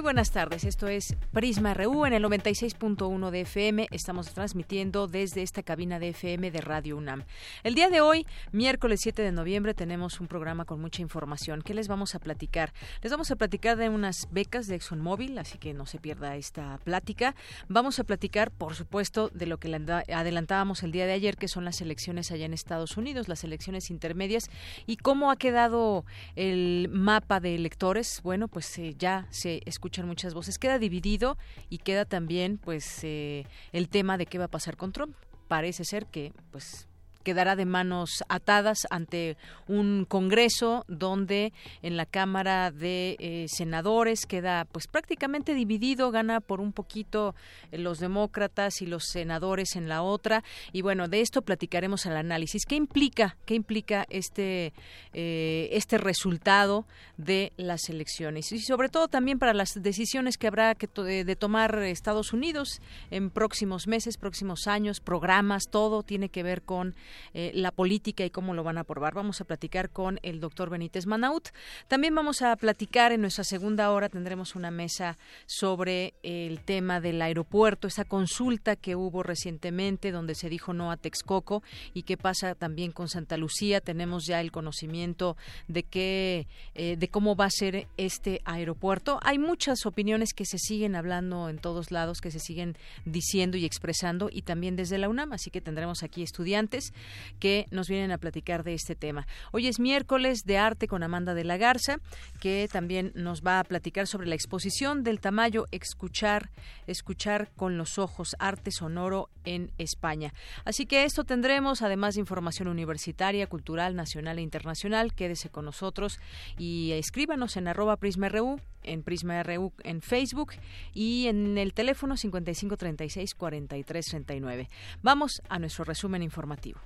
Buenas tardes. Esto es Prisma RU en el 96.1 de FM. Estamos transmitiendo desde esta cabina de FM de Radio UNAM. El día de hoy, miércoles 7 de noviembre, tenemos un programa con mucha información. ¿Qué les vamos a platicar? Les vamos a platicar de unas becas de ExxonMobil, así que no se pierda esta plática. Vamos a platicar, por supuesto, de lo que adelantábamos el día de ayer, que son las elecciones allá en Estados Unidos, las elecciones intermedias, y cómo ha quedado el mapa de electores. Bueno, pues eh, ya se escucha muchas voces. Queda dividido y queda también pues eh, el tema de qué va a pasar con Trump. Parece ser que pues quedará de manos atadas ante un Congreso donde en la Cámara de eh, Senadores queda pues prácticamente dividido, gana por un poquito eh, los demócratas y los senadores en la otra y bueno de esto platicaremos al análisis. ¿Qué implica qué implica este eh, este resultado de las elecciones y sobre todo también para las decisiones que habrá que de tomar Estados Unidos en próximos meses, próximos años, programas, todo tiene que ver con eh, la política y cómo lo van a aprobar. Vamos a platicar con el doctor Benítez Manaut. También vamos a platicar en nuestra segunda hora, tendremos una mesa sobre el tema del aeropuerto, esa consulta que hubo recientemente donde se dijo no a Texcoco y qué pasa también con Santa Lucía. Tenemos ya el conocimiento de qué, eh, de cómo va a ser este aeropuerto. Hay muchas opiniones que se siguen hablando en todos lados, que se siguen diciendo y expresando y también desde la UNAM, así que tendremos aquí estudiantes que nos vienen a platicar de este tema. Hoy es miércoles de arte con Amanda de la Garza, que también nos va a platicar sobre la exposición del Tamayo Escuchar, escuchar con los ojos, arte sonoro en España. Así que esto tendremos, además de información universitaria, cultural, nacional e internacional. Quédese con nosotros y escríbanos en arroba prisma.ru, en Prisma RU en Facebook y en el teléfono 5536 4339. Vamos a nuestro resumen informativo.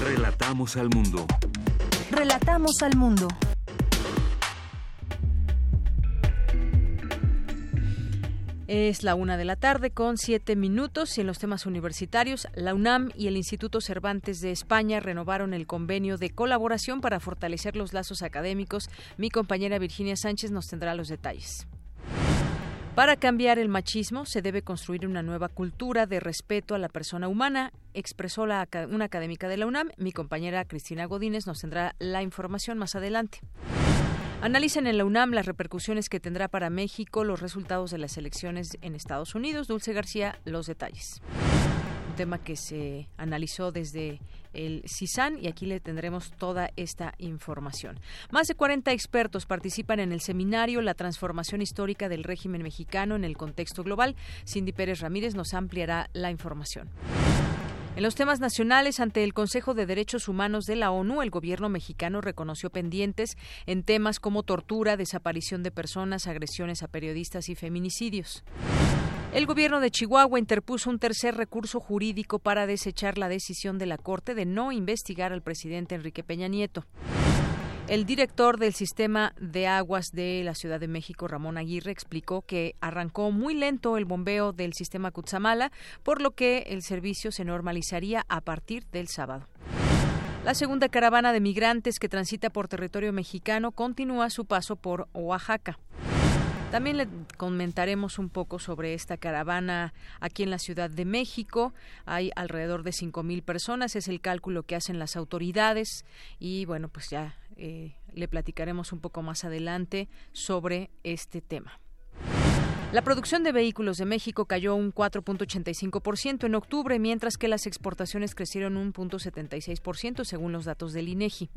Relatamos al mundo. Relatamos al mundo. Es la una de la tarde con siete minutos y en los temas universitarios, la UNAM y el Instituto Cervantes de España renovaron el convenio de colaboración para fortalecer los lazos académicos. Mi compañera Virginia Sánchez nos tendrá los detalles. Para cambiar el machismo se debe construir una nueva cultura de respeto a la persona humana, expresó una académica de la UNAM. Mi compañera Cristina Godínez nos tendrá la información más adelante. Analicen en la UNAM las repercusiones que tendrá para México los resultados de las elecciones en Estados Unidos. Dulce García, los detalles. Un tema que se analizó desde el CISAN y aquí le tendremos toda esta información. Más de 40 expertos participan en el seminario La transformación histórica del régimen mexicano en el contexto global. Cindy Pérez Ramírez nos ampliará la información. En los temas nacionales, ante el Consejo de Derechos Humanos de la ONU, el gobierno mexicano reconoció pendientes en temas como tortura, desaparición de personas, agresiones a periodistas y feminicidios. El gobierno de Chihuahua interpuso un tercer recurso jurídico para desechar la decisión de la Corte de no investigar al presidente Enrique Peña Nieto. El director del sistema de aguas de la Ciudad de México, Ramón Aguirre, explicó que arrancó muy lento el bombeo del sistema Cutzamala, por lo que el servicio se normalizaría a partir del sábado. La segunda caravana de migrantes que transita por territorio mexicano continúa su paso por Oaxaca. También le comentaremos un poco sobre esta caravana aquí en la Ciudad de México. Hay alrededor de cinco mil personas, es el cálculo que hacen las autoridades y bueno, pues ya eh, le platicaremos un poco más adelante sobre este tema. La producción de vehículos de México cayó un 4.85% en octubre, mientras que las exportaciones crecieron un 0.76% según los datos del INEGI.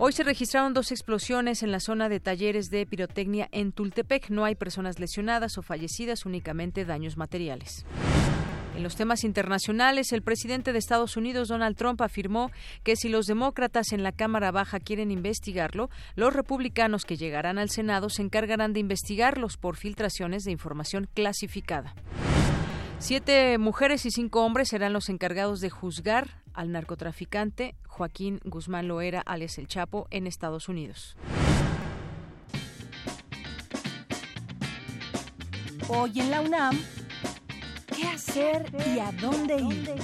Hoy se registraron dos explosiones en la zona de talleres de pirotecnia en Tultepec. No hay personas lesionadas o fallecidas, únicamente daños materiales. En los temas internacionales, el presidente de Estados Unidos, Donald Trump, afirmó que si los demócratas en la Cámara Baja quieren investigarlo, los republicanos que llegarán al Senado se encargarán de investigarlos por filtraciones de información clasificada. Siete mujeres y cinco hombres serán los encargados de juzgar al narcotraficante Joaquín Guzmán Loera, alias El Chapo, en Estados Unidos. Hoy en la UNAM, ¿Qué hacer y a dónde ir?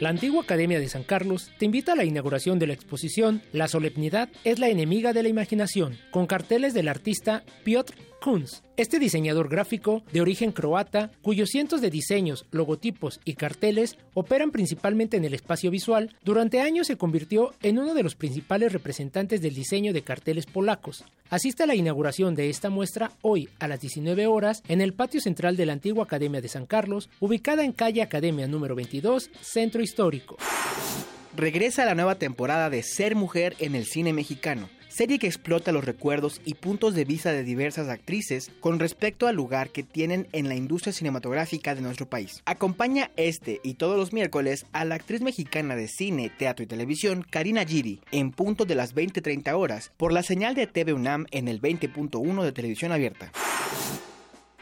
La antigua Academia de San Carlos te invita a la inauguración de la exposición La solemnidad es la enemiga de la imaginación, con carteles del artista Piotr Kunz. Este diseñador gráfico, de origen croata, cuyos cientos de diseños, logotipos y carteles operan principalmente en el espacio visual, durante años se convirtió en uno de los principales representantes del diseño de carteles polacos. Asiste a la inauguración de esta muestra hoy a las 19 horas en el patio central de la antigua Academia de San Carlos, ubicada en calle Academia número 22, Centro Histórico. Regresa la nueva temporada de Ser Mujer en el cine mexicano serie que explota los recuerdos y puntos de vista de diversas actrices con respecto al lugar que tienen en la industria cinematográfica de nuestro país. Acompaña este y todos los miércoles a la actriz mexicana de cine, teatro y televisión Karina Giri en punto de las 20:30 horas por la señal de TV UNAM en el 20.1 de televisión abierta.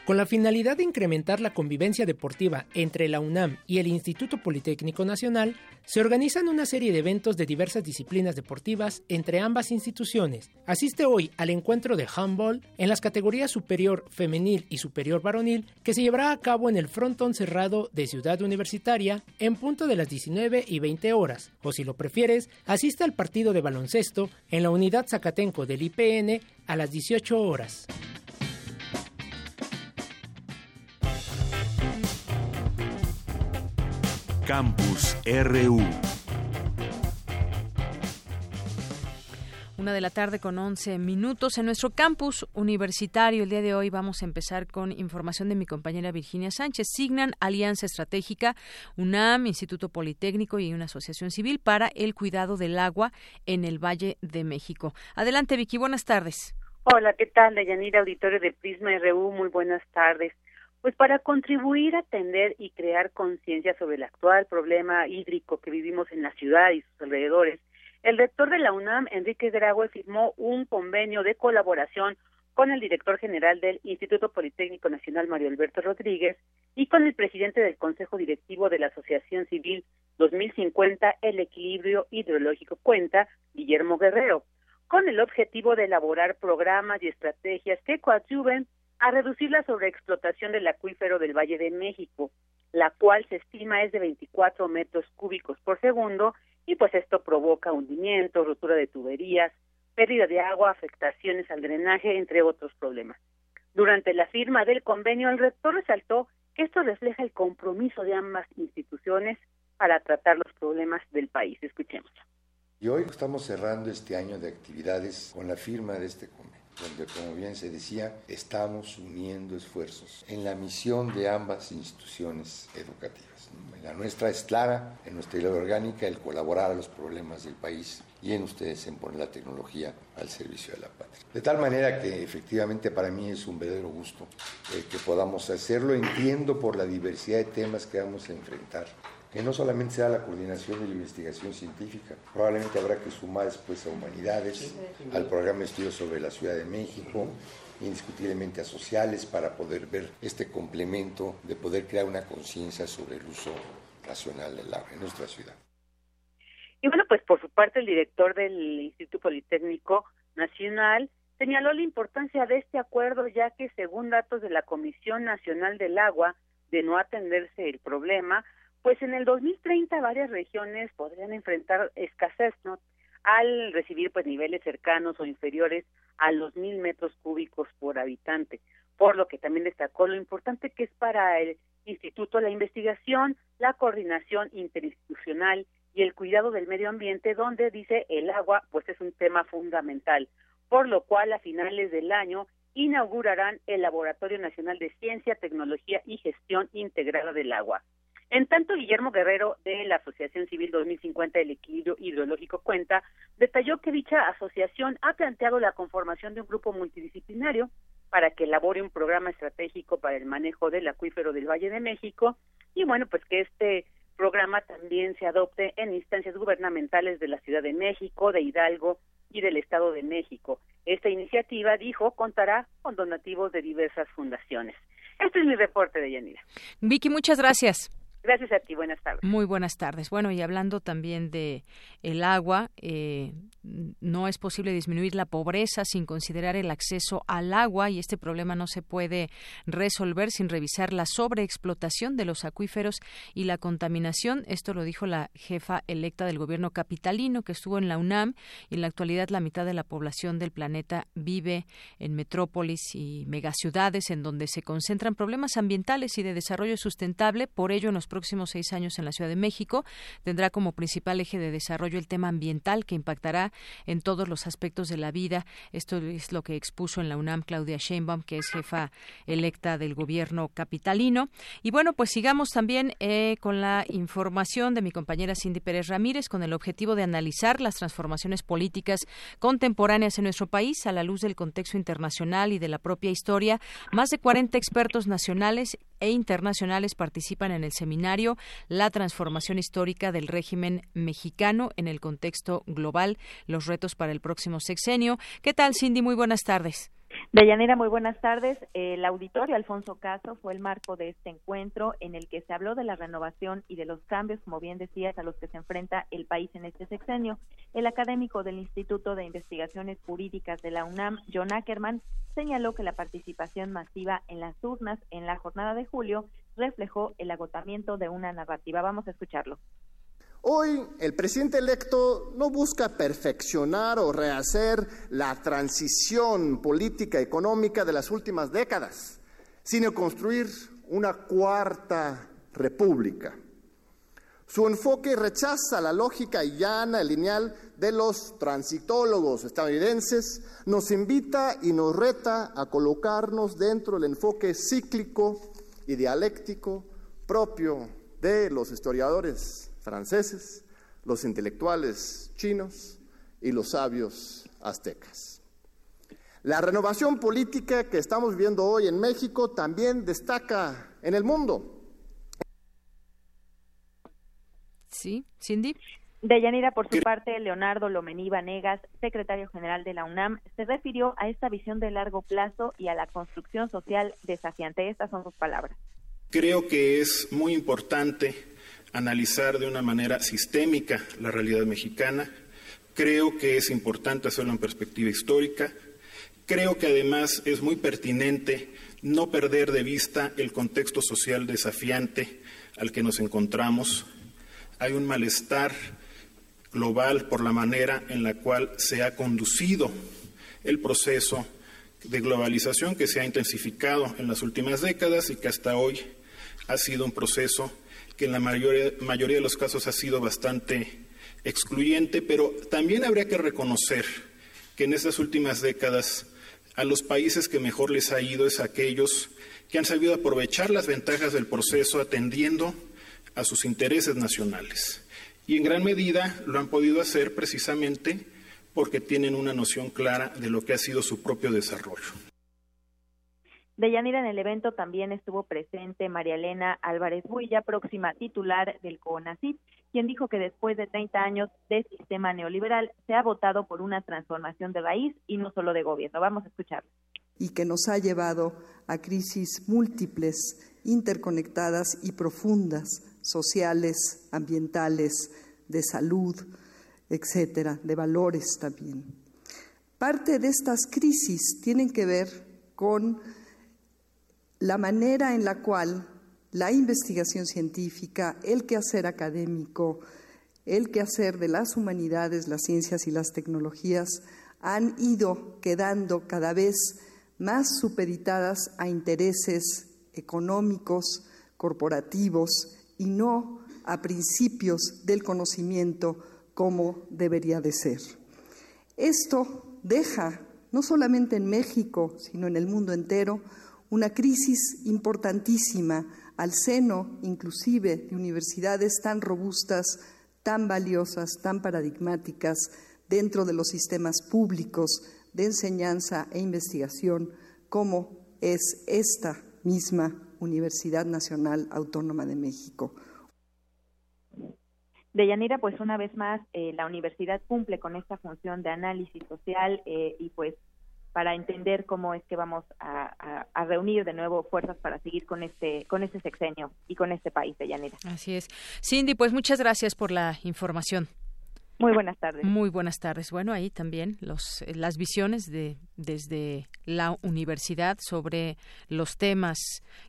Con la finalidad de incrementar la convivencia deportiva entre la UNAM y el Instituto Politécnico Nacional, se organizan una serie de eventos de diversas disciplinas deportivas entre ambas instituciones. Asiste hoy al encuentro de handball en las categorías superior femenil y superior varonil que se llevará a cabo en el frontón cerrado de Ciudad Universitaria en punto de las 19 y 20 horas. O si lo prefieres, asiste al partido de baloncesto en la unidad Zacatenco del IPN a las 18 horas. Campus RU. Una de la tarde con 11 minutos en nuestro campus universitario. El día de hoy vamos a empezar con información de mi compañera Virginia Sánchez. Signan Alianza Estratégica, UNAM, Instituto Politécnico y una asociación civil para el cuidado del agua en el Valle de México. Adelante, Vicky. Buenas tardes. Hola, ¿qué tal? Deyanira, auditorio de Prisma RU. Muy buenas tardes. Pues para contribuir a atender y crear conciencia sobre el actual problema hídrico que vivimos en la ciudad y sus alrededores, el rector de la UNAM, Enrique Graue, firmó un convenio de colaboración con el director general del Instituto Politécnico Nacional, Mario Alberto Rodríguez, y con el presidente del Consejo Directivo de la Asociación Civil 2050 El Equilibrio Hidrológico Cuenta, Guillermo Guerrero, con el objetivo de elaborar programas y estrategias que coadyuven a reducir la sobreexplotación del acuífero del Valle de México, la cual se estima es de 24 metros cúbicos por segundo y pues esto provoca hundimiento, rotura de tuberías, pérdida de agua, afectaciones al drenaje, entre otros problemas. Durante la firma del convenio, el rector resaltó que esto refleja el compromiso de ambas instituciones para tratar los problemas del país. Escuchemos. Y hoy estamos cerrando este año de actividades con la firma de este convenio donde, como bien se decía, estamos uniendo esfuerzos en la misión de ambas instituciones educativas. La nuestra es clara, en nuestra idea orgánica, el colaborar a los problemas del país y en ustedes en poner la tecnología al servicio de la patria. De tal manera que efectivamente para mí es un verdadero gusto eh, que podamos hacerlo. Entiendo por la diversidad de temas que vamos a enfrentar que no solamente sea la coordinación y la investigación científica, probablemente habrá que sumar después a humanidades, al programa de estudios sobre la Ciudad de México, indiscutiblemente a sociales para poder ver este complemento de poder crear una conciencia sobre el uso racional del agua en nuestra ciudad. Y bueno, pues por su parte el director del Instituto Politécnico Nacional señaló la importancia de este acuerdo ya que según datos de la Comisión Nacional del Agua, de no atenderse el problema, pues en el 2030 varias regiones podrían enfrentar escasez, ¿no? Al recibir pues niveles cercanos o inferiores a los mil metros cúbicos por habitante, por lo que también destacó lo importante que es para el instituto la investigación, la coordinación interinstitucional y el cuidado del medio ambiente, donde dice el agua pues es un tema fundamental, por lo cual a finales del año inaugurarán el Laboratorio Nacional de Ciencia, Tecnología y Gestión Integrada del Agua. En tanto, Guillermo Guerrero de la Asociación Civil 2050 del Equilibrio Hidrológico Cuenta detalló que dicha asociación ha planteado la conformación de un grupo multidisciplinario para que elabore un programa estratégico para el manejo del acuífero del Valle de México y bueno, pues que este programa también se adopte en instancias gubernamentales de la Ciudad de México, de Hidalgo y del Estado de México. Esta iniciativa, dijo, contará con donativos de diversas fundaciones. Este es mi reporte de Yanira. Vicky, muchas gracias. Gracias a ti, buenas tardes. Muy buenas tardes. Bueno, y hablando también de el agua, eh, no es posible disminuir la pobreza sin considerar el acceso al agua y este problema no se puede resolver sin revisar la sobreexplotación de los acuíferos y la contaminación. Esto lo dijo la jefa electa del gobierno capitalino que estuvo en la UNAM y en la actualidad la mitad de la población del planeta vive en metrópolis y megaciudades en donde se concentran problemas ambientales y de desarrollo sustentable. Por ello, en los próximos seis años en la Ciudad de México. Tendrá como principal eje de desarrollo el tema ambiental que impactará en todos los aspectos de la vida. Esto es lo que expuso en la UNAM Claudia Sheinbaum, que es jefa electa del gobierno capitalino. Y bueno, pues sigamos también eh, con la información de mi compañera Cindy Pérez Ramírez con el objetivo de analizar las transformaciones políticas contemporáneas en nuestro país a la luz del contexto internacional y de la propia historia. Más de 40 expertos nacionales e internacionales participan en el seminario La transformación histórica del régimen mexicano en el contexto global, los retos para el próximo sexenio. ¿Qué tal, Cindy? Muy buenas tardes. Deyanira, muy buenas tardes. El auditorio Alfonso Caso fue el marco de este encuentro en el que se habló de la renovación y de los cambios, como bien decías, a los que se enfrenta el país en este sexenio. El académico del Instituto de Investigaciones Jurídicas de la UNAM, John Ackerman, señaló que la participación masiva en las urnas en la jornada de julio reflejó el agotamiento de una narrativa. Vamos a escucharlo. Hoy el presidente electo no busca perfeccionar o rehacer la transición política económica de las últimas décadas, sino construir una cuarta república. Su enfoque rechaza la lógica llana y lineal de los transitólogos estadounidenses, nos invita y nos reta a colocarnos dentro del enfoque cíclico y dialéctico propio de los historiadores franceses, los intelectuales chinos y los sabios aztecas. La renovación política que estamos viendo hoy en México también destaca en el mundo. Sí, Cindy. Deyanira, por su parte, Leonardo Lomení Vanegas, secretario general de la UNAM, se refirió a esta visión de largo plazo y a la construcción social desafiante. Estas son sus palabras. Creo que es muy importante analizar de una manera sistémica la realidad mexicana. Creo que es importante hacerlo en perspectiva histórica. Creo que además es muy pertinente no perder de vista el contexto social desafiante al que nos encontramos. Hay un malestar global por la manera en la cual se ha conducido el proceso de globalización que se ha intensificado en las últimas décadas y que hasta hoy ha sido un proceso que en la mayoría, de los casos ha sido bastante excluyente, pero también habría que reconocer que en estas últimas décadas a los países que mejor les ha ido es aquellos que han sabido aprovechar las ventajas del proceso atendiendo a sus intereses nacionales. Y en gran medida lo han podido hacer precisamente porque tienen una noción clara de lo que ha sido su propio desarrollo. Deyanira, en el evento también estuvo presente María Elena Álvarez Builla, próxima titular del CONACYT, quien dijo que después de 30 años de sistema neoliberal se ha votado por una transformación de raíz y no solo de gobierno. Vamos a escucharlo. Y que nos ha llevado a crisis múltiples, interconectadas y profundas, sociales, ambientales, de salud, etcétera, de valores también. Parte de estas crisis tienen que ver con la manera en la cual la investigación científica, el quehacer académico, el quehacer de las humanidades, las ciencias y las tecnologías han ido quedando cada vez más supeditadas a intereses económicos, corporativos y no a principios del conocimiento como debería de ser. Esto deja, no solamente en México, sino en el mundo entero, una crisis importantísima al seno inclusive de universidades tan robustas, tan valiosas, tan paradigmáticas dentro de los sistemas públicos de enseñanza e investigación como es esta misma Universidad Nacional Autónoma de México. Deyanira, pues una vez más, eh, la universidad cumple con esta función de análisis social eh, y pues para entender cómo es que vamos a, reunir de nuevo fuerzas para seguir con este con este sexenio y con este país de Llanera. Así es. Cindy, pues muchas gracias por la información. Muy buenas tardes. Muy buenas tardes. Bueno, ahí también los, las visiones de desde la universidad sobre los temas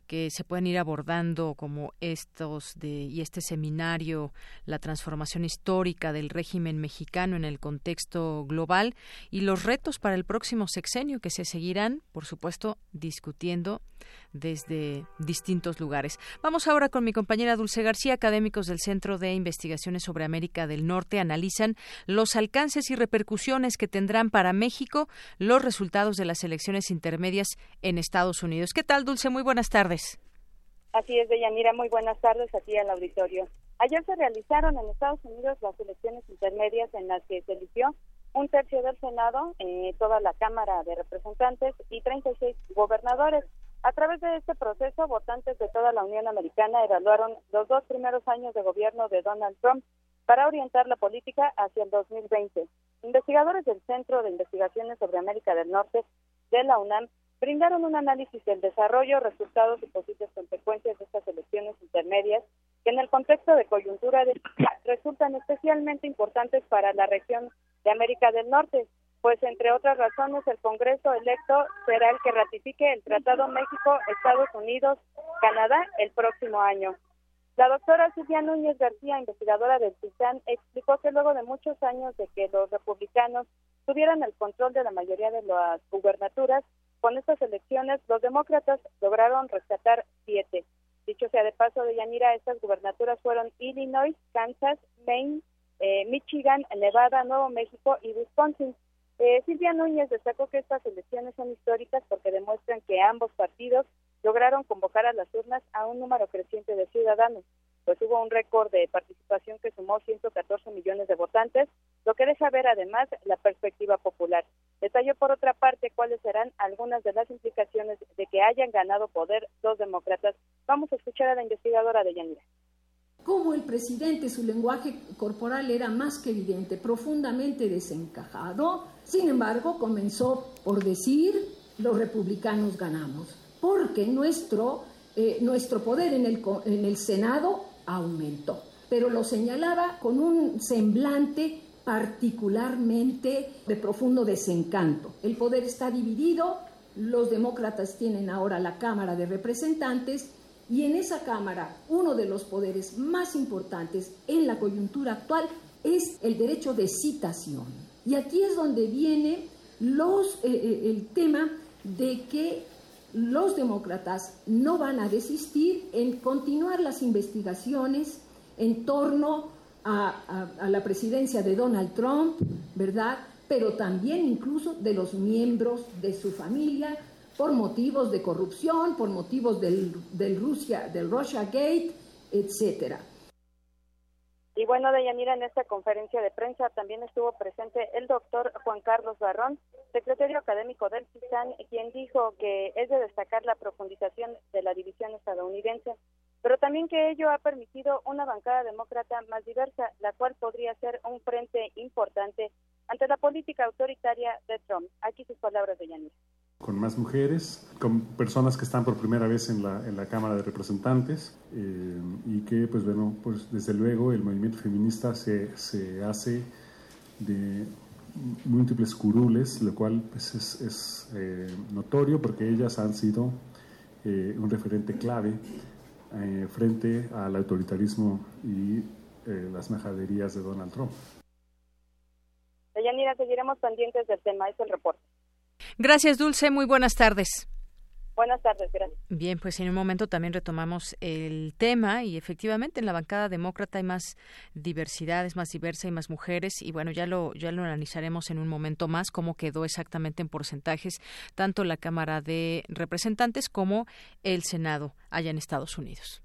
que se pueden ir abordando como estos de y este seminario la transformación histórica del régimen mexicano en el contexto global y los retos para el próximo sexenio que se seguirán, por supuesto, discutiendo desde distintos lugares. Vamos ahora con mi compañera Dulce García. Académicos del Centro de Investigaciones sobre América del Norte analizan los alcances y repercusiones que tendrán para México los resultados de las elecciones intermedias en Estados Unidos. ¿Qué tal, Dulce? Muy buenas tardes. Así es, Deyanira. Muy buenas tardes aquí al auditorio. Ayer se realizaron en Estados Unidos las elecciones intermedias en las que se eligió un tercio del Senado, eh, toda la Cámara de Representantes y 36 gobernadores. A través de este proceso, votantes de toda la Unión Americana evaluaron los dos primeros años de gobierno de Donald Trump para orientar la política hacia el 2020. Investigadores del Centro de Investigaciones sobre América del Norte de la UNAM brindaron un análisis del desarrollo, resultados y posibles consecuencias de estas elecciones intermedias que en el contexto de coyuntura de resultan especialmente importantes para la región de América del Norte, pues entre otras razones el Congreso electo será el que ratifique el Tratado México-Estados Unidos-Canadá el próximo año. La doctora Silvia Núñez García, investigadora del CISAN, explicó que luego de muchos años de que los republicanos tuvieran el control de la mayoría de las gubernaturas, con estas elecciones los demócratas lograron rescatar siete. Dicho sea de paso de Yanira, estas gubernaturas fueron Illinois, Kansas, Maine, eh, Michigan, Nevada, Nuevo México y Wisconsin. Eh, Silvia Núñez destacó que estas elecciones son históricas porque demuestran que ambos partidos lograron convocar a las urnas a un número creciente de ciudadanos, pues hubo un récord de participación que sumó 114 millones de votantes, lo que deja ver además la perspectiva popular. Detalló por otra parte cuáles serán algunas de las implicaciones de que hayan ganado poder los demócratas. Vamos a escuchar a la investigadora de Yanira como el presidente su lenguaje corporal era más que evidente, profundamente desencajado. Sin embargo, comenzó por decir, los republicanos ganamos, porque nuestro, eh, nuestro poder en el, en el Senado aumentó. Pero lo señalaba con un semblante particularmente de profundo desencanto. El poder está dividido, los demócratas tienen ahora la Cámara de Representantes y en esa Cámara, uno de los poderes más importantes en la coyuntura actual es el derecho de citación. Y aquí es donde viene eh, eh, el tema de que los demócratas no van a desistir en continuar las investigaciones en torno a, la presidencia de Donald Trump, ¿verdad? Pero también incluso de los miembros de su familia, por motivos de corrupción, por motivos del, del Rusia, del Russia Gate, etcétera. Y bueno, Deyanira, en esta conferencia de prensa también estuvo presente el doctor Juan Carlos Barrón, secretario académico del CISAN, quien dijo que es de destacar la profundización de la división estadounidense, pero también que ello ha permitido una bancada demócrata más diversa, la cual podría ser un frente importante ante la política autoritaria de Trump. Aquí sus palabras de Yanira con más mujeres, con personas que están por primera vez en la, en la Cámara de Representantes eh, y que, pues bueno, pues desde luego el movimiento feminista se, se hace de múltiples curules, lo cual pues, es, es eh, notorio porque ellas han sido eh, un referente clave frente al autoritarismo y las majaderías de Donald Trump. Deyanira, seguiremos pendientes del tema, es el reporte. Gracias, Dulce. Muy buenas tardes. Buenas tardes, gracias. Bien, pues en un momento también retomamos el tema y efectivamente en la bancada demócrata hay más diversidad, es más diversa y más mujeres y bueno, ya lo ya lo analizaremos en un momento más cómo quedó exactamente en porcentajes tanto la Cámara de Representantes como el Senado allá en Estados Unidos.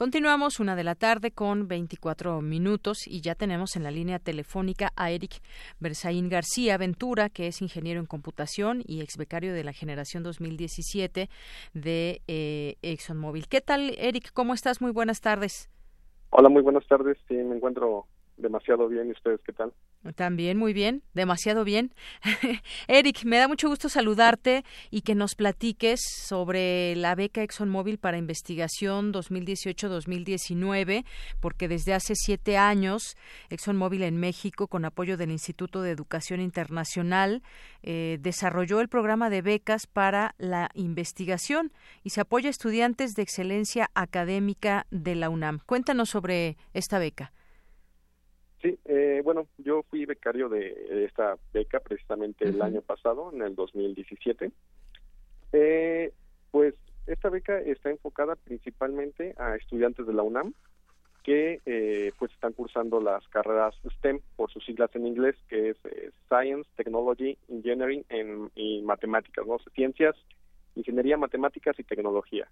Continuamos una de la tarde con 24 minutos y ya tenemos en la línea telefónica a Eric Berzaín García Ventura, que es ingeniero en computación y ex becario de la generación 2017 de eh, ExxonMobil. ¿Qué tal, Eric? ¿Cómo estás? Muy buenas tardes. Hola, muy buenas tardes. Sí, me encuentro demasiado bien. ¿Y ustedes qué tal? También muy bien, demasiado bien. Eric, me da mucho gusto saludarte y que nos platiques sobre la beca ExxonMobil para investigación 2018-2019, porque desde hace siete años ExxonMobil en México, con apoyo del Instituto de Educación Internacional, eh, desarrolló el programa de becas para la investigación y se apoya a estudiantes de excelencia académica de la UNAM. Cuéntanos sobre esta beca. Sí, eh, bueno, yo fui becario de esta beca precisamente el año pasado, en el 2017. Eh, pues esta beca está enfocada principalmente a estudiantes de la UNAM que eh, pues están cursando las carreras STEM por sus siglas en inglés, que es eh, Science, Technology, Engineering y Matemáticas, ¿no? Ciencias, Ingeniería, Matemáticas y Tecnología.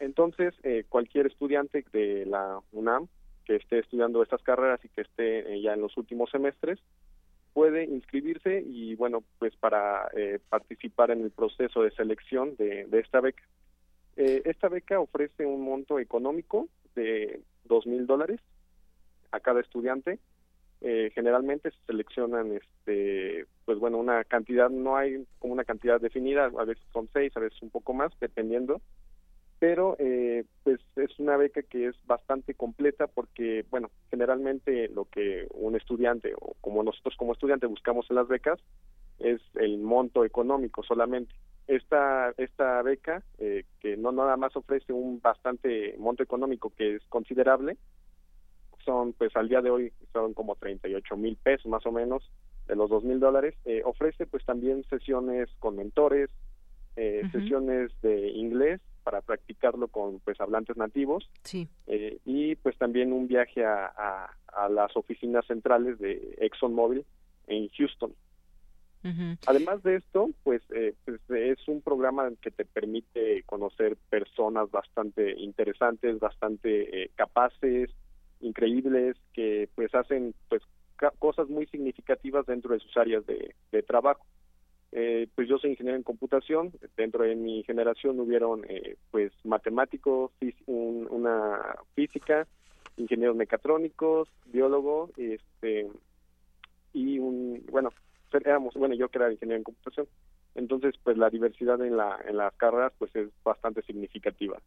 Entonces, eh, cualquier estudiante de la UNAM que esté estudiando estas carreras y que esté eh, ya en los últimos semestres puede inscribirse y bueno pues para eh, participar en el proceso de selección de, esta beca. Eh, esta beca ofrece un monto económico de dos mil dólares a cada estudiante. Generalmente se seleccionan este pues bueno una cantidad no hay como una cantidad definida a veces son seis a veces un poco más dependiendo pero eh, pues es una beca que es bastante completa porque bueno generalmente lo que un estudiante o como nosotros como estudiante buscamos en las becas es el monto económico solamente. Esta esta beca eh, que no nada más ofrece un bastante monto económico que es considerable son pues al día de hoy son como 38 mil pesos más o menos de los dos mil dólares. Eh, ofrece pues también sesiones con mentores sesiones de inglés para practicarlo con pues hablantes nativos sí. Eh, y pues también un viaje a, a, las oficinas centrales de ExxonMobil en Houston. Además de esto, pues, eh, pues, es un programa que te permite conocer personas bastante interesantes, bastante eh, capaces, increíbles, que pues hacen pues cosas muy significativas dentro de sus áreas de, de trabajo. Eh, pues yo soy ingeniero en computación, dentro de mi generación hubieron eh, pues matemáticos, una física, ingenieros mecatrónicos, biólogos, este y un bueno, éramos, bueno, yo que era ingeniero en computación. Entonces, pues la diversidad en la en las carreras pues es bastante significativa.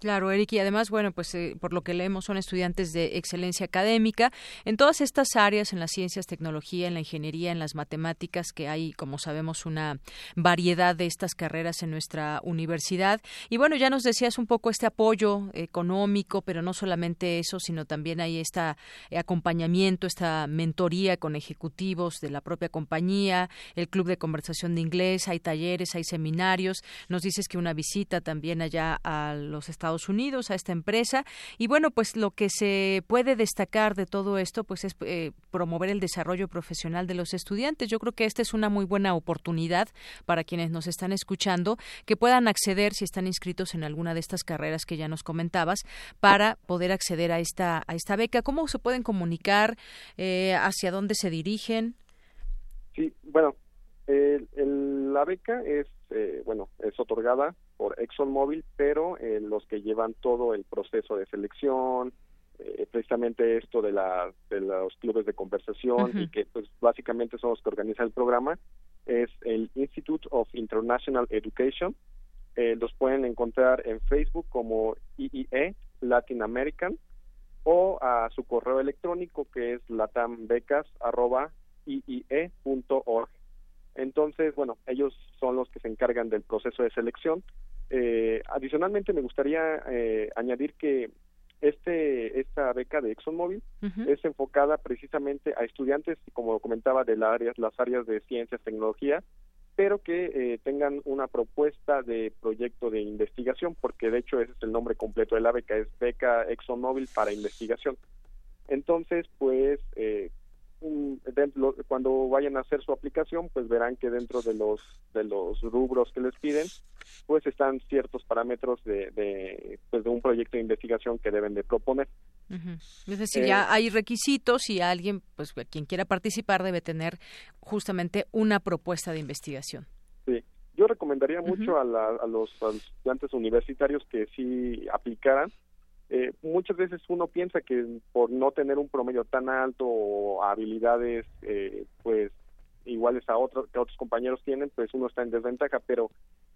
Claro, Eric, y además, bueno, pues eh, por lo que leemos son estudiantes de excelencia académica en todas estas áreas, en las ciencias, tecnología, en la ingeniería, en las matemáticas, que hay, como sabemos, una variedad de estas carreras en nuestra universidad. Y bueno, ya nos decías un poco este apoyo económico, pero no solamente eso, sino también hay este acompañamiento, esta mentoría con ejecutivos de la propia compañía, el club de conversación de inglés, hay talleres, hay seminarios. Nos dices que una visita también allá a los Estados Estados Unidos, a esta empresa. Y bueno, pues lo que se puede destacar de todo esto, pues es eh, promover el desarrollo profesional de los estudiantes. Yo creo que esta es una muy buena oportunidad para quienes nos están escuchando, que puedan acceder, si están inscritos en alguna de estas carreras que ya nos comentabas, para poder acceder a esta, a esta beca. ¿Cómo se pueden comunicar? Eh, ¿Hacia dónde se dirigen? Sí, bueno, la beca es, eh, bueno, es otorgada por ExxonMobil, pero eh, los que llevan todo el proceso de selección, eh, precisamente esto de, la, de los clubes de conversación y que pues básicamente son los que organizan el programa, es el Institute of International Education. Eh, los pueden encontrar en Facebook como IIE Latin American o a su correo electrónico que es latambecas arroba iie.org. Entonces, bueno, ellos son los que se encargan del proceso de selección. Eh, adicionalmente, me gustaría eh, añadir que este esta beca de ExxonMobil es enfocada precisamente a estudiantes, como comentaba, de las áreas, las áreas de ciencias, tecnología, pero que eh, tengan una propuesta de proyecto de investigación, porque de hecho ese es el nombre completo de la beca, es beca ExxonMobil para investigación. Entonces, pues, cuando vayan a hacer su aplicación, pues verán que dentro de los de los rubros que les piden, pues están ciertos parámetros de, de, pues de un proyecto de investigación que deben de proponer. Es decir, ya eh, hay requisitos y alguien, pues quien quiera participar debe tener justamente una propuesta de investigación. Sí, yo recomendaría mucho a, a, los, estudiantes universitarios que sí aplicaran. Eh, muchas veces uno piensa que por no tener un promedio tan alto o habilidades, eh, pues iguales a otros que otros compañeros tienen, pues uno está en desventaja, pero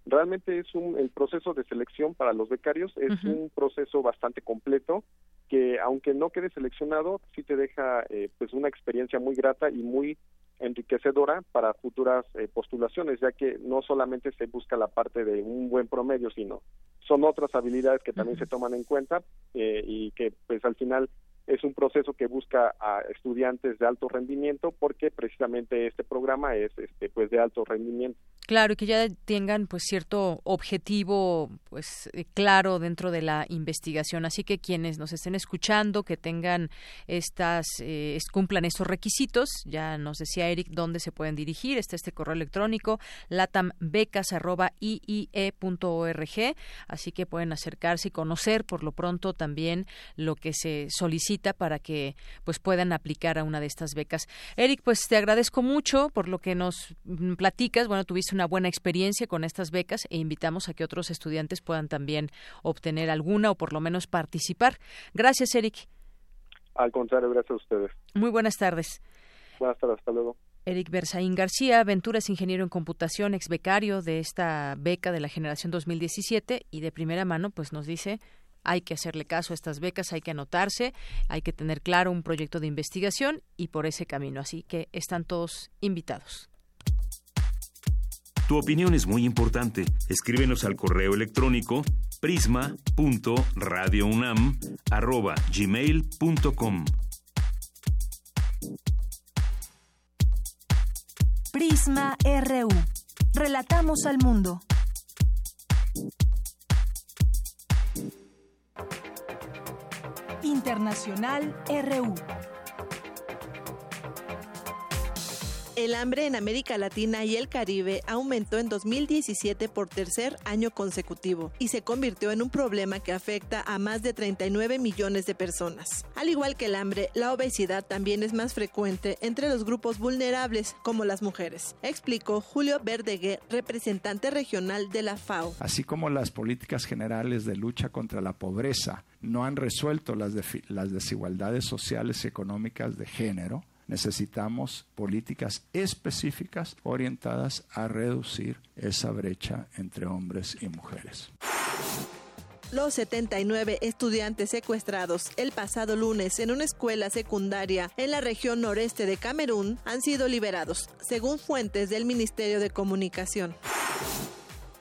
realmente es un el proceso de selección para los becarios es un proceso bastante completo que aunque no quede seleccionado sí te deja eh, pues una experiencia muy grata y muy enriquecedora para futuras eh, postulaciones ya que no solamente se busca la parte de un buen promedio sino son otras habilidades que también se toman en cuenta eh, y que pues al final es un proceso que busca a estudiantes de alto rendimiento porque precisamente este programa es este pues de alto rendimiento. Claro, y que ya tengan pues cierto objetivo pues eh, claro dentro de la investigación, así que quienes nos estén escuchando que tengan estas eh, cumplan estos requisitos, ya nos decía Eric dónde se pueden dirigir, está este correo electrónico latambecas@iie.org, así que pueden acercarse y conocer por lo pronto también lo que se solicita para que pues puedan aplicar a una de estas becas. Eric, pues te agradezco mucho por lo que nos mm, platicas, bueno, tuviste una buena experiencia con estas becas e invitamos a que otros estudiantes puedan también obtener alguna o por lo menos participar. Gracias, Eric. Al contrario, gracias a ustedes. Muy buenas tardes. Buenas tardes, hasta luego. Eric Berzaín García, Ventura es ingeniero en computación, ex becario de esta beca de la generación 2017 y de primera mano pues nos dice hay que hacerle caso a estas becas, hay que anotarse, hay que tener claro un proyecto de investigación y por ese camino. Así que están todos invitados. Tu opinión es muy importante. Escríbenos al correo electrónico prisma.radiounam@gmail.com. Prisma RU. Relatamos al mundo. Internacional RU. El hambre en América Latina y el Caribe aumentó en 2017 por tercer año consecutivo y se convirtió en un problema que afecta a más de 39 millones de personas. Al igual que el hambre, la obesidad también es más frecuente entre los grupos vulnerables, como las mujeres, explicó Julio Verdeguer, representante regional de la FAO. Así como las políticas generales de lucha contra la pobreza no han resuelto las, las desigualdades sociales y económicas de género, necesitamos políticas específicas orientadas a reducir esa brecha entre hombres y mujeres. Los 79 estudiantes secuestrados el pasado lunes en una escuela secundaria en la región noreste de Camerún han sido liberados, según fuentes del Ministerio de Comunicación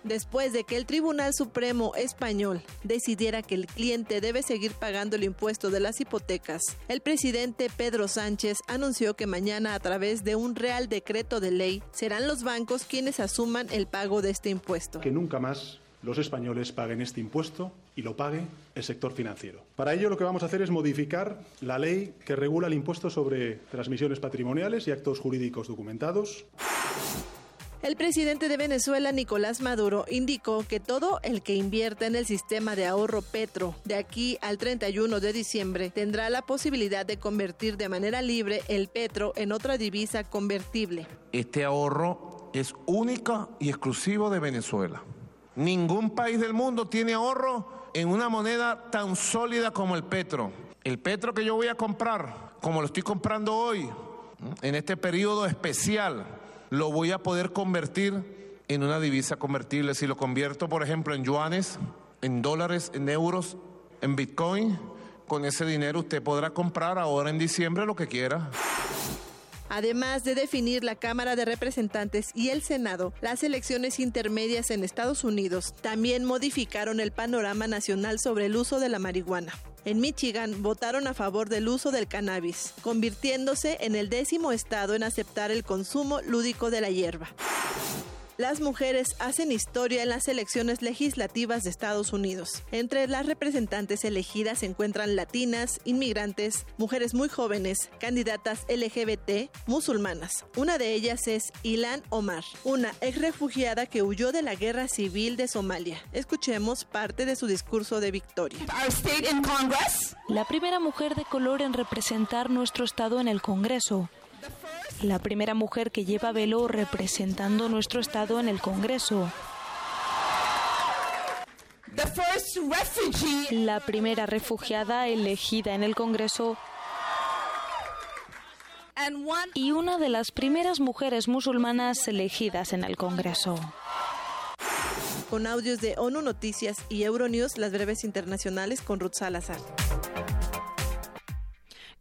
después de que el Tribunal Supremo español decidiera que el cliente debe seguir pagando el impuesto de las hipotecas. El presidente Pedro Sánchez anunció que mañana a través de un real decreto de ley serán los bancos quienes asuman el pago de este impuesto. Que nunca más los españoles paguen este impuesto y lo pague el sector financiero. Para ello lo que vamos a hacer es modificar la ley que regula el impuesto sobre transmisiones patrimoniales y actos jurídicos documentados. El presidente de Venezuela, Nicolás Maduro, indicó que todo el que invierta en el sistema de ahorro Petro de aquí al 31 de diciembre tendrá la posibilidad de convertir de manera libre el Petro en otra divisa convertible. Este ahorro es único y exclusivo de Venezuela. Ningún país del mundo tiene ahorro en una moneda tan sólida como el Petro. El Petro que yo voy a comprar, como lo estoy comprando hoy, en este periodo especial, lo voy a poder convertir en una divisa convertible. Si lo convierto, por ejemplo, en yuanes, en dólares, en euros, en bitcoin, con ese dinero usted podrá comprar ahora en diciembre lo que quiera. Además de definir la Cámara de Representantes y el Senado, las elecciones intermedias en Estados Unidos también modificaron el panorama nacional sobre el uso de la marihuana. En Michigan votaron a favor del uso del cannabis, convirtiéndose en el décimo estado en aceptar el consumo lúdico de la hierba. Las mujeres hacen historia en las elecciones legislativas de Estados Unidos. Entre las representantes elegidas se encuentran latinas, inmigrantes, mujeres muy jóvenes, candidatas LGBT, musulmanas. Una de ellas es Ilan Omar, una ex refugiada que huyó de la guerra civil de Somalia. Escuchemos parte de su discurso de victoria. La primera mujer de color en representar nuestro estado en el Congreso la primera mujer que lleva velo representando nuestro estado en el Congreso. La primera refugiada elegida en el Congreso y una de las primeras mujeres musulmanas elegidas en el Congreso. Con audios de ONU Noticias y Euronews, las breves internacionales con Ruth Salazar.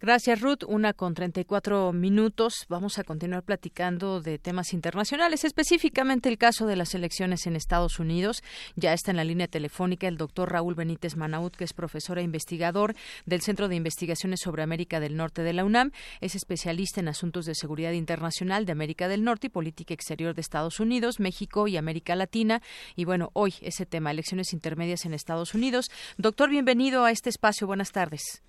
Gracias, Ruth. Una con 34 minutos. Vamos a continuar platicando de temas internacionales, específicamente el caso de las elecciones en Estados Unidos. Ya está en la línea telefónica el doctor Raúl Benítez Manaut, que es profesor e investigador del Centro de Investigaciones sobre América del Norte de la UNAM. Es especialista en asuntos de seguridad internacional de América del Norte y política exterior de Estados Unidos, México y América Latina. Y bueno, hoy ese tema, elecciones intermedias en Estados Unidos. Doctor, bienvenido a este espacio. Buenas tardes.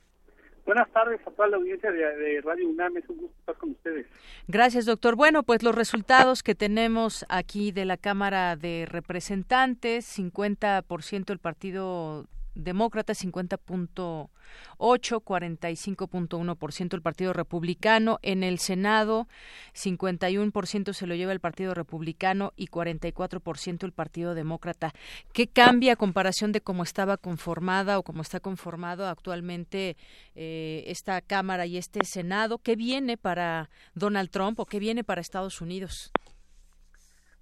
Buenas tardes a toda la audiencia de, Radio UNAM, es un gusto estar con ustedes. Gracias, doctor. Bueno, pues los resultados que tenemos aquí de la Cámara de Representantes, 50% el Partido Demócrata, 50.8, 45.1% el Partido Republicano. En el Senado, 51% se lo lleva el Partido Republicano y 44% el Partido Demócrata. ¿Qué cambia a comparación de cómo estaba conformada o cómo está conformado actualmente eh, esta Cámara y este Senado? ¿Qué viene para Donald Trump o qué viene para Estados Unidos?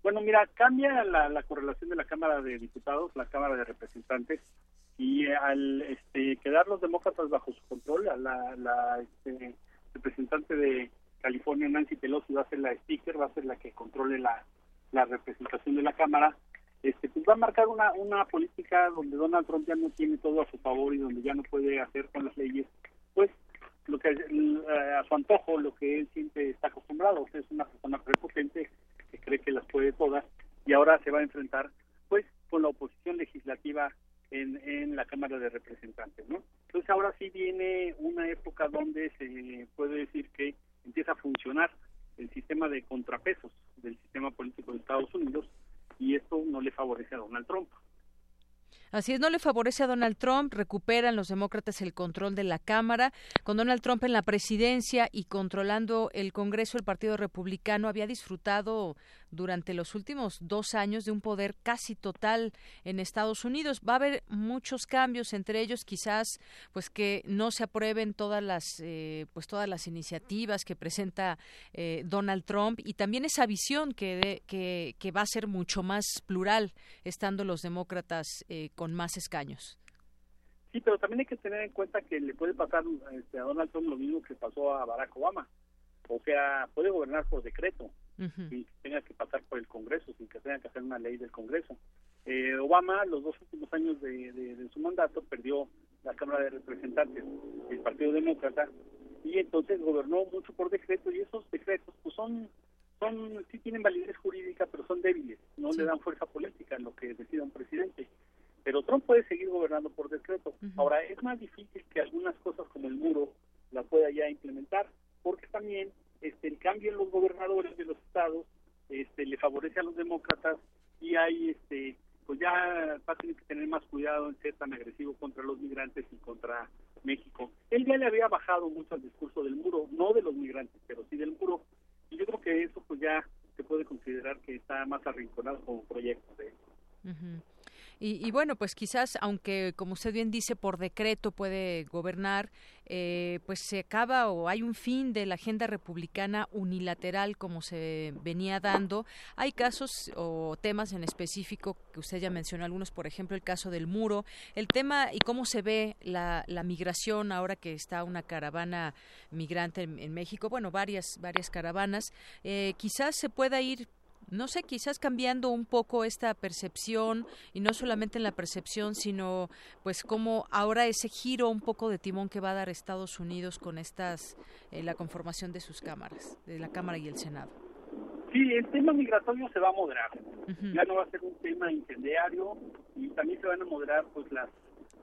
Bueno, mira, cambia la, la correlación de la Cámara de Diputados, la Cámara de Representantes y al este, quedar los demócratas bajo su control, la, la este, representante de California, Nancy Pelosi, va a ser la speaker, va a ser la que controle la, la representación de la Cámara, este, pues va a marcar una, una política donde Donald Trump ya no tiene todo a su favor y donde ya no puede hacer con las leyes, pues lo que eh, a su antojo, lo que él siempre está acostumbrado, es una persona prepotente que cree que las puede todas y ahora se va a enfrentar pues con la oposición legislativa en, en la Cámara de Representantes, ¿no? Entonces ahora sí viene una época donde se puede decir que empieza a funcionar el sistema de contrapesos del sistema político de Estados Unidos y esto no le favorece a Donald Trump. Así es, no le favorece a Donald Trump, recuperan los demócratas el control de la Cámara. Con Donald Trump en la presidencia y controlando el Congreso, el Partido Republicano había disfrutado durante los últimos dos años de un poder casi total en Estados Unidos. Va a haber muchos cambios, entre ellos quizás pues que no se aprueben todas las eh, pues todas las iniciativas que presenta eh, Donald Trump y también esa visión que, que, que, va a ser mucho más plural estando los demócratas eh, con más escaños. Sí, pero también hay que tener en cuenta que le puede pasar este, a Donald Trump lo mismo que pasó a Barack Obama. O sea, puede gobernar por decreto sin que tenga que pasar por el Congreso, sin que tenga que hacer una ley del Congreso. Eh, Obama, los dos últimos años de, su mandato, perdió la Cámara de Representantes, el Partido Demócrata, y entonces gobernó mucho por decreto, y esos decretos pues son, son sí tienen validez jurídica, pero son débiles, no le dan fuerza política en lo que decida un presidente. Pero Trump puede seguir gobernando por decreto. Ahora, es más difícil que algunas cosas como el muro la pueda ya implementar, porque también este, el cambio en los gobernadores de los estados este, le favorece a los demócratas y hay este pues ya va a tener que tener más cuidado en ser tan agresivo contra los migrantes y contra México. Él ya le había bajado mucho al discurso del muro, no de los migrantes, pero sí del muro. Y yo creo que eso pues ya se puede considerar que está más arrinconado como proyecto de Y, bueno, pues quizás, aunque como usted bien dice, por decreto puede gobernar, eh, pues se acaba o hay un fin de la agenda republicana unilateral como se venía dando. Hay casos o temas en específico que usted ya mencionó algunos, por ejemplo, el caso del muro, el tema y cómo se ve la, migración ahora que está una caravana migrante en, México, bueno, varias, varias caravanas. Eh, quizás se pueda ir no sé, quizás cambiando un poco esta percepción y no solamente en la percepción, sino pues como ahora ese giro un poco de timón que va a dar Estados Unidos con estas eh, la conformación de sus cámaras, de la Cámara y el Senado. Sí, el tema migratorio se va a moderar. Ya no va a ser un tema incendiario y también se van a moderar pues las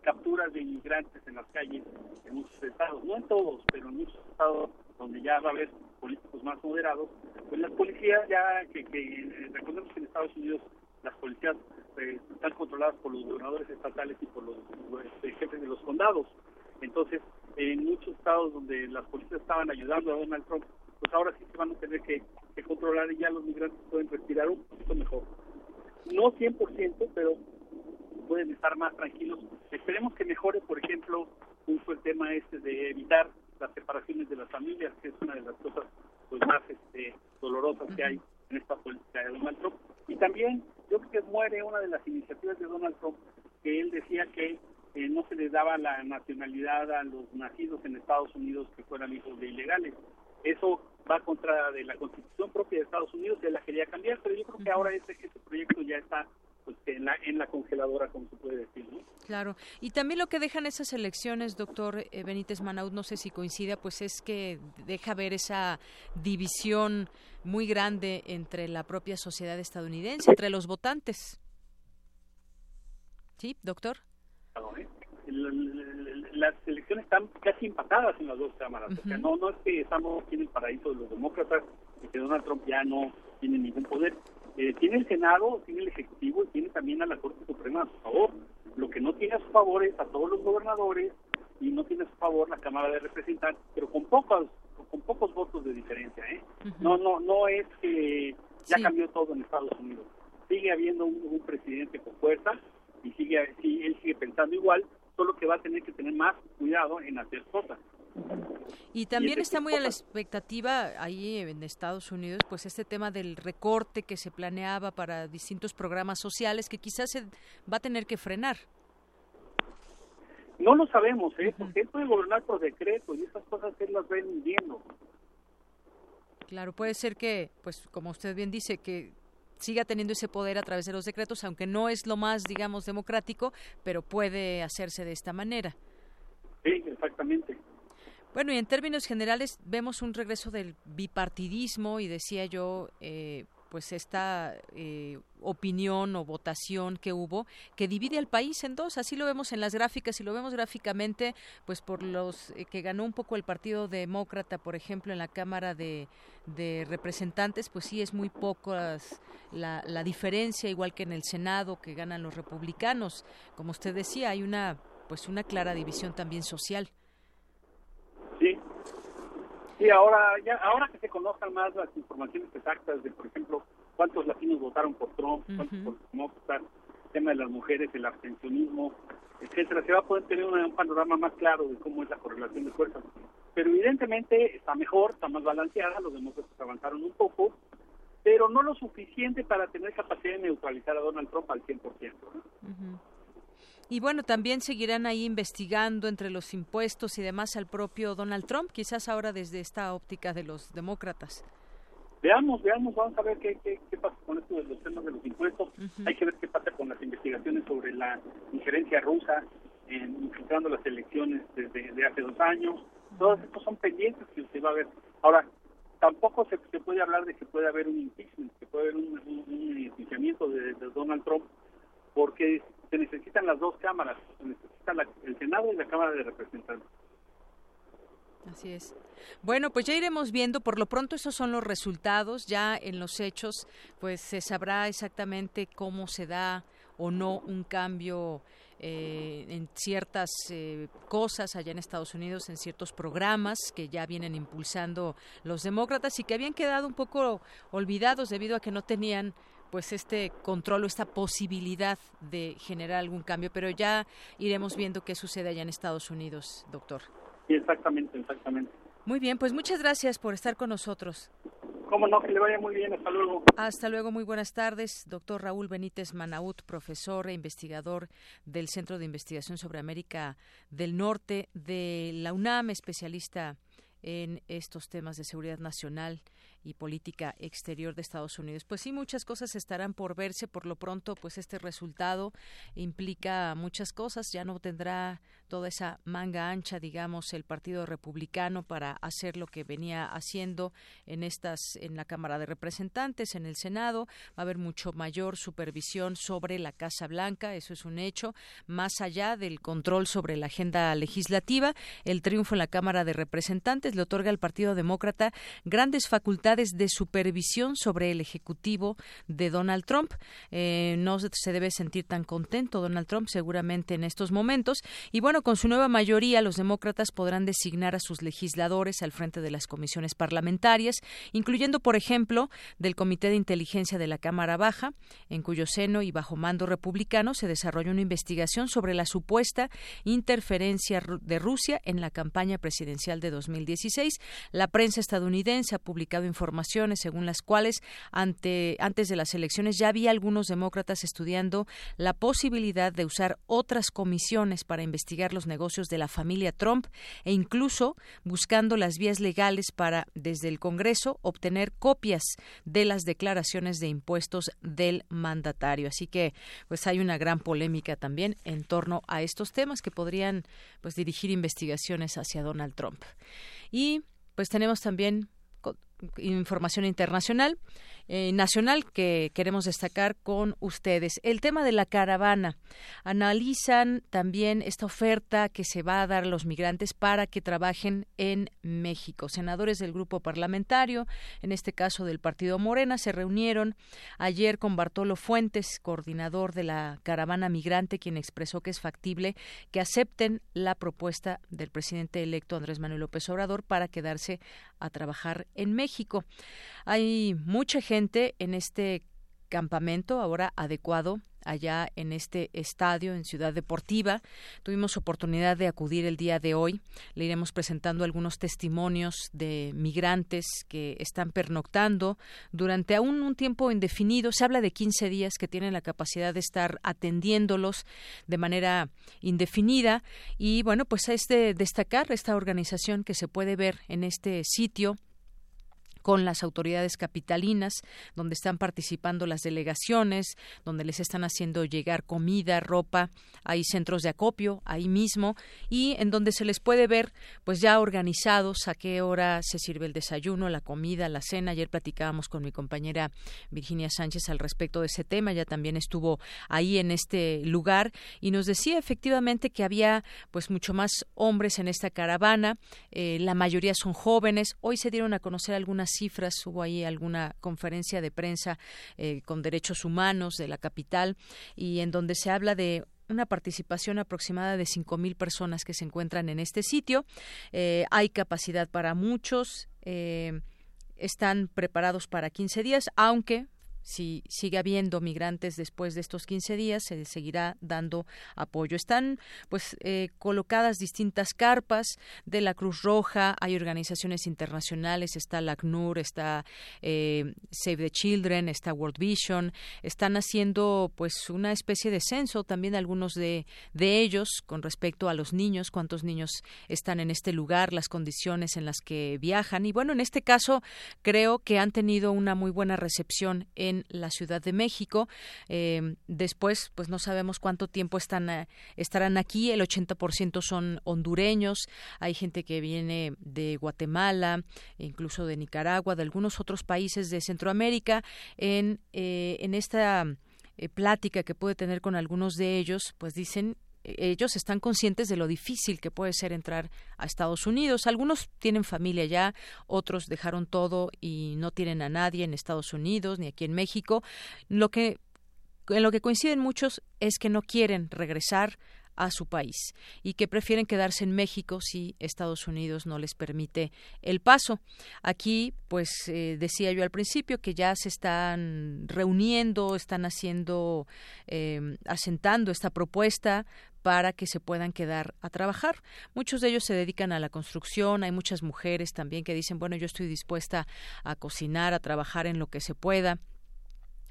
capturas de inmigrantes en las calles en muchos estados, no en todos, pero en muchos estados donde ya va a haber políticos más moderados, pues las policías ya, que, que eh, recordemos que en Estados Unidos las policías eh, están controladas por los gobernadores estatales y por los, este, jefes de los condados. Entonces, en muchos estados donde las policías estaban ayudando a Donald Trump, pues ahora sí se van a tener que, controlar y ya los migrantes pueden respirar un poquito mejor. No 100%, pero pueden estar más tranquilos. Esperemos que mejore, por ejemplo, justo el tema este de evitar las separaciones de las familias, que es una de las cosas pues, más este, dolorosas que hay en esta política de Donald Trump. Y también yo creo que muere una de las iniciativas de Donald Trump, que él decía que eh, no se les daba la nacionalidad a los nacidos en Estados Unidos que fueran hijos de ilegales. Eso va contra de la constitución propia de Estados Unidos, él la quería cambiar, pero yo creo que ahora ese, ese proyecto ya está pues, en, la, en la congeladora, como se puede decir. ¿no? Claro. Y también lo que dejan esas elecciones, doctor eh, Benítez Manaud, no sé si coincida, pues es que deja ver esa división muy grande entre la propia sociedad estadounidense, entre los votantes. ¿Sí, doctor? ¿eh? Las elecciones están casi empatadas en las dos cámaras. no, no es que estamos aquí en el paraíso de los demócratas y que Donald Trump ya no tiene ningún poder eh, tiene el Senado, tiene el Ejecutivo y tiene también a la Corte Suprema a su favor. Lo que no tiene a su favor es a todos los gobernadores y no tiene a su favor la Cámara de Representantes, pero con pocos con pocos votos de diferencia. ¿eh? No no no es que ya cambió todo en Estados Unidos. Sigue habiendo un, presidente con fuerza y sigue él sigue pensando igual, solo que va a tener que tener más cuidado en hacer cosas. Y también está muy a la expectativa ahí en Estados Unidos, pues este tema del recorte que se planeaba para distintos programas sociales que quizás se va a tener que frenar. No lo sabemos, ¿eh? Porque él puede gobernar por decreto y esas cosas él las va viendo. Claro, puede ser que, pues como usted bien dice, que siga teniendo ese poder a través de los decretos, aunque no es lo más, digamos, democrático, pero puede hacerse de esta manera. Sí, exactamente. Bueno, y en términos generales vemos un regreso del bipartidismo y decía yo, eh, pues esta eh, opinión o votación que hubo que divide al país en dos. Así lo vemos en las gráficas y lo vemos gráficamente, pues por los eh, que ganó un poco el Partido Demócrata, por ejemplo, en la Cámara de, Representantes, pues sí es muy poco la, la diferencia, igual que en el Senado que ganan los republicanos. Como usted decía, hay una pues una clara división también social. Sí, ahora, ya, ahora que se conozcan más las informaciones exactas de, por ejemplo, cuántos latinos votaron por Trump, cuántos por Demócratas, el tema de las mujeres, el abstencionismo, etcétera, se va a poder tener un, panorama más claro de cómo es la correlación de fuerzas. Pero evidentemente está mejor, está más balanceada, los demócratas avanzaron un poco, pero no lo suficiente para tener capacidad de neutralizar a Donald Trump al 100%. ¿no? Y bueno, también seguirán ahí investigando entre los impuestos y demás al propio Donald Trump, quizás ahora desde esta óptica de los demócratas. Veamos, veamos, vamos a ver qué, qué, pasa con esto de los temas de los impuestos. Hay que ver qué pasa con las investigaciones sobre la injerencia rusa en infiltrando las elecciones desde de hace dos años. Todos estos son pendientes que se va a ver. Ahora, tampoco se, se puede hablar de que puede haber un impeachment, que puede haber un, un, de, de Donald Trump, porque se necesitan las dos cámaras, se necesita el Senado y la Cámara de Representantes. Así es. Bueno, pues ya iremos viendo. Por lo pronto esos son los resultados. Ya en los hechos, pues se sabrá exactamente cómo se da o no un cambio eh, en ciertas eh, cosas allá en Estados Unidos, en ciertos programas que ya vienen impulsando los demócratas y que habían quedado un poco olvidados debido a que no tenían pues este control o esta posibilidad de generar algún cambio, pero ya iremos viendo qué sucede allá en Estados Unidos, doctor. Sí, exactamente, exactamente. Muy bien, pues muchas gracias por estar con nosotros. Cómo no, que le vaya muy bien. Hasta luego. Hasta luego, muy buenas tardes. Doctor Raúl Benítez Manaut, profesor e investigador del Centro de Investigación sobre América del Norte de la UNAM, especialista en estos temas de seguridad nacional y política exterior de Estados Unidos. Pues sí, muchas cosas estarán por verse. Por lo pronto, pues este resultado implica muchas cosas. Ya no tendrá toda esa manga ancha, digamos, el Partido Republicano para hacer lo que venía haciendo en estas, en la Cámara de Representantes, en el Senado. Va a haber mucho mayor supervisión sobre la Casa Blanca. Eso es un hecho. Más allá del control sobre la agenda legislativa, el triunfo en la Cámara de Representantes le otorga al Partido Demócrata grandes facultades de supervisión sobre el Ejecutivo de Donald Trump. Eh, no se debe sentir tan contento Donald Trump seguramente en estos momentos. Y bueno, con su nueva mayoría, los demócratas podrán designar a sus legisladores al frente de las comisiones parlamentarias, incluyendo, por ejemplo, del Comité de Inteligencia de la Cámara Baja, en cuyo seno y bajo mando republicano se desarrolló una investigación sobre la supuesta interferencia de Rusia en la campaña presidencial de 2016. La prensa estadounidense ha publicado informaciones según las cuales ante, antes de las elecciones ya había algunos demócratas estudiando la posibilidad de usar otras comisiones para investigar los negocios de la familia Trump e incluso buscando las vías legales para, desde el Congreso, obtener copias de las declaraciones de impuestos del mandatario. Así que, pues hay una gran polémica también en torno a estos temas que podrían, pues, dirigir investigaciones hacia Donald Trump. Y pues tenemos también información internacional, eh, nacional que queremos destacar con ustedes. El tema de la caravana. Analizan también esta oferta que se va a dar a los migrantes para que trabajen en México. Senadores del grupo parlamentario, en este caso del Partido Morena, se reunieron ayer con Bartolo Fuentes, coordinador de la caravana migrante, quien expresó que es factible que acepten la propuesta del presidente electo Andrés Manuel López Obrador para quedarse a trabajar en México. Hay mucha gente en este campamento ahora adecuado allá en este estadio en Ciudad Deportiva. Tuvimos oportunidad de acudir el día de hoy. Le iremos presentando algunos testimonios de migrantes que están pernoctando durante aún un tiempo indefinido. Se habla de 15 días que tienen la capacidad de estar atendiéndolos de manera indefinida. Y bueno, pues es de destacar esta organización que se puede ver en este sitio con las autoridades capitalinas, donde están participando las delegaciones, donde les están haciendo llegar comida, ropa, hay centros de acopio ahí mismo y en donde se les puede ver pues ya organizados a qué hora se sirve el desayuno, la comida, la cena. Ayer platicábamos con mi compañera Virginia Sánchez al respecto de ese tema, ya también estuvo ahí en este lugar y nos decía efectivamente que había pues mucho más hombres en esta caravana, eh, la mayoría son jóvenes. Hoy se dieron a conocer algunas cifras, hubo ahí alguna conferencia de prensa eh, con derechos humanos de la capital y en donde se habla de una participación aproximada de 5.000 personas que se encuentran en este sitio. Eh, hay capacidad para muchos. Eh, están preparados para 15 días, aunque si sigue habiendo migrantes después de estos 15 días, se seguirá dando apoyo. Están pues eh, colocadas distintas carpas de la Cruz Roja, hay organizaciones internacionales, está la ACNUR, está eh, Save the Children, está World Vision, están haciendo pues una especie de censo también algunos de, de ellos con respecto a los niños, cuántos niños están en este lugar, las condiciones en las que viajan y bueno, en este caso creo que han tenido una muy buena recepción en la Ciudad de México. Eh, después, pues no sabemos cuánto tiempo están, eh, estarán aquí. El 80% son hondureños. Hay gente que viene de Guatemala, incluso de Nicaragua, de algunos otros países de Centroamérica. En, eh, en esta plática que puede tener con algunos de ellos, pues dicen ellos están conscientes de lo difícil que puede ser entrar a Estados Unidos. Algunos tienen familia ya, otros dejaron todo y no tienen a nadie en Estados Unidos ni aquí en México. Lo que en lo que coinciden muchos es que no quieren regresar a su país y que prefieren quedarse en México si Estados Unidos no les permite el paso. Aquí, pues eh, decía yo al principio que ya se están reuniendo, están haciendo, eh, asentando esta propuesta para que se puedan quedar a trabajar. Muchos de ellos se dedican a la construcción, hay muchas mujeres también que dicen, bueno, yo estoy dispuesta a cocinar, a trabajar en lo que se pueda.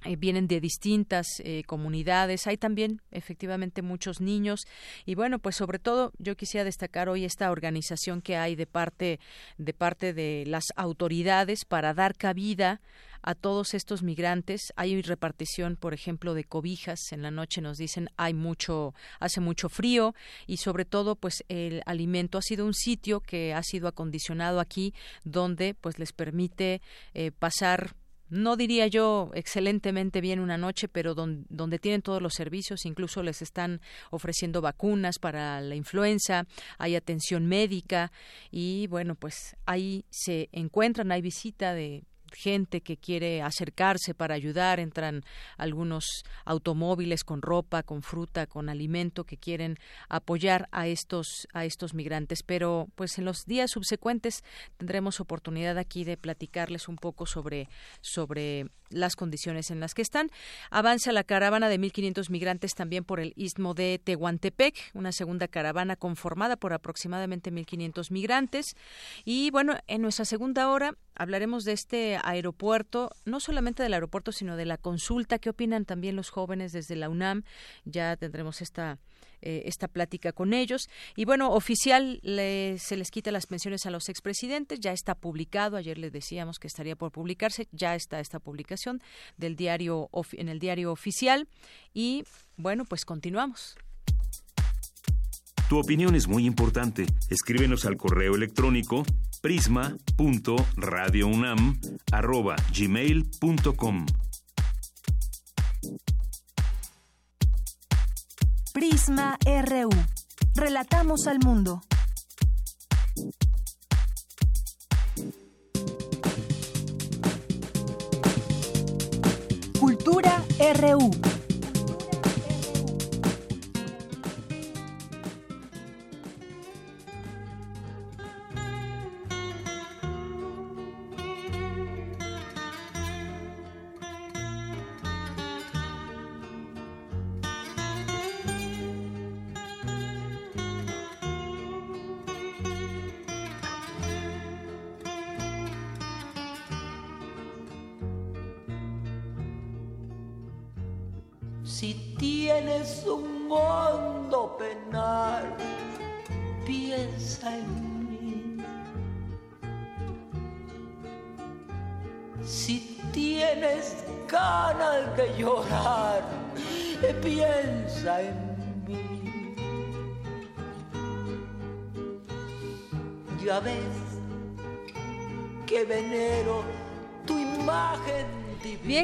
Eh, vienen de distintas eh, comunidades. Hay también efectivamente muchos niños y bueno, pues sobre todo yo quisiera destacar hoy esta organización que hay de parte de parte de las autoridades para dar cabida a todos estos migrantes. Hay repartición, por ejemplo, de cobijas. En la noche nos dicen hay mucho, hace mucho frío y sobre todo, pues el alimento ha sido un sitio que ha sido acondicionado aquí, donde pues les permite eh, pasar no diría yo excelentemente bien una noche, pero donde tienen todos los servicios, incluso les están ofreciendo vacunas para la influenza, hay atención médica y bueno, pues ahí se encuentran, hay visita de gente que quiere acercarse para ayudar, entran algunos automóviles con ropa, con fruta, con alimento que quieren apoyar a estos a estos migrantes, pero pues en los días subsecuentes tendremos oportunidad aquí de platicarles un poco sobre sobre las condiciones en las que están. Avanza la caravana de 1.500 migrantes también por el istmo de Tehuantepec, una segunda caravana conformada por aproximadamente 1.500 migrantes. Y bueno, en nuestra segunda hora hablaremos de este aeropuerto, no solamente del aeropuerto, sino de la consulta. ¿Qué opinan también los jóvenes desde la UNAM? Ya tendremos esta eh, esta plática con ellos. Y bueno, oficial se les quita las pensiones a los expresidentes, ya está publicado, ayer les decíamos que estaría por publicarse, ya está esta publicación del diario en el diario oficial y bueno, pues continuamos. Tu opinión es muy importante. Escríbenos al correo electrónico prisma.radiounam@gmail.com. Prisma RU. Relatamos al mundo. Cultura RU.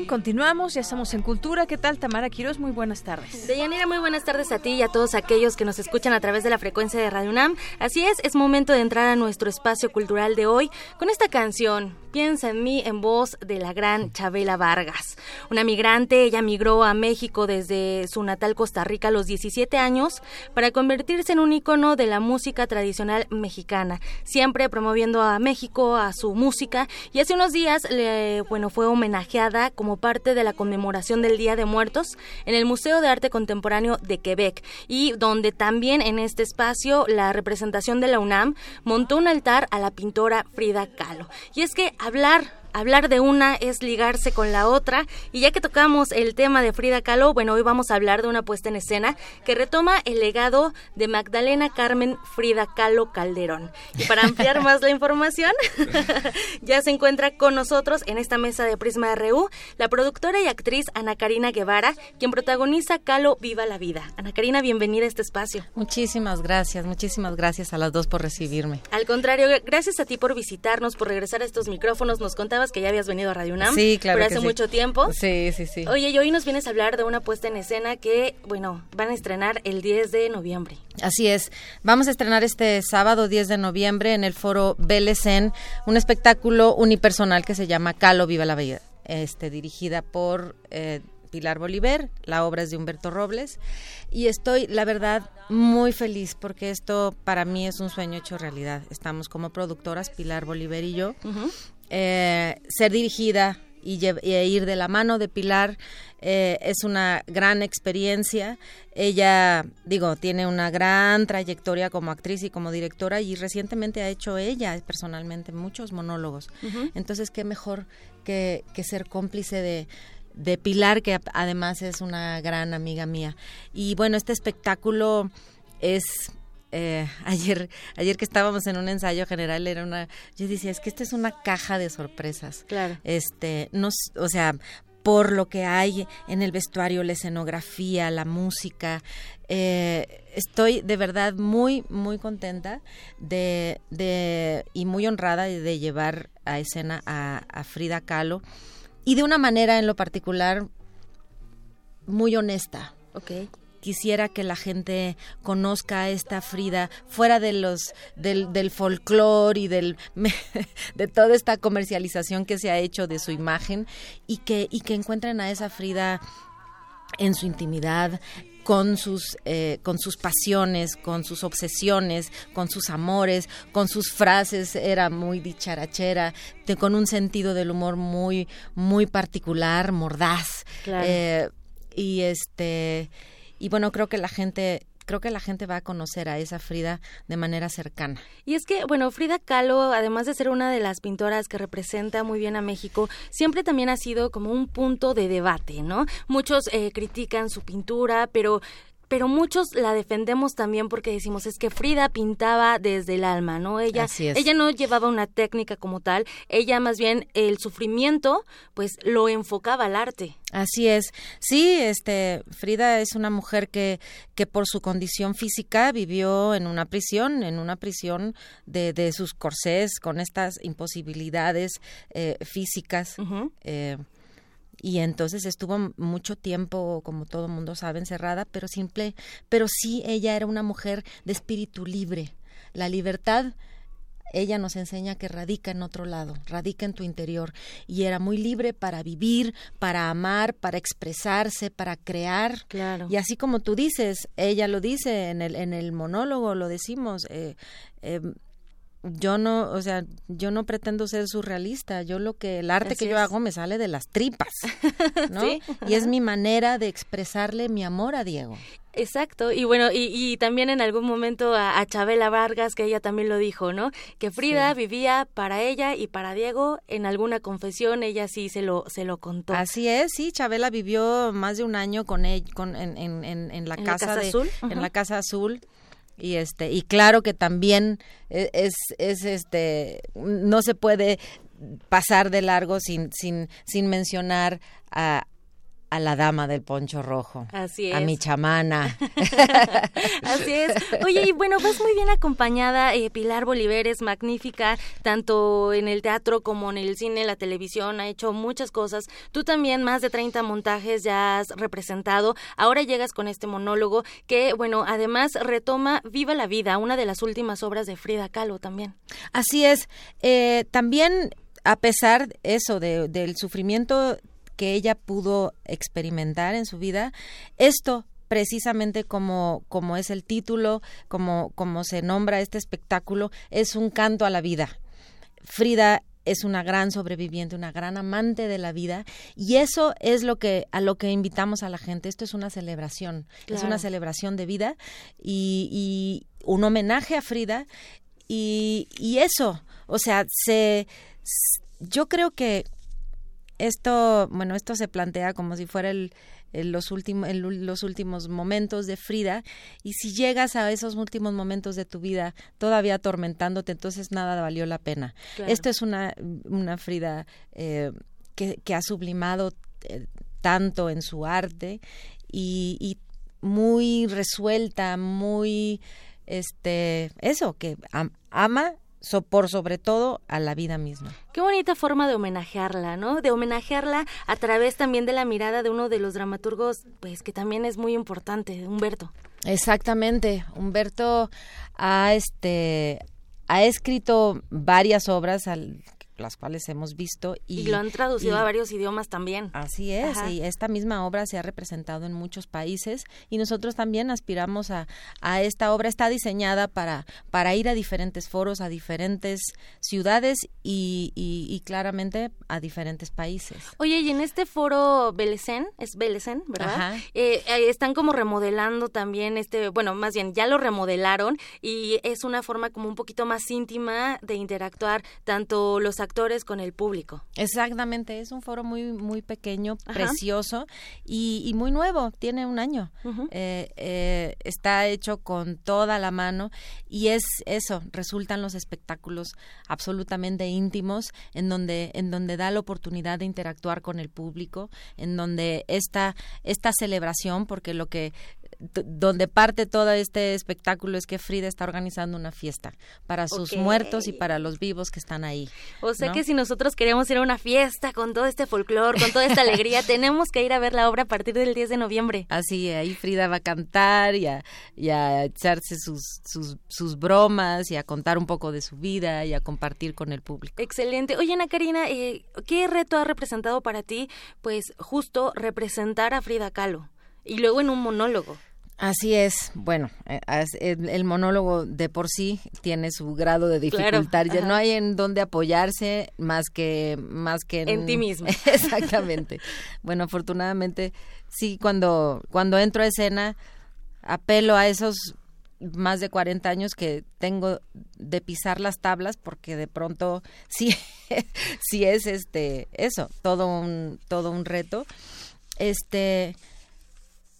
Bien, continuamos, ya estamos en Cultura. ¿Qué tal, Tamara Quiroz? Muy buenas tardes. Deyanira, muy buenas tardes a ti y a todos aquellos que nos escuchan a través de la frecuencia de Radio UNAM. Así es, es momento de entrar a nuestro espacio cultural de hoy con esta canción, Piensa en mí, en voz de la gran Chabela Vargas. Una migrante, ella migró a México desde su natal Costa Rica a los 17 años para convertirse en un icono de la música tradicional mexicana, siempre promoviendo a México, a su música, y hace unos días, le, bueno, fue homenajeada como parte de la conmemoración del Día de Muertos en el Museo de Arte Contemporáneo de Quebec, y donde también en este espacio la representación de la UNAM montó un altar a la pintora Frida Kahlo. Y es que hablar hablar de una es ligarse con la otra. Y ya que tocamos el tema de Frida Kahlo, bueno, hoy vamos a hablar de una puesta en escena que retoma el legado de Magdalena Carmen Frida Kahlo Calderón. Y para ampliar más la información, ya se encuentra con nosotros en esta mesa de Prisma RU la productora y actriz Ana Karina Guevara, quien protagoniza Kahlo Viva la Vida. Ana Karina, bienvenida a este espacio. Muchísimas gracias, muchísimas gracias a las dos por recibirme. Al contrario, gracias a ti por visitarnos, por regresar a estos micrófonos. Nos contaba que ya habías venido a Radio UNAM. Sí, claro. Pero hace mucho tiempo. Sí, sí, sí. Oye, y hoy nos vienes a hablar de una puesta en escena que, bueno, van a estrenar el 10 de noviembre. Así es. Vamos a estrenar este sábado 10 de noviembre en el foro Belecen un espectáculo unipersonal que se llama Calo Viva la Vida, este, dirigida por... Eh, Pilar Bolívar, la obra es de Humberto Robles y estoy, la verdad, muy feliz porque esto para mí es un sueño hecho realidad. Estamos como productoras, Pilar Bolívar y yo, eh, ser dirigida y, ir de la mano de Pilar eh, es una gran experiencia. Ella, digo, tiene una gran trayectoria como actriz y como directora y recientemente ha hecho ella personalmente muchos monólogos. Entonces, qué mejor que, que ser cómplice de, de Pilar, que además es una gran amiga mía. Y bueno, este espectáculo es eh, ayer ayer que estábamos en un ensayo general era una yo decía es que esta es una caja de sorpresas claro. Este no o sea por lo que hay en el vestuario la escenografía la música eh, estoy de verdad muy muy contenta de, de y muy honrada de llevar a escena a, a Frida Kahlo y de una manera en lo particular muy honesta. Okay quisiera que la gente conozca a esta Frida fuera de los del, del folclore y del de toda esta comercialización que se ha hecho de su imagen y que y que encuentren a esa Frida en su intimidad con sus eh, con sus pasiones, con sus obsesiones, con sus amores, con sus frases era muy dicharachera, con un sentido del humor muy muy particular, mordaz, eh, y este y bueno, creo que la gente creo que la gente va a conocer a esa Frida de manera cercana. Y es que, bueno, Frida Kahlo, además de ser una de las pintoras que representa muy bien a México, siempre también ha sido como un punto de debate, ¿no? Muchos eh, critican su pintura, pero pero muchos la defendemos también porque decimos es que Frida pintaba desde el alma, ¿no? Ella ella no llevaba una técnica como tal, ella más bien el sufrimiento pues lo enfocaba al arte. Así es. Sí, este Frida es una mujer que que por su condición física vivió en una prisión, en una prisión de, de sus corsés con estas imposibilidades eh, físicas y entonces estuvo mucho tiempo, como todo mundo sabe, encerrada, pero simple, pero sí ella era una mujer de espíritu libre. La libertad ella nos enseña que radica en otro lado, radica en tu interior y era muy libre para vivir, para amar, para expresarse, para crear. Claro. Y así como tú dices, ella lo dice en el en el monólogo, lo decimos. Eh, eh, yo no, o sea, yo no pretendo ser surrealista, yo lo que, el arte que yo hago me sale de las tripas, ¿no? Y es mi manera de expresarle mi amor a Diego. Exacto, y bueno, y, y también en algún momento a, Chabela Vargas, que ella también lo dijo, ¿no? Que Frida vivía para ella y para Diego, en alguna confesión ella sí se lo, se lo contó. Así es, sí, Chabela vivió más de un año con él, con, en, en, en, la, casa azul? en la casa azul y este y claro que también e, es, es este no se puede pasar de largo sin sin sin mencionar a, a la dama del poncho rojo. Así es. A mi chamana. Así es. Oye, y bueno, vas muy bien acompañada. Eh, Pilar Bolívar es magnífica, tanto en el teatro como en el cine, la televisión. Ha hecho muchas cosas. Tú también, más de 30 montajes ya has representado. Ahora llegas con este monólogo que, bueno, además retoma Viva la Vida, una de las últimas obras de Frida Kahlo también. Así es. Eh, también a pesar eso de, del sufrimiento que ella pudo experimentar en su vida, esto precisamente como, como es el título, como, como se nombra este espectáculo, es un canto a la vida. Frida es una gran sobreviviente, una gran amante de la vida y eso es lo que a lo que invitamos a la gente. Esto es una celebración, es una celebración de vida y, y un homenaje a Frida y, y, eso, o sea, se yo creo que esto, bueno, esto se plantea como si fuera el, los, últimos, los últimos momentos de Frida y si llegas a esos últimos momentos de tu vida todavía atormentándote, entonces nada valió la pena. Esto es una, una Frida eh, que, que, ha sublimado eh, tanto en su arte y, y muy resuelta, muy este eso que ama por sobre todo a la vida misma. Qué bonita forma de homenajearla, ¿no? De homenajearla a través también de la mirada de uno de los dramaturgos, pues que también es muy importante, Humberto. Exactamente, Humberto ha este ha escrito varias obras al las cuales hemos visto. Y, lo han traducido a varios idiomas también. Así es, y esta misma obra se ha representado en muchos países y nosotros también aspiramos a, a esta obra. Está diseñada para, para ir a diferentes foros, a diferentes ciudades y, y, claramente a diferentes países. Oye, y en este foro Belecén, es Belecén, ¿verdad? Eh, están como remodelando también este, bueno, más bien ya lo remodelaron y es una forma como un poquito más íntima de interactuar tanto los actores con el público. Exactamente, es un foro muy muy pequeño, precioso y, muy nuevo, tiene un año. Eh, eh, está hecho con toda la mano y es eso, resultan los espectáculos absolutamente íntimos en donde en donde da la oportunidad de interactuar con el público, en donde esta esta celebración, porque lo que donde parte todo este espectáculo es que Frida está organizando una fiesta para sus muertos y para los vivos que están ahí. O sea que si nosotros queremos ir a una fiesta con todo este folclore, con toda esta alegría, tenemos que ir a ver la obra a partir del 10 de noviembre. Así, ahí Frida va a cantar y a, echarse sus, sus, bromas y a contar un poco de su vida y a compartir con el público. Excelente. Oye, Ana Karina, eh, ¿qué reto ha representado para ti, pues justo representar a Frida Kahlo? Y luego en un monólogo. Así es. Bueno, eh, el monólogo de por sí tiene su grado de dificultad. ya no hay en dónde apoyarse más que más que en, ti mismo. Exactamente. bueno, afortunadamente sí cuando cuando entro a escena apelo a esos más de 40 años que tengo de pisar las tablas porque de pronto sí sí es este eso, todo un todo un reto. Este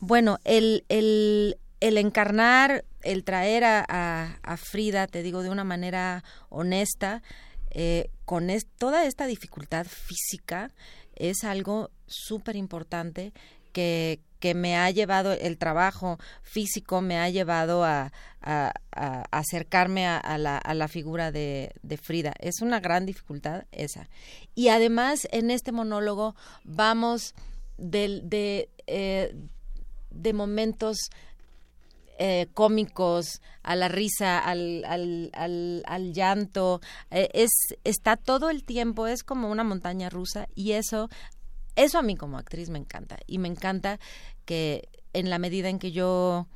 bueno, el, el, encarnar, el traer a, Frida, te digo, de una manera honesta, eh, con toda esta dificultad física, es algo súper importante que, que me ha llevado, el trabajo físico me ha llevado a acercarme a, la, a la figura de, de, Frida. Es una gran dificultad esa. Y además, en este monólogo vamos del, de... Eh, de momentos eh, cómicos, a la risa, al, al, al, llanto, eh, es, está todo el tiempo, es como una montaña rusa y eso, eso a mí como actriz me encanta. Y me encanta que en la medida en que yo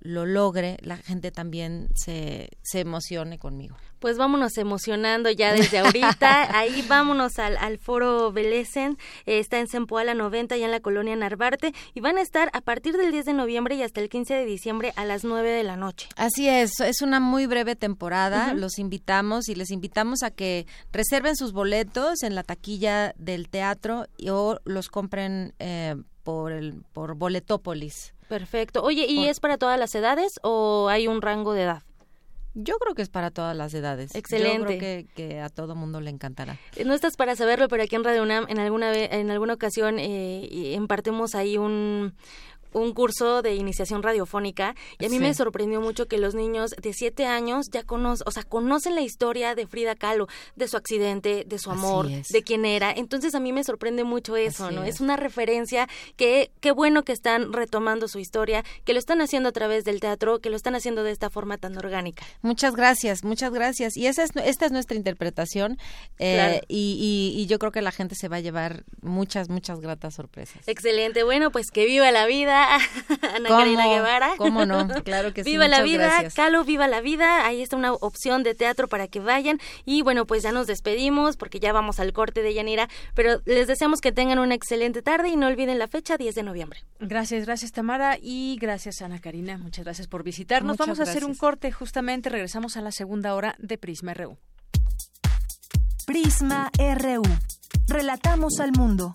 lo logre, la gente también se, se emocione conmigo. Pues vámonos emocionando ya desde ahorita. Ahí vámonos al, al foro Belecen. está en Sempoala 90, ya en la colonia Narvarte. Y van a estar a partir del 10 de noviembre y hasta el 15 de diciembre a las 9 de la noche. Así es, es una muy breve temporada. Los invitamos y les invitamos a que reserven sus boletos en la taquilla del teatro o los compren eh, por, el, por Boletópolis. Perfecto. Oye, ¿y es para todas las edades o hay un rango de edad? Yo creo que es para todas las edades. Excelente. Yo creo que, a todo mundo le encantará. Eh, no estás para saberlo, pero aquí en Radio UNAM en alguna en alguna ocasión eh, impartimos ahí un un curso de iniciación radiofónica y a mí me sorprendió mucho que los niños de siete años ya conocen, o sea, conocen la historia de Frida Kahlo, de su accidente, de su amor, de quién era. Entonces a mí me sorprende mucho eso, ¿no? Es. una referencia que qué bueno que están retomando su historia, que lo están haciendo a través del teatro, que lo están haciendo de esta forma tan orgánica. Muchas gracias, muchas gracias. Y esa es, esta es nuestra interpretación eh, y, y yo creo que la gente se va a llevar muchas, muchas gratas sorpresas. Excelente. Bueno, pues que viva la vida Ana Karina Guevara. ¿Cómo no? Claro que sí. Viva la vida, Calo, viva la vida. Ahí está una opción de teatro para que vayan. Y bueno, pues ya nos despedimos porque ya vamos al corte de Yanira. Pero les deseamos que tengan una excelente tarde y no olviden la fecha, 10 de noviembre. Gracias, gracias Tamara y gracias Ana Karina. Muchas gracias por visitarnos. vamos a hacer un corte justamente. Regresamos a la segunda hora de Prisma RU. Prisma RU. Relatamos al mundo.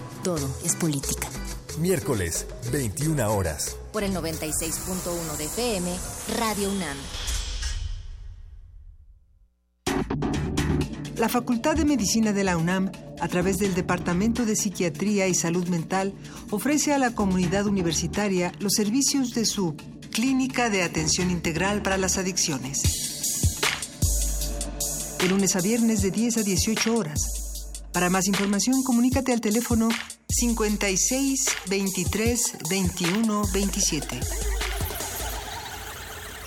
Todo es política. Miércoles, 21 horas. Por el 96.1 de FM, Radio UNAM. La Facultad de Medicina de la UNAM, a través del Departamento de Psiquiatría y Salud Mental, ofrece a la comunidad universitaria los servicios de su Clínica de Atención Integral para las Adicciones. De lunes a viernes de 10 a 18 horas. Para más información, comunícate al teléfono 56 23 21 27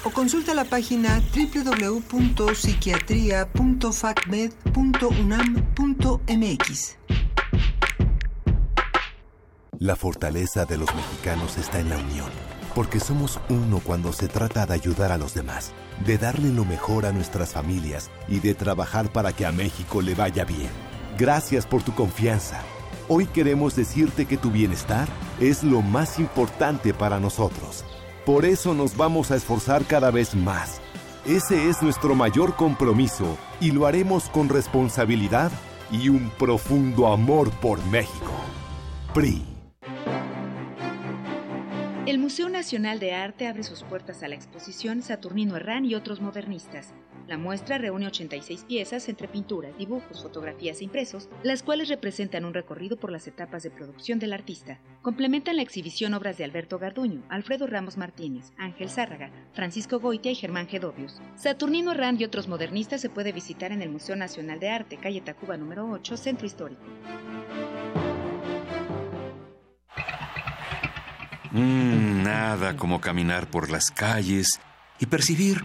o consulta la página www.psiquiatria.facmed.unam.mx. La fortaleza de los mexicanos está en la unión, porque somos uno cuando se trata de ayudar a los demás, de darle lo mejor a nuestras familias y de trabajar para que a México le vaya bien. Gracias por tu confianza. Hoy queremos decirte que tu bienestar es lo más importante para nosotros. Por eso nos vamos a esforzar cada vez más. Ese es nuestro mayor compromiso y lo haremos con responsabilidad y un profundo amor por México. PRI. El Museo Nacional de Arte abre sus puertas a la exposición Saturnino Herrán y otros modernistas. La muestra reúne 86 piezas entre pinturas, dibujos, fotografías e impresos, las cuales representan un recorrido por las etapas de producción del artista. Complementan la exhibición obras de Alberto Garduño, Alfredo Ramos Martínez, Ángel Zárraga, Francisco Goitia y Germán Gedovius. Saturnino Herrán y otros modernistas se puede visitar en el Museo Nacional de Arte, calle Tacuba número 8, Centro Histórico. Mm, nada como caminar por las calles y percibir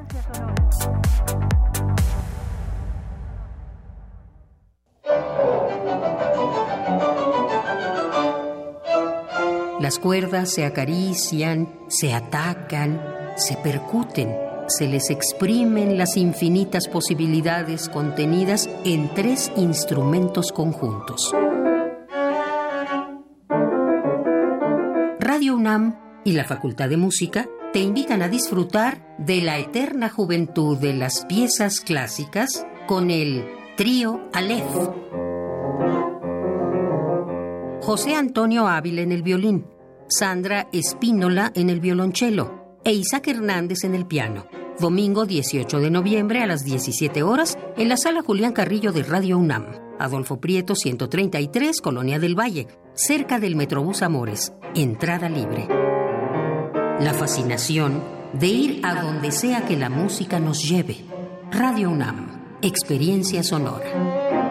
Las cuerdas se acarician, se atacan, se percuten, se les exprimen las infinitas posibilidades contenidas en tres instrumentos conjuntos. Radio UNAM y la Facultad de Música te invitan a disfrutar de la eterna juventud de las piezas clásicas con el trío Aleph. José Antonio Ávila en el violín, Sandra Espínola en el violonchelo e Isaac Hernández en el piano. Domingo 18 de noviembre a las 17 horas en la sala Julián Carrillo de Radio UNAM. Adolfo Prieto 133, Colonia del Valle, cerca del Metrobús Amores. Entrada libre. La fascinación de ir a donde sea que la música nos lleve. Radio UNAM, experiencia sonora.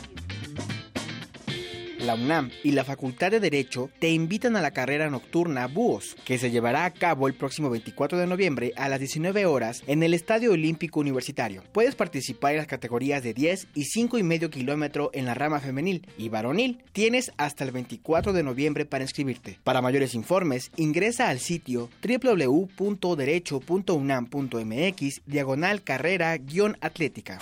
La UNAM y la Facultad de Derecho te invitan a la carrera nocturna Búhos, que se llevará a cabo el próximo 24 de noviembre a las 19 horas en el Estadio Olímpico Universitario. Puedes participar en las categorías de 10 y 5 y medio kilómetro en la rama femenil y varonil. Tienes hasta el 24 de noviembre para inscribirte. Para mayores informes, ingresa al sitio www.derecho.unam.mx diagonal carrera-atlética.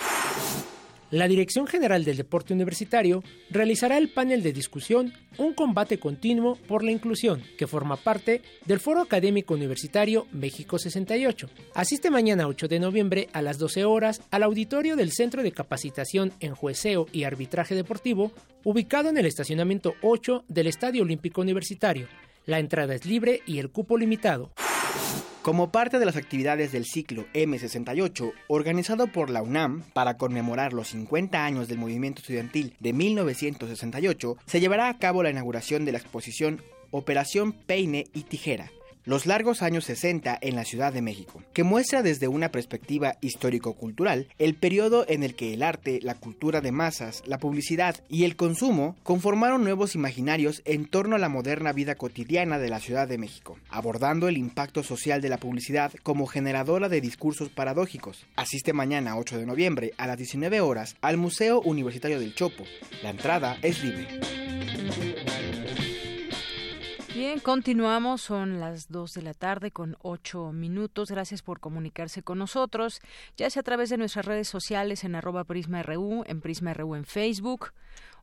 La Dirección General del Deporte Universitario realizará el panel de discusión Un combate continuo por la inclusión, que forma parte del Foro Académico Universitario México 68. Asiste mañana 8 de noviembre a las 12 horas al auditorio del Centro de Capacitación en Jueceo y Arbitraje Deportivo, ubicado en el estacionamiento 8 del Estadio Olímpico Universitario. La entrada es libre y el cupo limitado. Como parte de las actividades del ciclo M68, organizado por la UNAM para conmemorar los 50 años del movimiento estudiantil de 1968, se llevará a cabo la inauguración de la exposición Operación Peine y Tijera, Los largos años 60 en la Ciudad de México, que muestra desde una perspectiva histórico-cultural el periodo en el que el arte, la cultura de masas, la publicidad y el consumo conformaron nuevos imaginarios en torno a la moderna vida cotidiana de la Ciudad de México, abordando el impacto social de la publicidad como generadora de discursos paradójicos. Asiste mañana 8 de noviembre a las 19 horas al Museo Universitario del Chopo. La entrada es libre. Bien, continuamos, son las 2 de la tarde con 8 minutos. Gracias por comunicarse con nosotros, ya sea a través de nuestras redes sociales en arroba PrismaRU, en PrismaRU en Facebook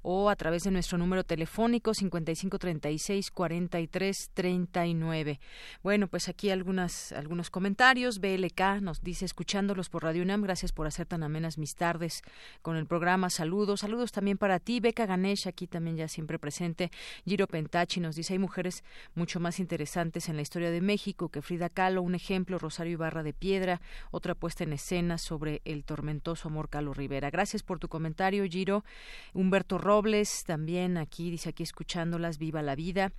o a través de nuestro número telefónico 5536-4339. Bueno, pues aquí algunas, algunos comentarios. BLK nos dice, escuchándolos por Radio UNAM, gracias por hacer tan amenas mis tardes con el programa. Saludos, saludos también para ti. Beca Ganesh, aquí también ya siempre presente. Giro Pentachi nos dice, hay mujeres mucho más interesantes en la historia de México que Frida Kahlo, un ejemplo, Rosario Ibarra de Piedra, otra puesta en escena sobre el tormentoso amor Carlos Rivera. Gracias por tu comentario, Giro. Humberto Robles también aquí, dice aquí escuchándolas, viva la vida.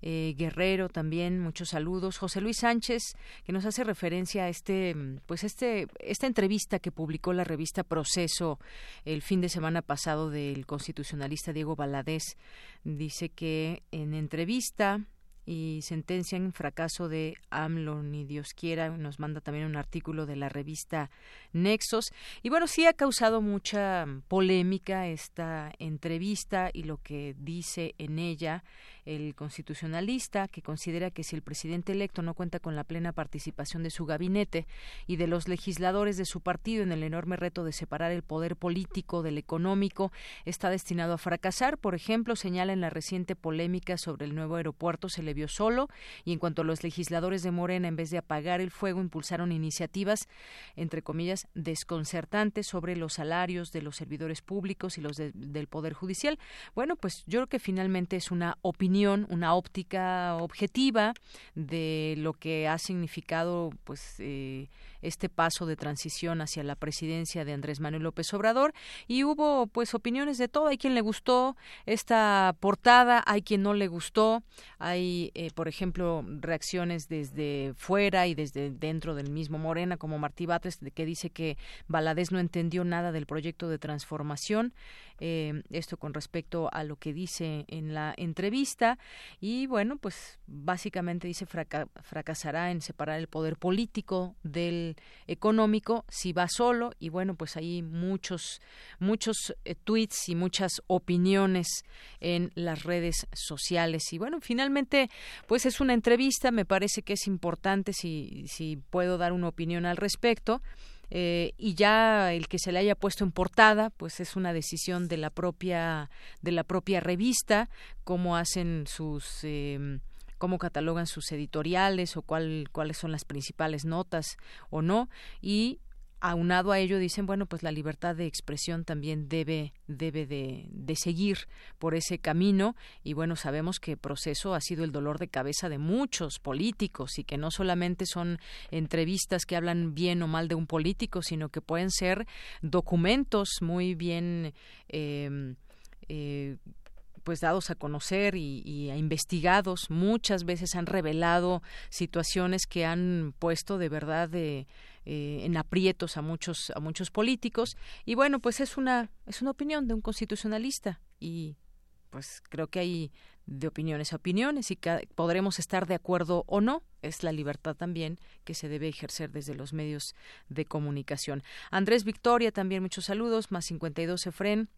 Eh, Guerrero también, muchos saludos. José Luis Sánchez, que nos hace referencia a este, pues este, esta entrevista que publicó la revista Proceso el fin de semana pasado del constitucionalista Diego Valadez. Dice que en entrevista y sentencian fracaso de AMLO, ni Dios quiera. Nos manda también un artículo de la revista Nexos. Y bueno, sí ha causado mucha polémica esta entrevista y lo que dice en ella el constitucionalista, que considera que si el presidente electo no cuenta con la plena participación de su gabinete y de los legisladores de su partido en el enorme reto de separar el poder político del económico, está destinado a fracasar. Por ejemplo, señala en la reciente polémica sobre el nuevo aeropuerto se le vio solo y en cuanto a los legisladores de Morena, en vez de apagar el fuego, impulsaron iniciativas, entre comillas, desconcertantes sobre los salarios de los servidores públicos y los del Poder Judicial. Bueno, pues yo creo que finalmente es una opinión una óptica objetiva de lo que ha significado pues eh, este paso de transición hacia la presidencia de Andrés Manuel López Obrador y hubo pues opiniones de todo hay quien le gustó esta portada hay quien no le gustó hay eh, por ejemplo reacciones desde fuera y desde dentro del mismo Morena como Martí Batres que dice que Valadez no entendió nada del proyecto de transformación eh, esto con respecto a lo que dice en la entrevista. Y bueno pues básicamente dice fracasará en separar el poder político del económico si va solo y bueno pues hay muchos muchos eh, tweets y muchas opiniones en las redes sociales. Y bueno finalmente pues es una entrevista. Me parece que es importante si si puedo dar una opinión al respecto. Eh, y ya el que se le haya puesto en portada pues es una decisión de la propia de la propia revista cómo hacen sus eh, cómo catalogan sus editoriales o cuál, cuáles son las principales notas o no. Y aunado a ello dicen bueno pues la libertad de expresión también debe debe de, de, seguir por ese camino y bueno sabemos que proceso ha sido el dolor de cabeza de muchos políticos y que no solamente son entrevistas que hablan bien o mal de un político sino que pueden ser documentos muy bien eh, eh, pues dados a conocer y, y, investigados. Muchas veces han revelado situaciones que han puesto de verdad de eh, en aprietos a muchos a muchos políticos y bueno pues es una es una opinión de un constitucionalista y pues creo que hay de opiniones a opiniones y podremos estar de acuerdo o no. Es la libertad también que se debe ejercer desde los medios de comunicación. Andrés Victoria, también muchos saludos, más 52 Efren.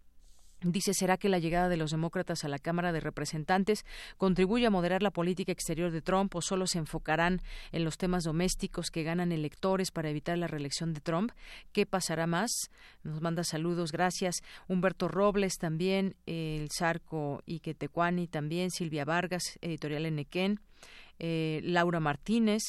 Dice, ¿será que la llegada de los demócratas a la Cámara de Representantes contribuye a moderar la política exterior de Trump o solo se enfocarán en los temas domésticos que ganan electores para evitar la reelección de Trump? ¿Qué pasará más? Nos manda saludos, gracias. Humberto Robles también, el Zarco Iquetecuani también, Silvia Vargas, editorial Enequén, eh, Laura Martínez,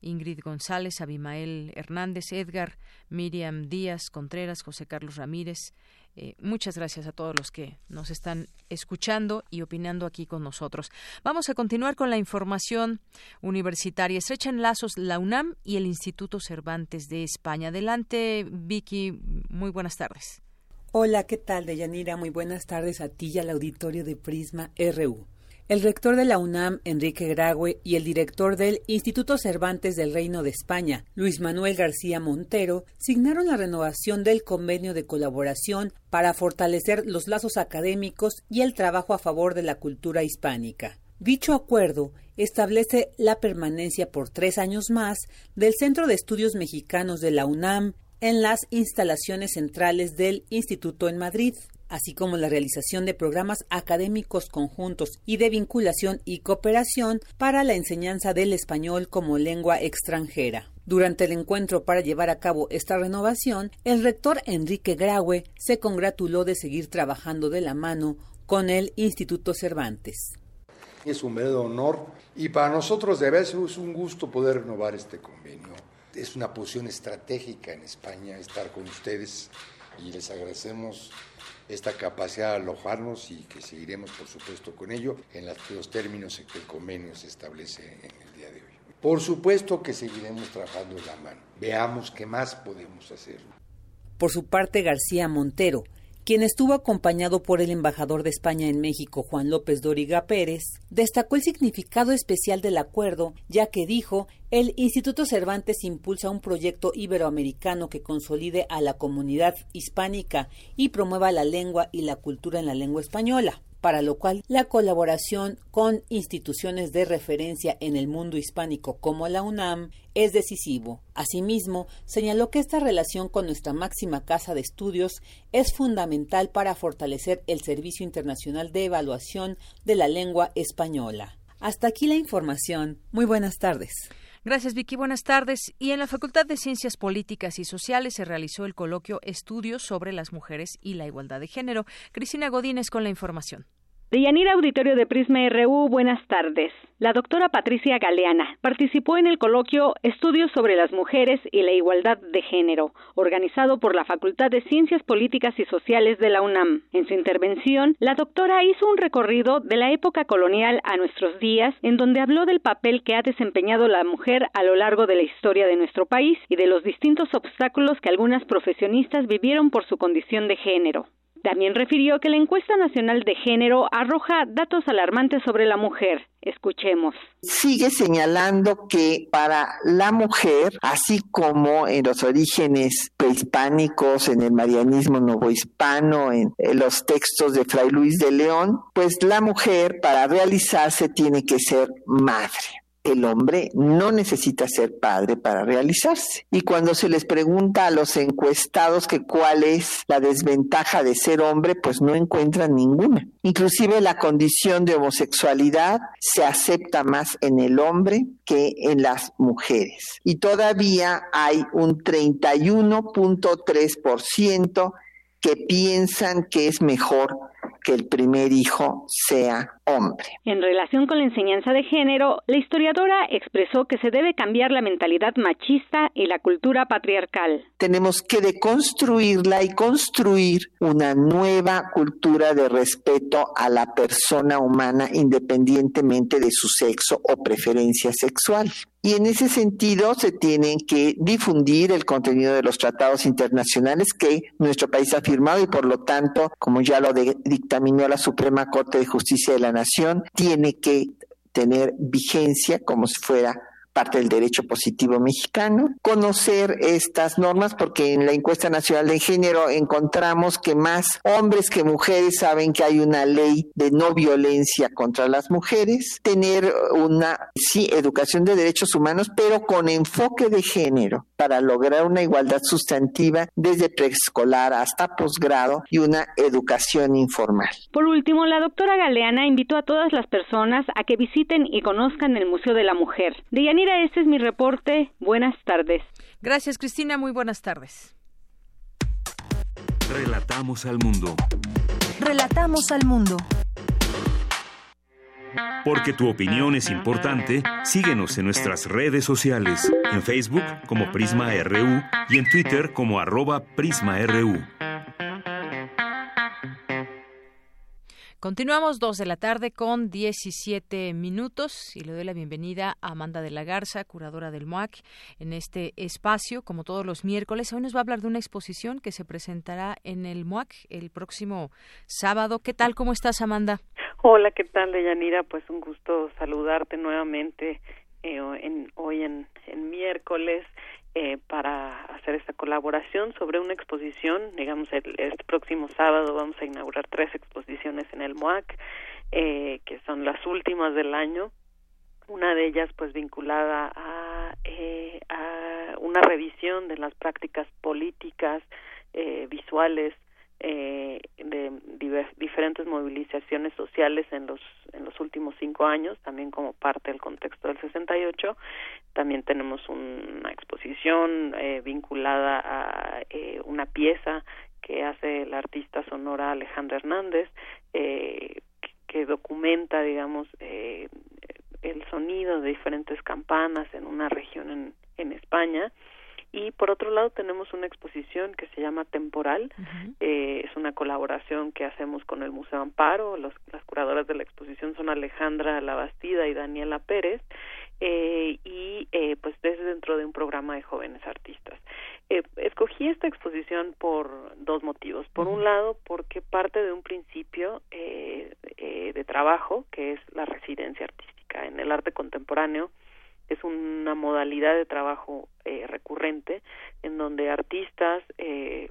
Ingrid González, Abimael Hernández, Edgar, Miriam Díaz Contreras, José Carlos Ramírez, eh, muchas gracias a todos los que nos están escuchando y opinando aquí con nosotros. Vamos a continuar con la información universitaria. Estrechan lazos la UNAM y el Instituto Cervantes de España. Adelante, Vicky. Muy buenas tardes. Hola, ¿qué tal, Deyanira? Muy buenas tardes a ti y al auditorio de Prisma RU. El rector de la UNAM, Enrique Graue, y el director del Instituto Cervantes del Reino de España, Luis Manuel García Montero, signaron la renovación del convenio de colaboración para fortalecer los lazos académicos y el trabajo a favor de la cultura hispánica. Dicho acuerdo establece la permanencia por tres años más del Centro de Estudios Mexicanos de la UNAM en las instalaciones centrales del Instituto en Madrid así como la realización de programas académicos conjuntos y de vinculación y cooperación para la enseñanza del español como lengua extranjera. Durante el encuentro para llevar a cabo esta renovación, el rector Enrique Graue se congratuló de seguir trabajando de la mano con el Instituto Cervantes. Es un verdadero honor y para nosotros de vez es un gusto poder renovar este convenio. Es una posición estratégica en España estar con ustedes y les agradecemos esta capacidad de alojarnos y que seguiremos, por supuesto, con ello en los términos en que el convenio se establece en el día de hoy. Por supuesto que seguiremos trabajando en la mano. Veamos qué más podemos hacer. Por su parte, García Montero, quien estuvo acompañado por el embajador de España en México, Juan López Doriga Pérez, destacó el significado especial del acuerdo, ya que dijo, el Instituto Cervantes impulsa un proyecto iberoamericano que consolide a la comunidad hispánica y promueva la lengua y la cultura en la lengua española para lo cual la colaboración con instituciones de referencia en el mundo hispánico como la UNAM es decisivo. Asimismo, señaló que esta relación con nuestra máxima casa de estudios es fundamental para fortalecer el Servicio Internacional de Evaluación de la Lengua Española. Hasta aquí la información. Muy buenas tardes. Gracias, Vicky. Buenas tardes. Y en la Facultad de Ciencias Políticas y Sociales se realizó el coloquio Estudios sobre las mujeres y la igualdad de género. Cristina Godínez con la información. De Yanira Auditorio de Prisma RU, buenas tardes. La doctora Patricia Galeana participó en el coloquio Estudios sobre las mujeres y la igualdad de género, organizado por la Facultad de Ciencias Políticas y Sociales de la UNAM. En su intervención, la doctora hizo un recorrido de la época colonial a nuestros días, en donde habló del papel que ha desempeñado la mujer a lo largo de la historia de nuestro país y de los distintos obstáculos que algunas profesionistas vivieron por su condición de género. También refirió que la encuesta nacional de género arroja datos alarmantes sobre la mujer. Escuchemos. Sigue señalando que para la mujer, así como en los orígenes prehispánicos, en el marianismo novohispano, en, en los textos de Fray Luis de León, pues la mujer para realizarse tiene que ser madre el hombre no necesita ser padre para realizarse. Y cuando se les pregunta a los encuestados cuál es la desventaja de ser hombre, pues no encuentran ninguna. Inclusive la condición de homosexualidad se acepta más en el hombre que en las mujeres. Y todavía hay un 31.3% que piensan que es mejor que el primer hijo sea hombre. En relación con la enseñanza de género, la historiadora expresó que se debe cambiar la mentalidad machista y la cultura patriarcal. Tenemos que deconstruirla y construir una nueva cultura de respeto a la persona humana independientemente de su sexo o preferencia sexual. Y en ese sentido se tienen que difundir el contenido de los tratados internacionales que nuestro país ha firmado y por lo tanto, como ya lo dictaminó la Suprema Corte de Justicia de la Nación, tiene que tener vigencia como si fuera parte del derecho positivo mexicano, conocer estas normas porque en la encuesta nacional de género encontramos que más hombres que mujeres saben que hay una ley de no violencia contra las mujeres, tener una sí educación de derechos humanos pero con enfoque de género para lograr una igualdad sustantiva desde preescolar hasta posgrado y una educación informal. Por último, la doctora Galeana invitó a todas las personas a que visiten y conozcan el Museo de la Mujer. Deyanira, este es mi reporte. Buenas tardes. Gracias, Cristina. Muy buenas tardes. Relatamos al mundo. Relatamos al mundo. Porque tu opinión es importante, síguenos en nuestras redes sociales, en Facebook como Prisma RU y en Twitter como arroba PrismaRU. Continuamos dos de la tarde con 17 minutos y le doy la bienvenida a Amanda de la Garza, curadora del MOAC, en este espacio, como todos los miércoles. Hoy nos va a hablar de una exposición que se presentará en el MOAC el próximo sábado. ¿Qué tal? ¿Cómo estás, Amanda? Hola, ¿qué tal, Deyanira? Pues un gusto saludarte nuevamente eh, hoy en, en miércoles eh, para hacer esta colaboración sobre una exposición. Digamos, el, este próximo sábado vamos a inaugurar tres exposiciones en el MOAC, eh, que son las últimas del año. Una de ellas, pues, vinculada a, eh, a una revisión de las prácticas políticas, eh, visuales, eh, de diferentes movilizaciones sociales en los en los últimos cinco años también como parte del contexto del 68 también tenemos una exposición eh, vinculada a eh, una pieza que hace la artista sonora Alejandra Hernández eh, que documenta digamos eh, el sonido de diferentes campanas en una región en, en España y por otro lado tenemos una exposición que se llama Temporal, eh, es una colaboración que hacemos con el Museo Amparo, los, las curadoras de la exposición son Alejandra Labastida y Daniela Pérez, eh, y eh, pues desde dentro de un programa de jóvenes artistas. Eh, escogí esta exposición por dos motivos. Por un lado, porque parte de un principio eh, eh, de trabajo, que es la residencia artística. En el arte contemporáneo, es una modalidad de trabajo eh, recurrente en donde artistas eh,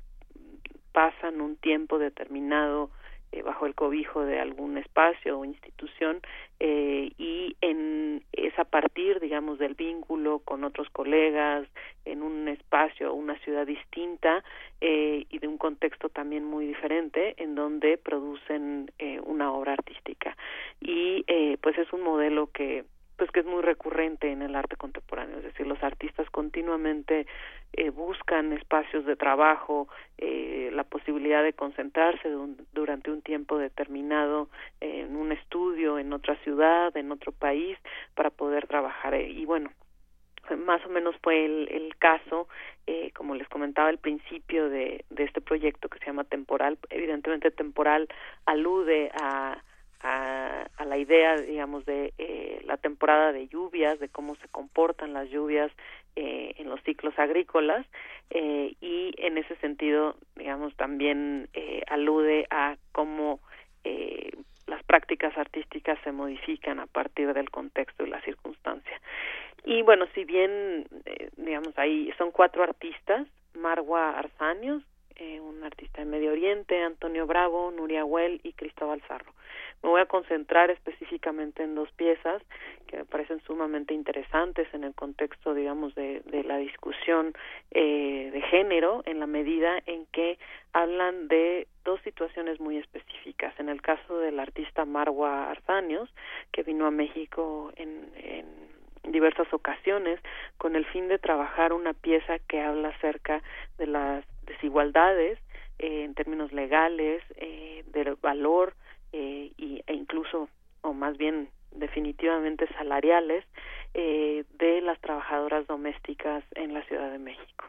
pasan un tiempo determinado eh, bajo el cobijo de algún espacio o institución eh, y en es a partir digamos del vínculo con otros colegas en un espacio o una ciudad distinta eh, y de un contexto también muy diferente en donde producen una obra artística. Y pues es un modelo que pues que es muy recurrente en el arte contemporáneo, es decir, los artistas continuamente eh, buscan espacios de trabajo, eh, la posibilidad de concentrarse durante un tiempo determinado en un estudio, en otra ciudad, en otro país, para poder trabajar. Y bueno, más o menos fue el, el caso, eh, como les comentaba al principio de, de este proyecto que se llama Temporal, evidentemente Temporal alude a a, a la idea, digamos, de eh, la temporada de lluvias, de cómo se comportan las lluvias eh, en los ciclos agrícolas eh, y en ese sentido, digamos, también eh, alude a cómo eh, las prácticas artísticas se modifican a partir del contexto y la circunstancia. Y bueno, si bien, eh, digamos, ahí son cuatro artistas, Marwa Arzanios, eh, un artista de Medio Oriente, Antonio Bravo, Nuria Huel y Cristóbal Zarro. Me voy a concentrar específicamente en dos piezas que me parecen sumamente interesantes en el contexto, digamos, de, de la discusión eh, de género, en la medida en que hablan de dos situaciones muy específicas. En el caso del artista Marwa Arzanios, que vino a México en, en diversas ocasiones con el fin de trabajar una pieza que habla acerca de las desigualdades eh, en términos legales, eh, del valor eh, y, e incluso, o más bien definitivamente salariales, eh, de las trabajadoras domésticas en la Ciudad de México.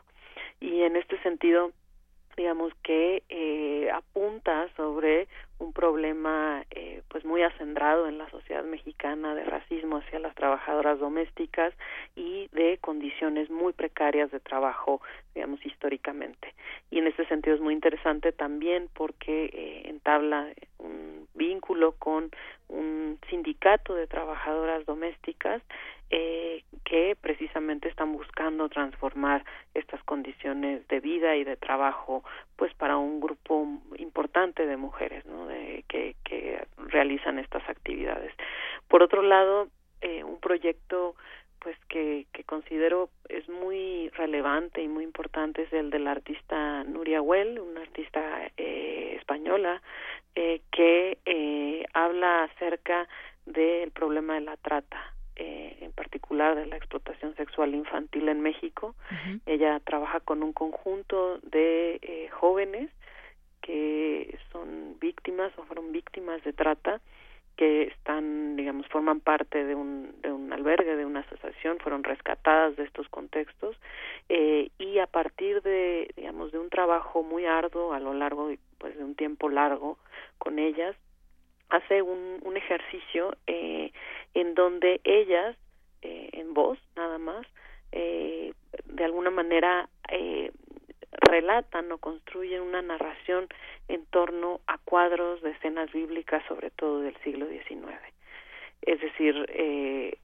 Y en este sentido, digamos que eh, apunta sobre un problema eh, pues muy acendrado en la sociedad mexicana de racismo hacia las trabajadoras domésticas y de condiciones muy precarias de trabajo digamos históricamente. Y en este sentido es muy interesante también porque eh, entabla un vínculo con un sindicato de trabajadoras domésticas eh, que precisamente están buscando transformar estas condiciones de vida y de trabajo pues para un grupo importante de mujeres ¿no? de, que, que realizan estas actividades por otro lado eh, un proyecto pues que, que considero es muy relevante y muy importante es el del artista Nuria Well, una artista eh, española eh, que eh, habla acerca del problema de la trata eh, en particular de la explotación sexual infantil en México. Uh -huh. Ella trabaja con un conjunto de eh, jóvenes que son víctimas o fueron víctimas de trata que están, digamos, forman parte de un, de un albergue, de una asociación, fueron rescatadas de estos contextos eh, y a partir de, digamos, de un trabajo muy arduo a lo largo, pues, de un tiempo largo con ellas, hace un, un ejercicio eh, en donde ellas, eh, en voz nada más, eh, de alguna manera eh, relatan o construyen una narración en torno a cuadros de escenas bíblicas, sobre todo del siglo XIX. Es decir, eh,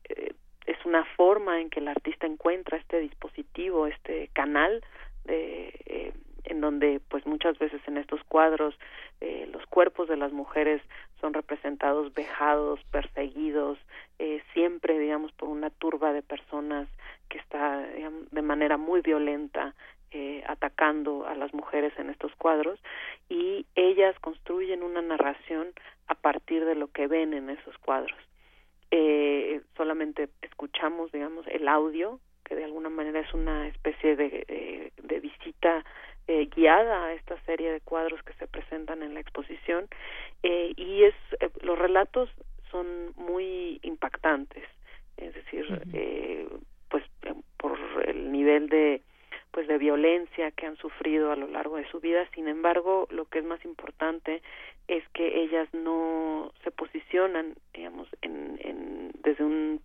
es una forma en que el artista encuentra este dispositivo, este canal de, en donde pues muchas veces en estos cuadros eh, los cuerpos de las mujeres son representados vejados, perseguidos, eh, siempre digamos por una turba de personas que está de manera muy violenta eh, atacando a las mujeres en estos cuadros y ellas construyen una narración a partir de lo que ven en esos cuadros. Eh, solamente escuchamos, digamos, el audio, que de alguna manera es una especie de, de, visita eh, guiada a esta serie de cuadros que se presentan en la exposición eh, y es eh, los relatos son muy impactantes es decir eh, pues por el nivel de pues de violencia que han sufrido a lo largo de su vida. Sin embargo lo que es más importante es que ellas no se posicionan digamos en, en desde un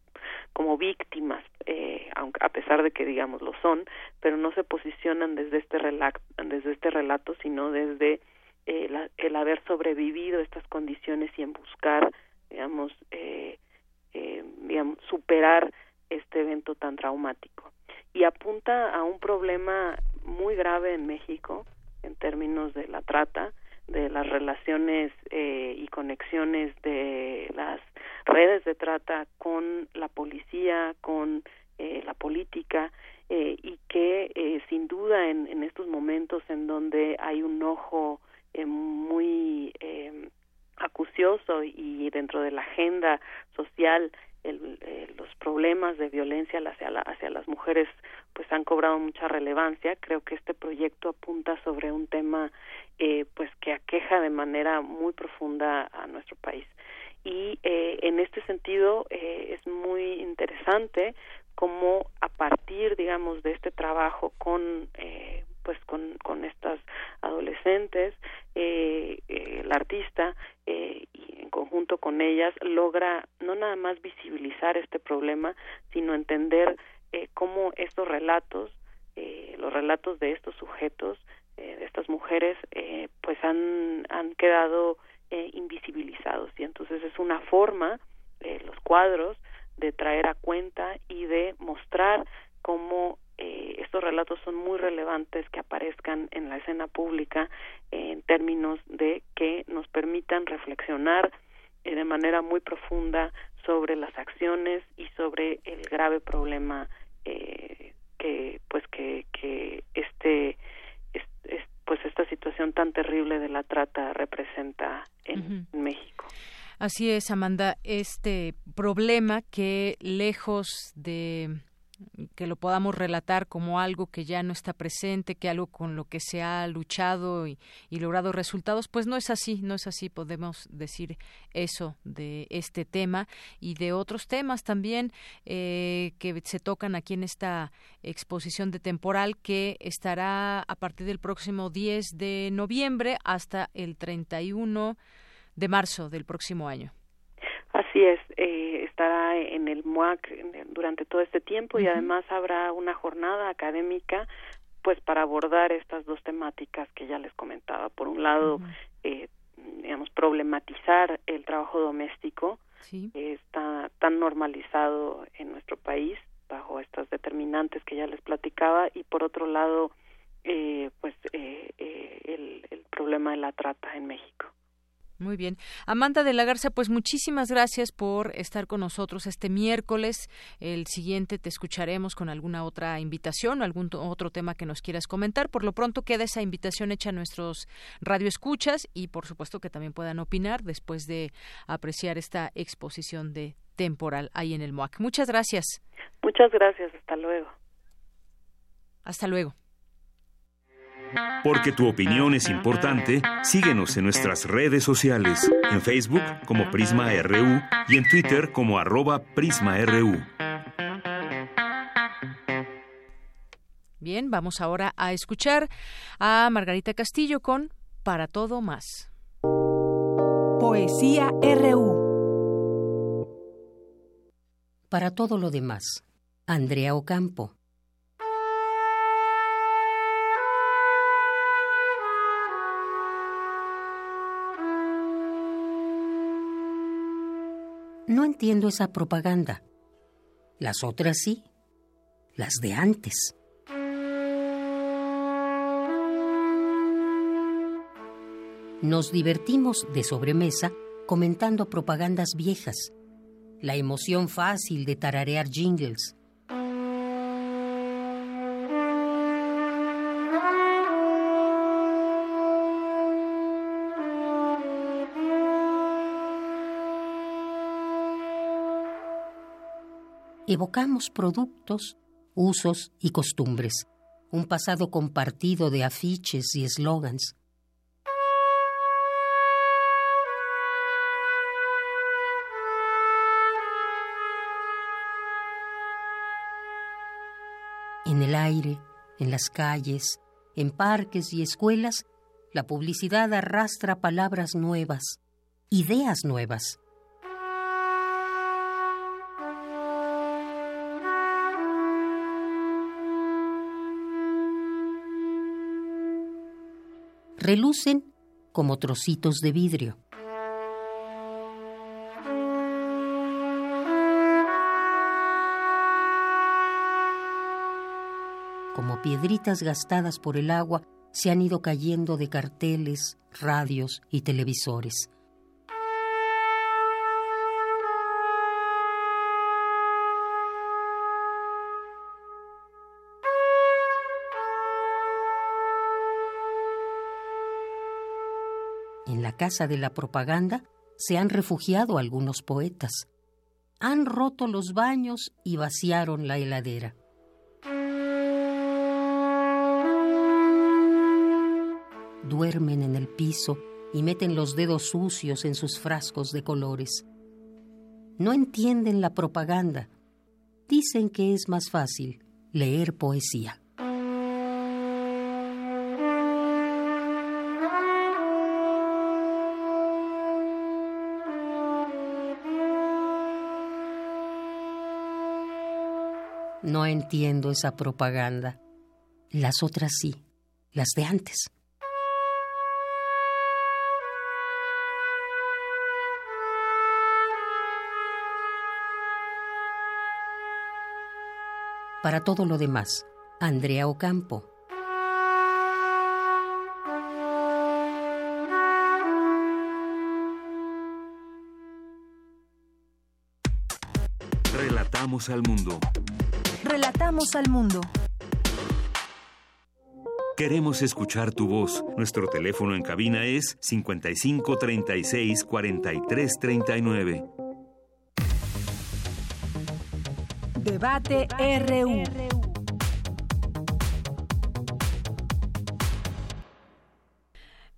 como víctimas eh, aunque a pesar de que digamos lo son pero no se posicionan desde este relato desde este relato sino desde eh, la, el haber sobrevivido estas condiciones y en buscar digamos eh, eh, digamos superar este evento tan traumático. Y apunta a un problema muy grave en México en términos de la trata, de las relaciones eh, y conexiones de las redes de trata con la policía, con eh, la política eh, y que eh, sin duda en, en, estos momentos en donde hay un ojo eh, muy eh, acucioso y dentro de la agenda social el, eh, los problemas de violencia hacia, la, hacia las mujeres pues han cobrado mucha relevancia. Creo que este proyecto apunta sobre un tema eh, pues que aqueja de manera muy profunda a nuestro país. Y eh, en este sentido eh, es muy interesante cómo a partir digamos de este trabajo con eh, pues con, con estas adolescentes eh, eh, el artista eh, y en conjunto con ellas logra no nada más visibilizar este problema sino entender eh, cómo estos relatos eh, los relatos de estos sujetos eh, de estas mujeres eh, pues han han quedado eh, invisibilizados. Y entonces es una forma eh, los cuadros de traer a cuenta y de mostrar cómo eh, estos relatos son muy relevantes que aparezcan en la escena pública eh, en términos de que nos permitan reflexionar eh, de manera muy profunda sobre las acciones y sobre el grave problema eh, que pues que, que este es, es, pues esta situación tan terrible de la trata representa en, uh -huh. en México. Así es, Amanda, este problema que lejos de que lo podamos relatar como algo que ya no está presente, que algo con lo que se ha luchado y, logrado resultados, pues no es así, no es así, podemos decir eso de este tema y de otros temas también eh, que se tocan aquí en esta exposición de temporal que estará a partir del próximo 10 de noviembre hasta el 31 de marzo del próximo año. Así es, eh, estará en el MUAC durante todo este tiempo uh -huh. y además habrá una jornada académica pues para abordar estas dos temáticas que ya les comentaba. Por un lado, uh -huh. eh, digamos, problematizar el trabajo doméstico, sí. que está tan normalizado en nuestro país bajo estas determinantes que ya les platicaba, y por otro lado, eh, pues eh, eh, el, el problema de la trata en México. Muy bien. Amanda de la Garza, pues muchísimas gracias por estar con nosotros este miércoles. El siguiente te escucharemos con alguna otra invitación o algún otro tema que nos quieras comentar. Por lo pronto queda esa invitación hecha a nuestros radioescuchas y por supuesto que también puedan opinar después de apreciar esta exposición de temporal ahí en el MOAC. Muchas gracias. Muchas gracias. Hasta luego. Hasta luego. Porque tu opinión es importante, síguenos en nuestras redes sociales, en Facebook como Prisma RU y en Twitter como arroba PrismaRU. Bien, vamos ahora a escuchar a Margarita Castillo con Para Todo Más. Poesía RU. Para todo lo demás, Andrea Ocampo. No entiendo esa propaganda. Las otras sí, las de antes. Nos divertimos de sobremesa comentando propagandas viejas, la emoción fácil de tararear jingles. Evocamos productos, usos y costumbres, un pasado compartido de afiches y eslogans. En el aire, en las calles, en parques y escuelas, la publicidad arrastra palabras nuevas, ideas nuevas. Relucen como trocitos de vidrio. como piedritas gastadas por el agua, se han ido cayendo de carteles, radios y televisores. Casa de la propaganda se han refugiado algunos poetas. Han roto los baños y vaciaron la heladera. duermen en el piso y meten los dedos sucios en sus frascos de colores. No entienden la propaganda. Dicen que es más fácil leer poesía. No entiendo esa propaganda. Las otras sí, las de antes. Para todo lo demás, Andrea Ocampo. Relatamos al mundo. Relatamos al mundo. Queremos escuchar tu voz. Nuestro teléfono en cabina es 55 36 43 39. Debate RU.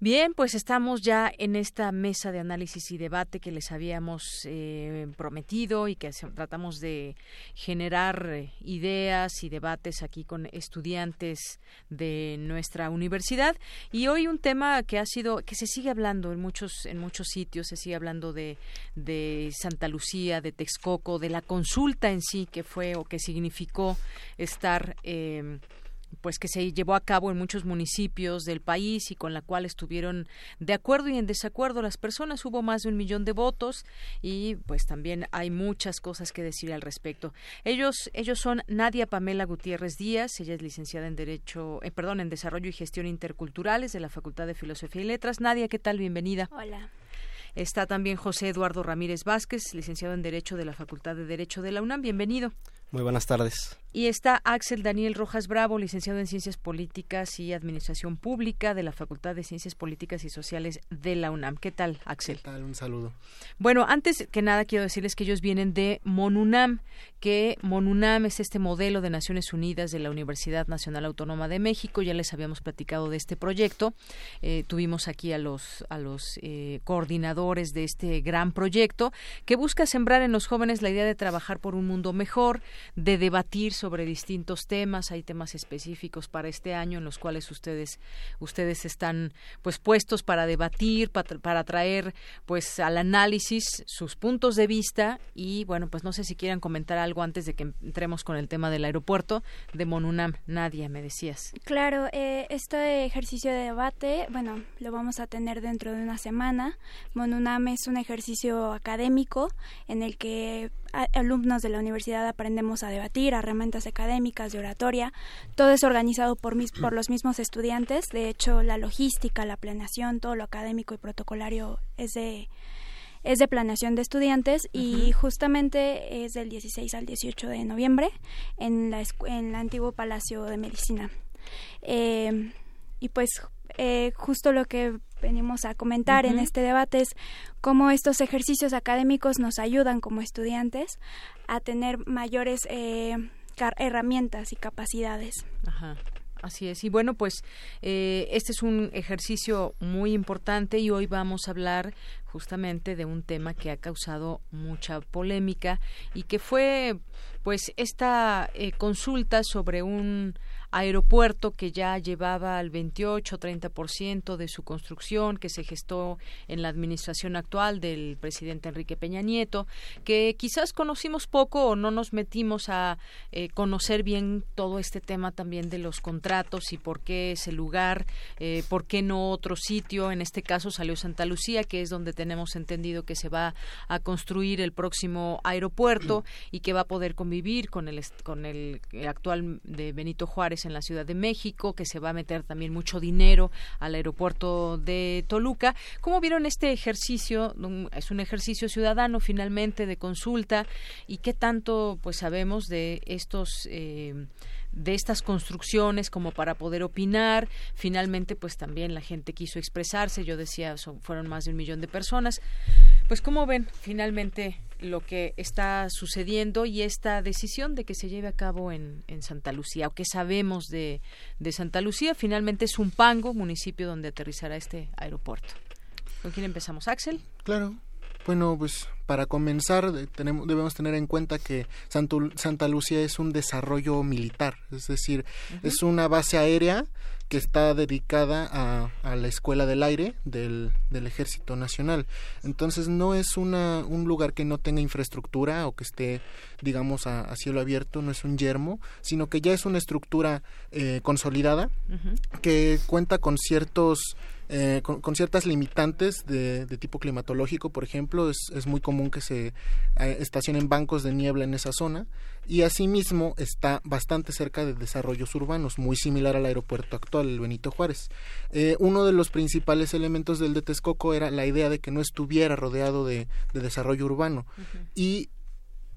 Bien, pues estamos ya en esta mesa de análisis y debate que les habíamos eh, prometido y que tratamos de generar eh, ideas y debates aquí con estudiantes de nuestra universidad. Y hoy un tema que ha sido que se sigue hablando en muchos en muchos sitios se sigue hablando de, de Santa Lucía, de Texcoco, de la consulta en sí que fue o que significó estar eh, pues que se llevó a cabo en muchos municipios del país y con la cual estuvieron de acuerdo y en desacuerdo las personas. Hubo más de un millón de votos y pues también hay muchas cosas que decir al respecto. Ellos, ellos son Nadia Pamela Gutiérrez Díaz, ella es licenciada en Derecho, eh, perdón, en Desarrollo y Gestión Interculturales de la Facultad de Filosofía y Letras. Nadia, ¿qué tal? Bienvenida. Hola. Está también José Eduardo Ramírez Vázquez, licenciado en Derecho de la Facultad de Derecho de la UNAM. Bienvenido. Muy buenas tardes. Y está Axel Daniel Rojas Bravo, licenciado en Ciencias Políticas y Administración Pública de la Facultad de Ciencias Políticas y Sociales de la UNAM. ¿Qué tal, Axel? ¿Qué tal? Un saludo. Bueno, antes que nada quiero decirles que ellos vienen de MONUNAM, que MONUNAM es este modelo de Naciones Unidas de la Universidad Nacional Autónoma de México. Ya les habíamos platicado de este proyecto. Eh, tuvimos aquí a los, a los eh, coordinadores de este gran proyecto que busca sembrar en los jóvenes la idea de trabajar por un mundo mejor, de debatir sobre distintos temas. Hay temas específicos para este año en los cuales ustedes ustedes están pues puestos para debatir, para, para traer pues al análisis sus puntos de vista y bueno pues no sé si quieran comentar algo antes de que entremos con el tema del aeropuerto de Monunam. Nadia, me decías. Claro, eh, este ejercicio de debate, bueno, lo vamos a tener dentro de una semana. Monunam es un ejercicio académico en el que alumnos de la universidad aprendemos a debatir, herramientas académicas, de oratoria. Todo es organizado por, mis, por los mismos estudiantes. De hecho, la logística, la planeación, todo lo académico y protocolario es de es de planeación de estudiantes y justamente es del 16 al 18 de noviembre en la en el antiguo Palacio de Medicina. Eh, y pues eh, justo lo que venimos a comentar en este debate es cómo estos ejercicios académicos nos ayudan como estudiantes a tener mayores eh, herramientas y capacidades. Ajá. Así es. Y bueno, pues eh, este es un ejercicio muy importante y hoy vamos a hablar justamente de un tema que ha causado mucha polémica y que fue pues esta eh, consulta sobre un aeropuerto que ya llevaba al 28-30% de su construcción, que se gestó en la administración actual del presidente Enrique Peña Nieto, que quizás conocimos poco o no nos metimos a eh, conocer bien todo este tema también de los contratos y por qué ese lugar, eh, por qué no otro sitio. En este caso salió Santa Lucía, que es donde tenemos entendido que se va a construir el próximo aeropuerto y que va a poder convivir con el, con el actual de Benito Juárez en la Ciudad de México, que se va a meter también mucho dinero al aeropuerto de Toluca. ¿Cómo vieron este ejercicio? Es un ejercicio ciudadano finalmente de consulta y qué tanto pues sabemos de estos eh, de estas construcciones como para poder opinar. Finalmente, pues también la gente quiso expresarse. Yo decía, son, fueron más de un millón de personas. Pues como ven, finalmente lo que está sucediendo y esta decisión de que se lleve a cabo en, Santa Lucía, o que sabemos de, de Santa Lucía, finalmente es un pango, municipio donde aterrizará este aeropuerto. ¿Con quién empezamos? Axel. Claro. Bueno, pues para comenzar tenemos, debemos tener en cuenta que Santa Lucía es un desarrollo militar, es decir, es una base aérea que está dedicada a, a la Escuela del Aire del, del, Ejército Nacional. Entonces no es una, un lugar que no tenga infraestructura o que esté, digamos, a, cielo abierto, no es un yermo, sino que ya es una estructura eh, consolidada que cuenta con ciertos eh, con, ciertas limitantes de, tipo climatológico, por ejemplo, es, es muy común que se eh, estacionen bancos de niebla en esa zona y asimismo está bastante cerca de desarrollos urbanos, muy similar al aeropuerto actual, el Benito Juárez. Eh, uno de los principales elementos del de Texcoco era la idea de que no estuviera rodeado de, desarrollo urbano y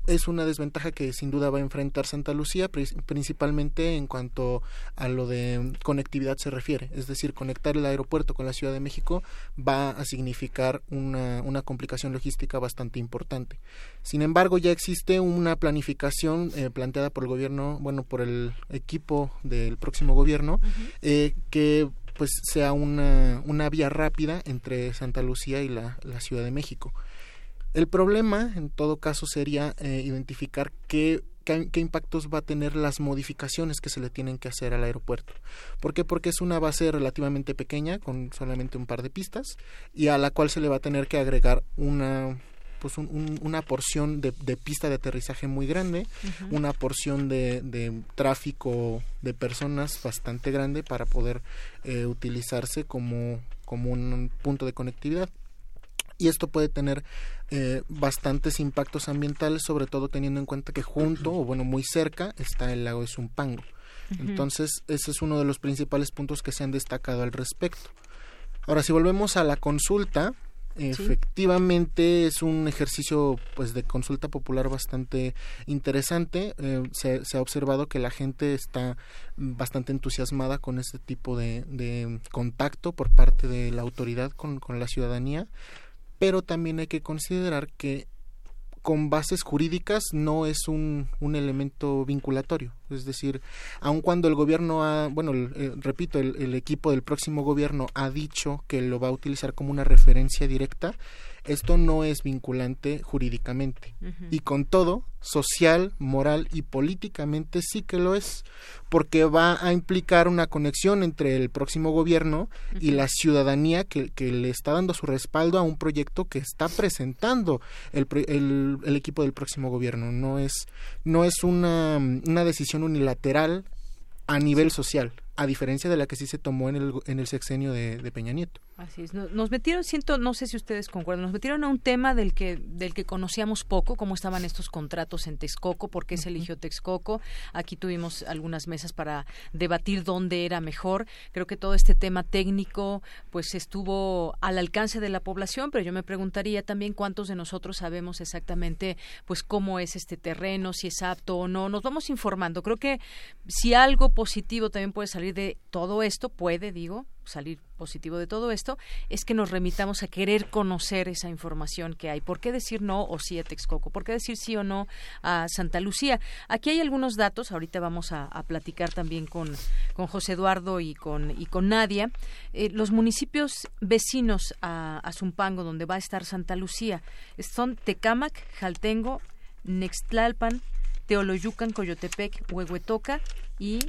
es una desventaja que sin duda va a enfrentar Santa Lucía, principalmente en cuanto a lo de conectividad se refiere. Es decir, conectar el aeropuerto con la Ciudad de México va a significar una, una complicación logística bastante importante. Sin embargo, ya existe una planificación eh, planteada por el gobierno, bueno, por el equipo del próximo gobierno, eh, que pues sea una, una vía rápida entre Santa Lucía y la, la Ciudad de México. El problema, en todo caso, sería eh, identificar qué, qué, impactos va a tener las modificaciones que se le tienen que hacer al aeropuerto. ¿Por qué? Porque es una base relativamente pequeña, con solamente un par de pistas, y a la cual se le va a tener que agregar una pues una porción de, pista de aterrizaje muy grande, una porción de, de, tráfico de personas bastante grande para poder eh, utilizarse como, como un punto de conectividad y esto puede tener eh, bastantes impactos ambientales, sobre todo teniendo en cuenta que junto o bueno muy cerca está el lago de Zumpango. Entonces ese es uno de los principales puntos que se han destacado al respecto. Ahora si volvemos a la consulta, Efectivamente es un ejercicio pues de consulta popular bastante interesante. Eh, se, ha observado que la gente está bastante entusiasmada con este tipo de, de contacto por parte de la autoridad con, con la ciudadanía pero también hay que considerar que con bases jurídicas no es un, un elemento vinculatorio. Es decir, aun cuando el gobierno ha, bueno, eh, repito, el, equipo del próximo gobierno ha dicho que lo va a utilizar como una referencia directa, esto no es vinculante jurídicamente. Y con todo, social, moral y políticamente sí que lo es, porque va a implicar una conexión entre el próximo gobierno y la ciudadanía que, que, le está dando su respaldo a un proyecto que está presentando el, el, el equipo del próximo gobierno. No es, no es una, una decisión unilateral a nivel social a diferencia de la que sí se tomó en el, en el sexenio de, Peña Nieto. Así es. Nos metieron, siento, no sé si ustedes concuerdan, nos metieron a un tema del que, del que conocíamos poco, cómo estaban estos contratos en Texcoco, por qué se eligió Texcoco. Aquí tuvimos algunas mesas para debatir dónde era mejor. Creo que todo este tema técnico, pues estuvo al alcance de la población, pero yo me preguntaría también cuántos de nosotros sabemos exactamente, pues cómo es este terreno, si es apto o no. Nos vamos informando. Creo que si algo positivo también puede salir de todo esto, puede, digo, salir positivo de todo esto, es que nos remitamos a querer conocer esa información que hay. ¿Por qué decir no o sí a Texcoco? ¿Por qué decir sí o no a Santa Lucía? Aquí hay algunos datos, ahorita vamos a, platicar también con, con José Eduardo y con, y con Nadia. Eh, los municipios vecinos a, a Zumpango, donde va a estar Santa Lucía, son Tecámac, Jaltengo, Nextlalpan, Teoloyucan, Coyotepec, Huehuetoca y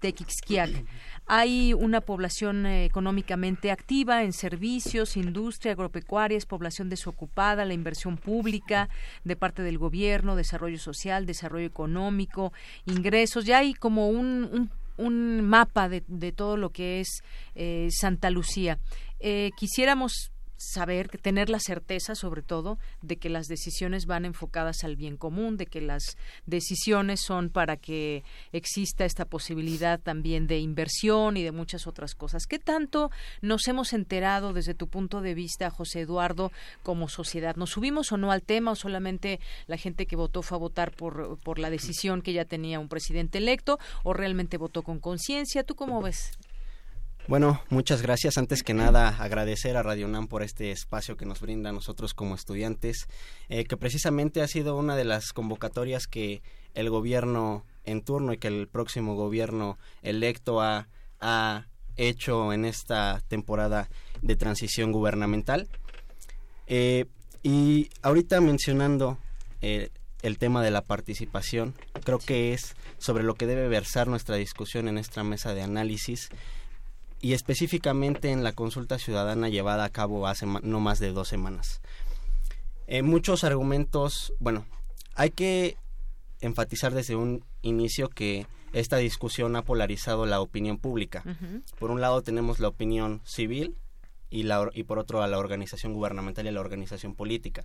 Tequixquiac. Hay una población eh, económicamente activa en servicios, industria, agropecuarias, población desocupada, la inversión pública de parte del gobierno, desarrollo social, desarrollo económico, ingresos. Ya hay como un, un, mapa de, de, todo lo que es eh, Santa Lucía. Eh, quisiéramos saber, tener la certeza sobre todo de que las decisiones van enfocadas al bien común, de que las decisiones son para que exista esta posibilidad también de inversión y de muchas otras cosas. ¿Qué tanto nos hemos enterado desde tu punto de vista, José Eduardo, como sociedad? ¿Nos subimos o no al tema o solamente la gente que votó fue a votar por, por la decisión que ya tenía un presidente electo o realmente votó con conciencia? ¿Tú cómo ves? Bueno, muchas gracias. Antes que nada, agradecer a Radio UNAM por este espacio que nos brinda a nosotros como estudiantes, eh, que precisamente ha sido una de las convocatorias que el gobierno en turno y que el próximo gobierno electo ha, hecho en esta temporada de transición gubernamental. Eh, y ahorita mencionando eh, el tema de la participación, creo que es sobre lo que debe versar nuestra discusión en esta mesa de análisis y específicamente en la consulta ciudadana llevada a cabo hace no más de dos semanas. Eh, muchos argumentos, bueno, hay que enfatizar desde un inicio que esta discusión ha polarizado la opinión pública. Por un lado tenemos la opinión civil y, la, y por otro a la organización gubernamental y a la organización política.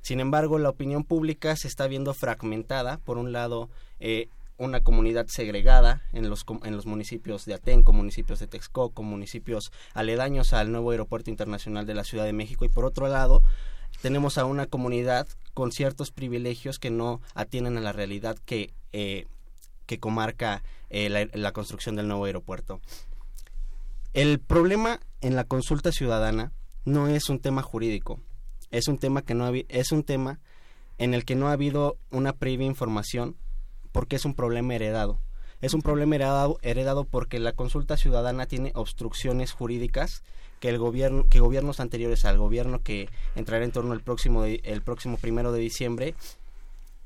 Sin embargo, la opinión pública se está viendo fragmentada. Por un lado, eh, una comunidad segregada en los, en los municipios de Atenco, municipios de Texcoco, municipios aledaños al nuevo aeropuerto internacional de la Ciudad de México y por otro lado tenemos a una comunidad con ciertos privilegios que no atienden a la realidad que, eh, que comarca eh, la, la construcción del nuevo aeropuerto. El problema en la consulta ciudadana no es un tema jurídico, es un tema que no es un tema en el que no ha habido una previa información porque es un problema heredado. Es un problema heredado, heredado porque la consulta ciudadana tiene obstrucciones jurídicas que el gobierno, que gobiernos anteriores al gobierno que entrará en torno el próximo el próximo primero de diciembre,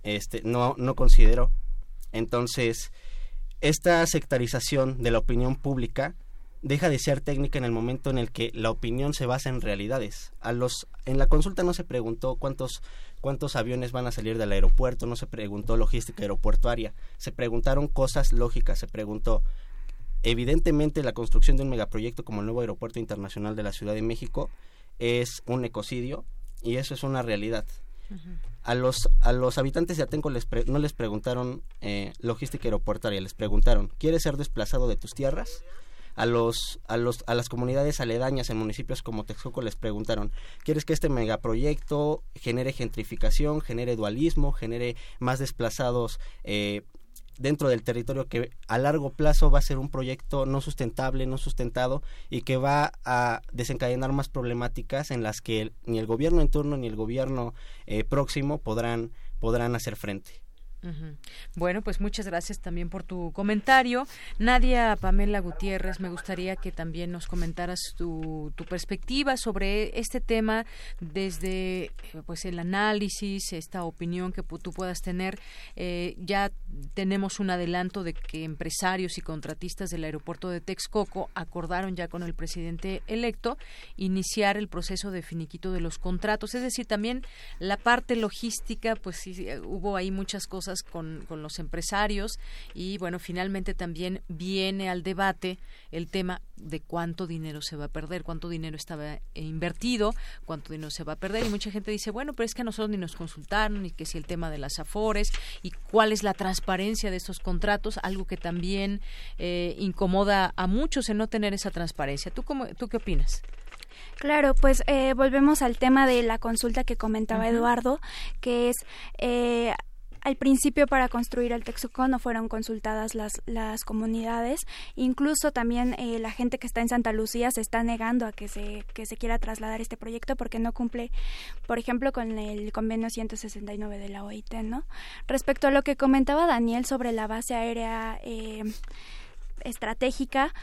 este, no, no consideró. Entonces, esta sectarización de la opinión pública deja de ser técnica en el momento en el que la opinión se basa en realidades. A los, en la consulta no se preguntó cuántos cuántos aviones van a salir del aeropuerto, no se preguntó logística aeropuertuaria, se preguntaron cosas lógicas, se preguntó evidentemente la construcción de un megaproyecto como el nuevo aeropuerto internacional de la Ciudad de México es un ecocidio y eso es una realidad. A los, a los habitantes de Atenco les no les preguntaron eh, logística aeroportuaria, les preguntaron, ¿quieres ser desplazado de tus tierras? A los a los a las comunidades aledañas en municipios como Texcoco les preguntaron quieres que este megaproyecto genere gentrificación genere dualismo genere más desplazados eh, dentro del territorio que a largo plazo va a ser un proyecto no sustentable, no sustentado y que va a desencadenar más problemáticas en las que ni el gobierno en turno ni el gobierno eh, próximo podrán, podrán hacer frente. Bueno, pues muchas gracias también por tu comentario. Nadia Pamela Gutiérrez, me gustaría que también nos comentaras tu, tu perspectiva sobre este tema desde eh, pues el análisis, esta opinión que tú puedas tener. Eh, ya tenemos un adelanto de que empresarios y contratistas del aeropuerto de Texcoco acordaron ya con el presidente electo iniciar el proceso de finiquito de los contratos. Es decir, también la parte logística, pues sí, hubo ahí muchas cosas con, con los empresarios y bueno, finalmente también viene al debate el tema de cuánto dinero se va a perder, cuánto dinero estaba invertido, cuánto dinero se va a perder y mucha gente dice, bueno, pero es que a nosotros ni nos consultaron y que si el tema de las afores y cuál es la transparencia de estos contratos, algo que también eh, incomoda a muchos en no tener esa transparencia. ¿Tú, cómo, tú qué opinas? Claro, pues eh, volvemos al tema de la consulta que comentaba Eduardo, que es eh, al principio para construir el Texuco no fueron consultadas las, las comunidades, incluso también eh, la gente que está en Santa Lucía se está negando a que se, que se quiera trasladar este proyecto porque no cumple, por ejemplo, con el convenio 169 de la OIT, ¿no? Respecto a lo que comentaba Daniel sobre la base aérea eh, estratégica,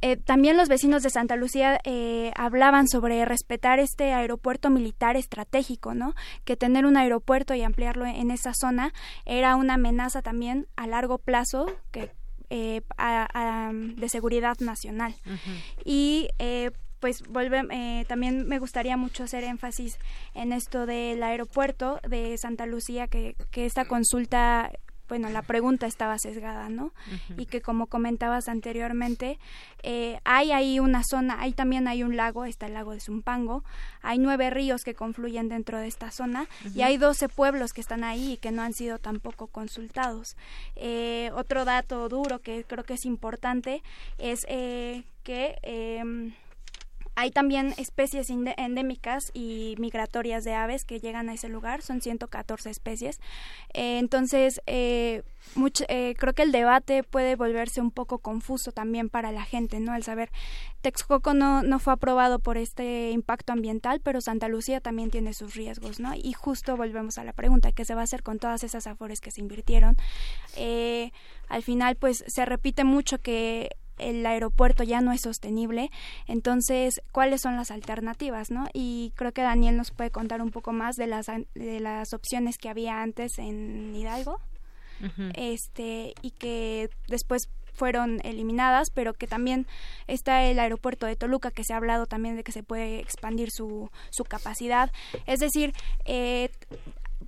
eh, también los vecinos de Santa Lucía eh, hablaban sobre respetar este aeropuerto militar estratégico, ¿no? Que tener un aeropuerto y ampliarlo en esa zona era una amenaza también a largo plazo que eh, de seguridad nacional. Y pues vuelve, también me gustaría mucho hacer énfasis en esto del aeropuerto de Santa Lucía, que, que esta consulta bueno, la pregunta estaba sesgada, ¿no? Y que como comentabas anteriormente, eh, hay ahí una zona, ahí también hay un lago, está el lago de Zumpango, hay nueve ríos que confluyen dentro de esta zona y hay doce pueblos que están ahí y que no han sido tampoco consultados. Eh, otro dato duro que creo que es importante es eh, que em, hay también especies endémicas y migratorias de aves que llegan a ese lugar, son 114 especies. Eh, entonces, eh, eh, creo que el debate puede volverse un poco confuso también para la gente, ¿no? El saber, Texcoco no, no fue aprobado por este impacto ambiental, pero Santa Lucía también tiene sus riesgos, ¿no? Y justo volvemos a la pregunta, ¿qué se va a hacer con todas esas afores que se invirtieron? al final, pues se repite mucho que el aeropuerto ya no es sostenible, entonces, ¿cuáles son las alternativas, no? Y creo que Daniel nos puede contar un poco más de las de las opciones que había antes en Hidalgo. Este, y que después fueron eliminadas, pero que también está el aeropuerto de Toluca, que se ha hablado también de que se puede expandir su, su capacidad. Es decir, eh,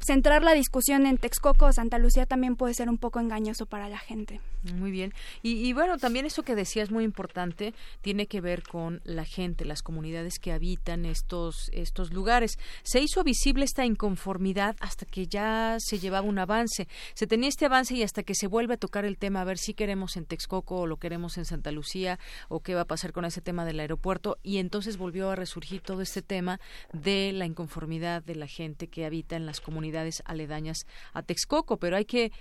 centrar la discusión en Texcoco o Santa Lucía también puede ser un poco engañoso para la gente. Muy bien. Y, bueno, también eso que decías muy importante tiene que ver con la gente, las comunidades que habitan estos, estos lugares. Se hizo visible esta inconformidad hasta que ya se llevaba un avance. Se tenía este avance y hasta que se vuelve a tocar el tema, a ver si queremos en Texcoco o lo queremos en Santa Lucía o qué va a pasar con ese tema del aeropuerto. Y entonces volvió a resurgir todo este tema de la inconformidad de la gente que habita en las comunidades aledañas a Texcoco. Pero hay que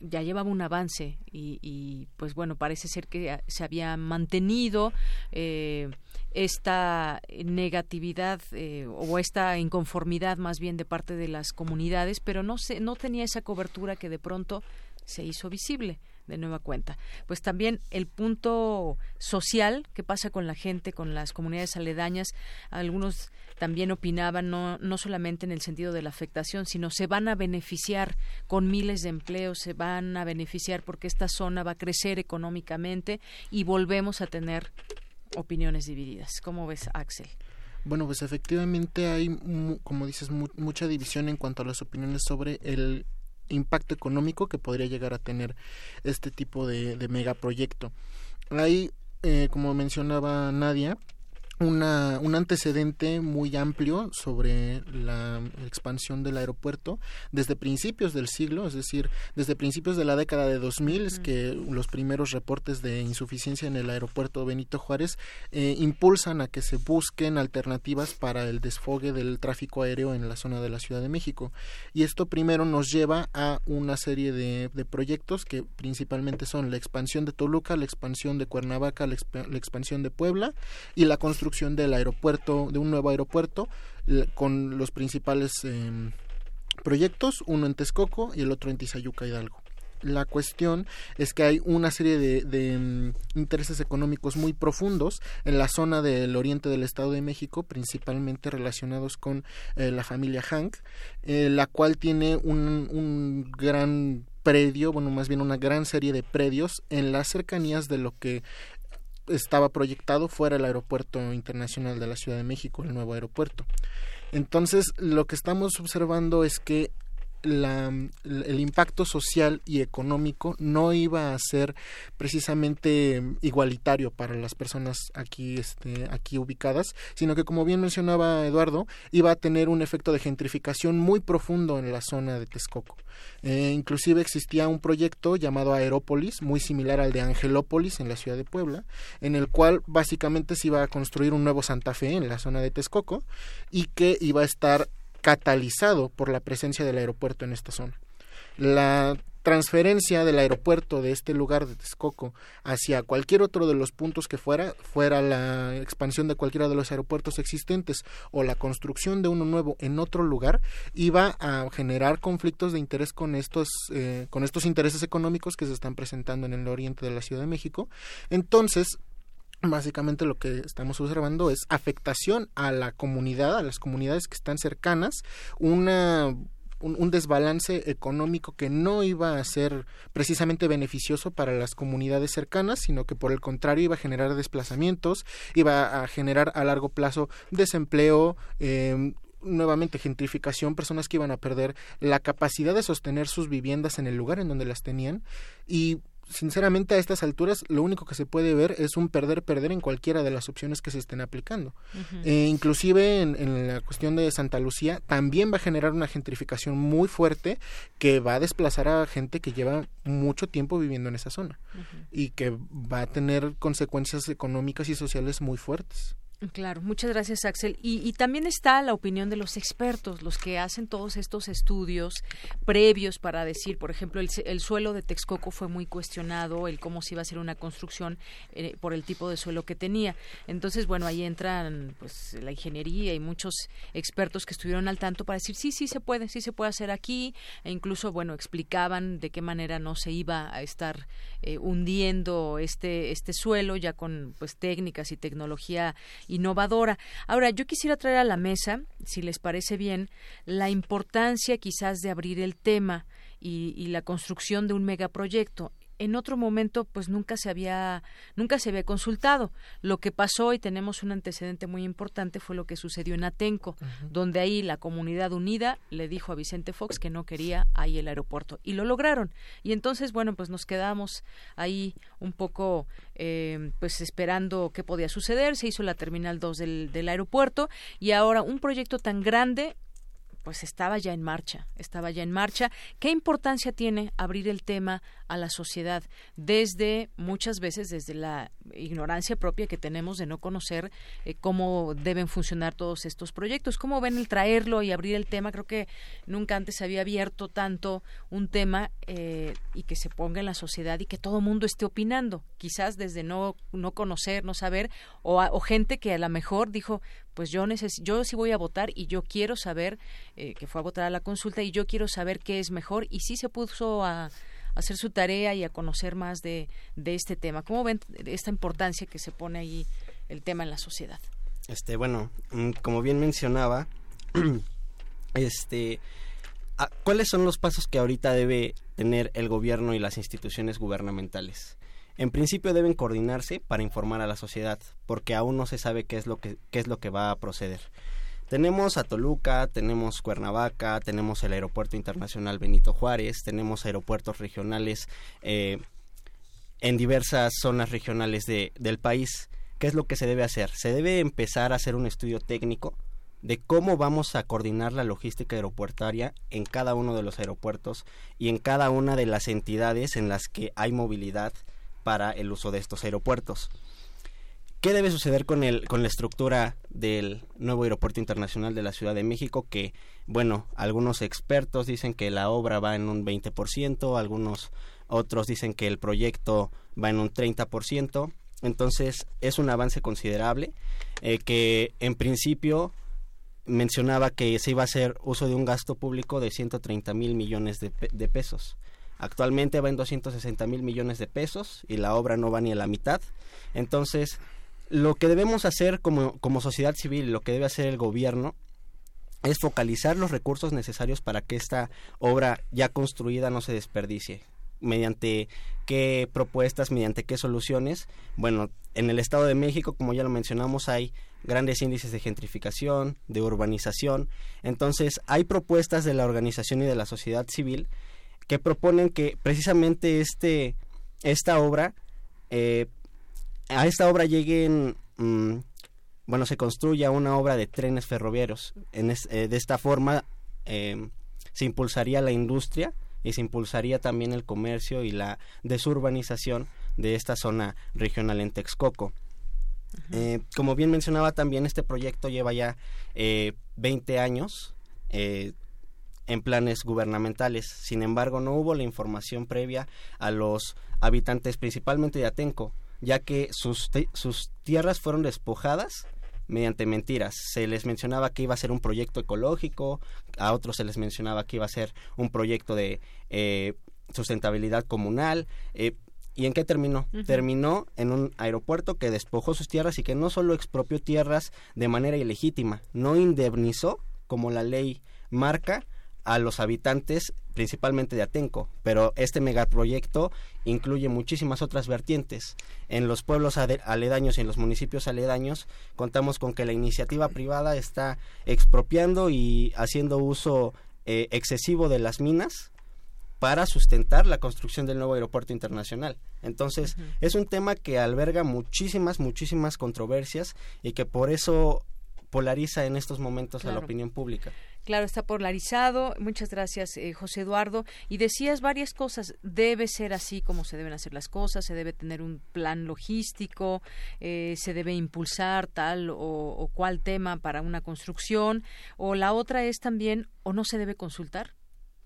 ya llevaba un avance y, pues bueno parece ser que se había mantenido eh, esta negatividad eh, o esta inconformidad más bien de parte de las comunidades pero no se no tenía esa cobertura que de pronto se hizo visible de nueva cuenta. Pues también el punto social, qué pasa con la gente, con las comunidades aledañas. Algunos también opinaban no, no solamente en el sentido de la afectación, sino se van a beneficiar con miles de empleos, se van a beneficiar porque esta zona va a crecer económicamente y volvemos a tener opiniones divididas. ¿Cómo ves, Axel? Bueno, pues efectivamente hay, como dices, mucha división en cuanto a las opiniones sobre el impacto económico que podría llegar a tener este tipo de, megaproyecto. Hay, eh, como mencionaba Nadia, una, un antecedente muy amplio sobre la expansión del aeropuerto desde principios del siglo, es decir, desde principios de la década de 2000, es que los primeros reportes de insuficiencia en el aeropuerto Benito Juárez eh, impulsan a que se busquen alternativas para el desfogue del tráfico aéreo en la zona de la Ciudad de México. Y esto primero nos lleva a una serie de, proyectos que principalmente son la expansión de Toluca, la expansión de Cuernavaca, la, la expansión de Puebla y la construcción del aeropuerto, de un nuevo aeropuerto, con los principales em, proyectos, uno en Texcoco y el otro en Tizayuca, Hidalgo. La cuestión es que hay una serie de, mm, intereses económicos muy profundos en la zona del oriente del Estado de México, principalmente relacionados con eh, la familia Hank, eh, la cual tiene un gran predio, bueno, más bien una gran serie de predios en las cercanías de lo que estaba proyectado fuera el aeropuerto internacional de la Ciudad de México, el nuevo aeropuerto. Entonces, lo que estamos observando es que la, el impacto social y económico no iba a ser precisamente igualitario para las personas aquí, este, aquí ubicadas, sino que como bien mencionaba Eduardo, iba a tener un efecto de gentrificación muy profundo en la zona de Texcoco. Eh, inclusive existía un proyecto llamado Aerópolis, muy similar al de Angelópolis en la ciudad de Puebla, en el cual básicamente se iba a construir un nuevo Santa Fe en la zona de Texcoco y que iba a estar catalizado por la presencia del aeropuerto en esta zona. La transferencia del aeropuerto de este lugar de Texcoco hacia cualquier otro de los puntos que fuera, fuera la expansión de cualquiera de los aeropuertos existentes o la construcción de uno nuevo en otro lugar, iba a generar conflictos de interés con estos, eh, con estos intereses económicos que se están presentando en el oriente de la Ciudad de México. Entonces, básicamente lo que estamos observando es afectación a la comunidad, a las comunidades que están cercanas, una un, desbalance económico que no iba a ser precisamente beneficioso para las comunidades cercanas, sino que por el contrario iba a generar desplazamientos, iba a generar a largo plazo desempleo, eh, nuevamente gentrificación, personas que iban a perder la capacidad de sostener sus viviendas en el lugar en donde las tenían y sinceramente a estas alturas lo único que se puede ver es un perder-perder en cualquiera de las opciones que se estén aplicando. Eh, inclusive en, la cuestión de Santa Lucía también va a generar una gentrificación muy fuerte que va a desplazar a gente que lleva mucho tiempo viviendo en esa zona y que va a tener consecuencias económicas y sociales muy fuertes. Claro, muchas gracias Axel. Y, también está la opinión de los expertos, los que hacen todos estos estudios previos para decir, por ejemplo, el, suelo de Texcoco fue muy cuestionado, el cómo se iba a hacer una construcción eh, por el tipo de suelo que tenía. Entonces, bueno, ahí entran pues la ingeniería y muchos expertos que estuvieron al tanto para decir, sí, sí se puede, sí se puede hacer aquí, e incluso, bueno, explicaban de qué manera no se iba a estar eh, hundiendo este, este suelo ya con pues técnicas y tecnología innovadora. Ahora, yo quisiera traer a la mesa, si les parece bien, la importancia quizás de abrir el tema y, y la construcción de un megaproyecto en otro momento pues nunca se había nunca se había consultado. Lo que pasó y tenemos un antecedente muy importante fue lo que sucedió en Atenco, donde ahí la comunidad unida le dijo a Vicente Fox que no quería ahí el aeropuerto y lo lograron. Y entonces bueno pues nos quedamos ahí un poco eh, pues esperando qué podía suceder. Se hizo la terminal 2 del, del aeropuerto y ahora un proyecto tan grande pues estaba ya en marcha, estaba ya en marcha. ¿Qué importancia tiene abrir el tema a la sociedad desde muchas veces desde la ignorancia propia que tenemos de no conocer eh, cómo deben funcionar todos estos proyectos? ¿Cómo ven el traerlo y abrir el tema? Creo que nunca antes se había abierto tanto un tema eh, y que se ponga en la sociedad y que todo el mundo esté opinando, quizás desde no, no conocer, no saber, o, o gente que a lo mejor dijo, pues yo yo sí voy a votar y yo quiero saber eh, que fue a votar a la consulta y yo quiero saber qué es mejor y sí se puso a, hacer su tarea y a conocer más de, de este tema. ¿Cómo ven esta importancia que se pone ahí el tema en la sociedad? Este, bueno, mm, como bien mencionaba, este, ah, ¿cuáles son los pasos que ahorita debe tener el gobierno y las instituciones gubernamentales? En principio deben coordinarse para informar a la sociedad, porque aún no se sabe qué es lo que, qué es lo que va a proceder. Tenemos a Toluca, tenemos Cuernavaca, tenemos el Aeropuerto Internacional Benito Juárez, tenemos aeropuertos regionales eh, en diversas zonas regionales de, del país. ¿Qué es lo que se debe hacer? Se debe empezar a hacer un estudio técnico de cómo vamos a coordinar la logística aeropuertaria en cada uno de los aeropuertos y en cada una de las entidades en las que hay movilidad para el uso de estos aeropuertos. ¿Qué debe suceder con, el, con la estructura del nuevo aeropuerto internacional de la Ciudad de México? Que, bueno, algunos expertos dicen que la obra va en un 20%, algunos otros dicen que el proyecto va en un 30%. Entonces, es un avance considerable eh, que, en principio, mencionaba que se iba a hacer uso de un gasto público de 130 mil millones de, de pesos. Actualmente va en 260 mil millones de pesos y la obra no va ni a la mitad. Entonces, lo que debemos hacer como, como sociedad civil, lo que debe hacer el gobierno, es focalizar los recursos necesarios para que esta obra ya construida no se desperdicie. ¿Mediante qué propuestas, mediante qué soluciones? Bueno, en el Estado de México, como ya lo mencionamos, hay grandes índices de gentrificación, de urbanización. Entonces, hay propuestas de la organización y de la sociedad civil que proponen que precisamente este, esta obra, eh, a esta obra lleguen, mm, bueno, se construya una obra de trenes ferroviarios. En eh, de esta forma eh, se impulsaría la industria y se impulsaría también el comercio y la desurbanización de esta zona regional en Texcoco. Eh, como bien mencionaba también, este proyecto lleva ya eh, 20 años eh, en planes gubernamentales. Sin embargo, no hubo la información previa a los habitantes, principalmente de Atenco, ya que sus, sus tierras fueron despojadas mediante mentiras. Se les mencionaba que iba a ser un proyecto ecológico, a otros se les mencionaba que iba a ser un proyecto de eh, sustentabilidad comunal. Eh, ¿Y en qué terminó? Terminó en un aeropuerto que despojó sus tierras y que no solo expropió tierras de manera ilegítima, no indemnizó, como la ley marca, a los habitantes principalmente de Atenco, pero este megaproyecto incluye muchísimas otras vertientes. En los pueblos aledaños y en los municipios aledaños contamos con que la iniciativa privada está expropiando y haciendo uso eh, excesivo de las minas para sustentar la construcción del nuevo aeropuerto internacional. Entonces, es un tema que alberga muchísimas, muchísimas controversias y que por eso polariza en estos momentos a la opinión pública. Claro, está polarizado. Muchas gracias, eh, José Eduardo. Y decías varias cosas. Debe ser así como se deben hacer las cosas, se debe tener un plan logístico, eh, se debe impulsar tal o, o cual tema para una construcción. O la otra es también, o no se debe consultar.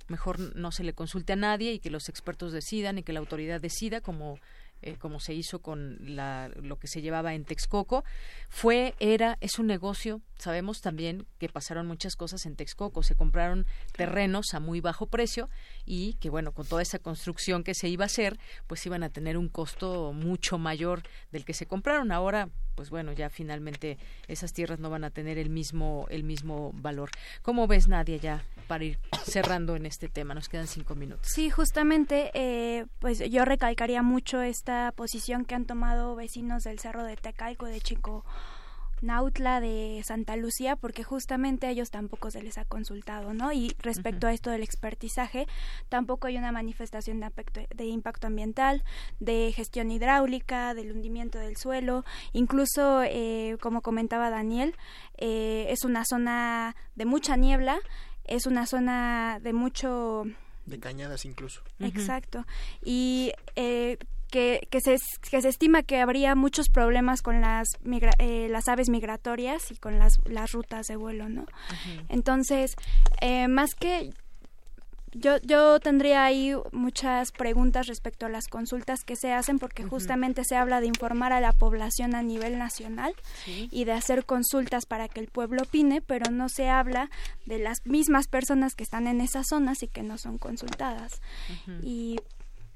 Mejor no se le consulte a nadie y que los expertos decidan y que la autoridad decida como eh, como se hizo con la, lo que se llevaba en Texcoco, fue, era, es un negocio. Sabemos también que pasaron muchas cosas en Texcoco. Se compraron terrenos a muy bajo precio y que, bueno, con toda esa construcción que se iba a hacer, pues iban a tener un costo mucho mayor del que se compraron. Ahora, pues bueno, ya finalmente esas tierras no van a tener el mismo, el mismo valor. ¿Cómo ves, Nadia, ya para ir cerrando en este tema? Nos quedan cinco minutos. Sí, justamente, eh, pues yo recalcaría mucho esta posición que han tomado vecinos del Cerro de Tecalco, de Chico Nautla de Santa Lucía porque justamente a ellos tampoco se les ha consultado, ¿no? Y respecto a esto del expertizaje, tampoco hay una manifestación de, de, impacto ambiental, de gestión hidráulica, del hundimiento del suelo, incluso, eh, como comentaba Daniel, eh, es una zona de mucha niebla, es una zona de mucho de cañadas incluso. Exacto. Y eh, que, que, se, que se estima que habría muchos problemas con las, eh, las aves migratorias y con las, las rutas de vuelo, ¿no? Entonces, eh, más que yo, yo tendría ahí muchas preguntas respecto a las consultas que se hacen porque justamente se habla de informar a la población a nivel nacional y de hacer consultas para que el pueblo opine, pero no se habla de las mismas personas que están en esas zonas y que no son consultadas. Y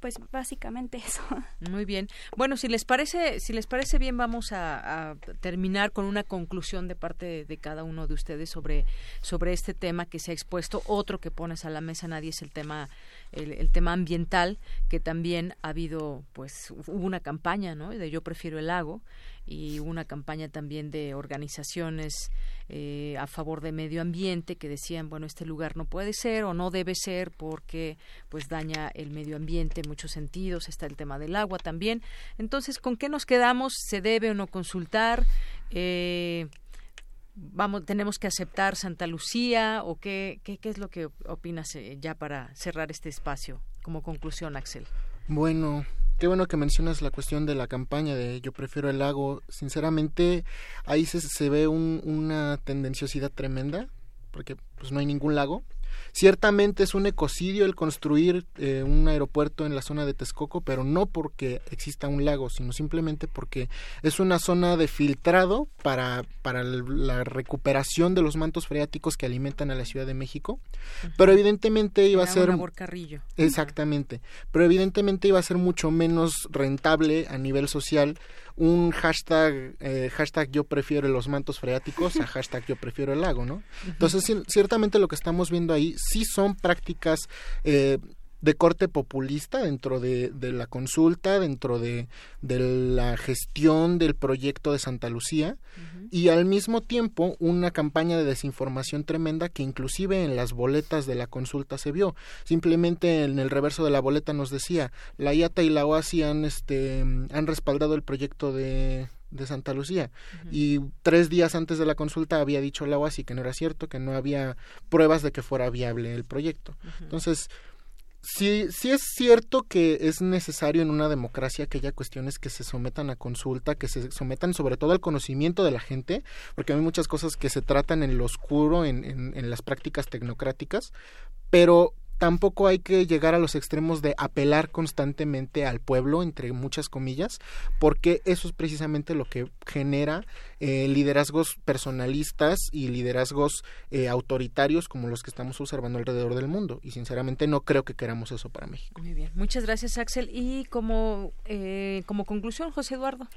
pues básicamente eso. Muy bien. Bueno, si les parece, si les parece bien, vamos a, terminar con una conclusión de parte de, cada uno de ustedes sobre sobre este tema que se ha expuesto. Otro que pones a la mesa nadie es el tema el, tema ambiental que también ha habido, pues hubo una campaña, ¿no? De yo prefiero el lago y una campaña también de organizaciones eh, a favor de medio ambiente que decían bueno este lugar no puede ser o no debe ser porque pues daña el medio ambiente en muchos sentidos está el tema del agua también entonces con qué nos quedamos se debe o no consultar eh, vamos tenemos que aceptar Santa Lucía o qué, qué, qué es lo que opinas eh, ya para cerrar este espacio como conclusión Axel bueno Qué bueno que mencionas la cuestión de la campaña de Yo prefiero el lago. Sinceramente, ahí se, se ve un, una tendenciosidad tremenda, porque pues no hay ningún lago. Ciertamente es un ecocidio el construir eh, un aeropuerto en la zona de Texcoco, pero no porque exista un lago, sino simplemente porque es una zona de filtrado para, para la recuperación de los mantos freáticos que alimentan a la Ciudad de México. Pero evidentemente iba a ser... Exactamente. Pero evidentemente iba a ser mucho menos rentable a nivel social un hashtag, eh, hashtag yo prefiero los mantos freáticos a hashtag yo prefiero el lago, ¿no? Entonces, ciertamente lo que estamos viendo ahí sí son prácticas eh, de corte populista dentro de, la consulta, dentro de, la gestión del proyecto de Santa Lucía y al mismo tiempo una campaña de desinformación tremenda que inclusive en las boletas de la consulta se vio. Simplemente en el reverso de la boleta nos decía, la IATA y la OASI han, este, han respaldado el proyecto de, de Santa Lucía. Y tres días antes de la consulta había dicho la OASI que no era cierto, que no había pruebas de que fuera viable el proyecto. Entonces, sí, sí es cierto que es necesario en una democracia que haya cuestiones que se sometan a consulta, que se sometan sobre todo al conocimiento de la gente, porque hay muchas cosas que se tratan en lo oscuro, en, en, en las prácticas tecnocráticas, pero tampoco hay que llegar a los extremos de apelar constantemente al pueblo, entre muchas comillas, porque eso es precisamente lo que genera eh, liderazgos personalistas y liderazgos eh, autoritarios como los que estamos observando alrededor del mundo. Y sinceramente no creo que queramos eso para México. Muy bien, muchas gracias Axel. Y como, eh, como conclusión, José Eduardo.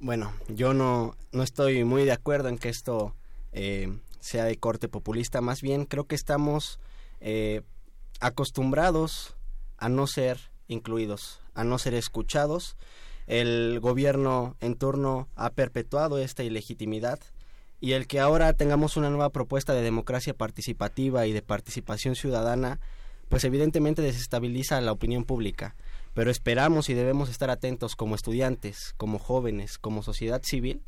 Bueno, yo no, no estoy muy de acuerdo en que esto sea de corte populista, más bien creo que estamos eh, acostumbrados a no ser incluidos, a no ser escuchados. El gobierno en turno ha perpetuado esta ilegitimidad y el que ahora tengamos una nueva propuesta de democracia participativa y de participación ciudadana, pues evidentemente desestabiliza la opinión pública. Pero esperamos y debemos estar atentos como estudiantes, como jóvenes, como sociedad civil,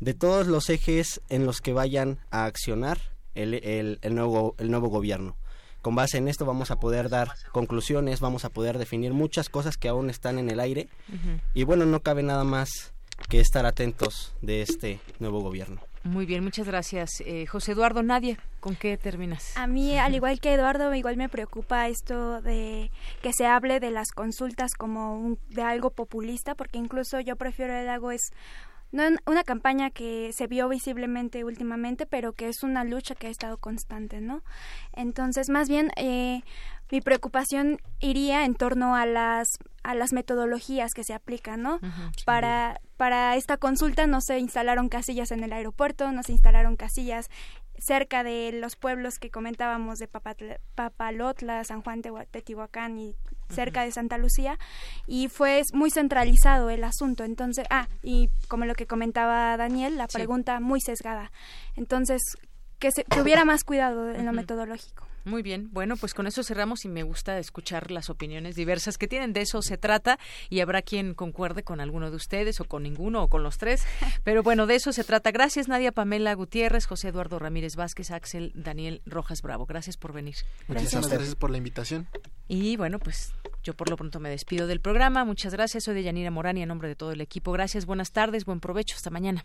de todos los ejes en los que vayan a accionar el, el nuevo, el nuevo gobierno con base en esto vamos a poder dar conclusiones, vamos a poder definir muchas cosas que aún están en el aire y bueno, no cabe nada más que estar atentos de este nuevo gobierno. Muy bien, muchas gracias. Eh, José Eduardo, nadie, ¿con qué terminas? A mí, al igual que Eduardo, igual me preocupa esto de que se hable de las consultas como de algo populista, porque incluso yo prefiero el algo es no una campaña que se vio visiblemente últimamente, pero que es una lucha que ha estado constante, ¿no? Entonces, más bien, eh, mi preocupación iría en torno a las a las metodologías que se aplican, ¿no? para para esta consulta no se instalaron casillas en el aeropuerto, no se instalaron casillas cerca de los pueblos que comentábamos de Papalotla, San Juan de Teotihuacán y cerca de Santa Lucía y fue muy centralizado el asunto. Entonces, ah, y como lo que comentaba Daniel, la pregunta muy sesgada. Entonces, que, se, que hubiera más cuidado en lo metodológico. Muy bien, bueno, pues con eso cerramos y me gusta escuchar las opiniones diversas que tienen. De eso se trata y habrá quien concuerde con alguno de ustedes o con ninguno o con los tres. Pero bueno, de eso se trata. Gracias Nadia Pamela Gutiérrez, José Eduardo Ramírez Vázquez, Axel Daniel Rojas Bravo. Gracias por venir. Muchísimas gracias por la invitación. Y bueno, pues yo por lo pronto me despido del programa. Muchas gracias. Soy de Yanira Morán y en nombre de todo el equipo. Gracias, buenas tardes, buen provecho. Hasta mañana.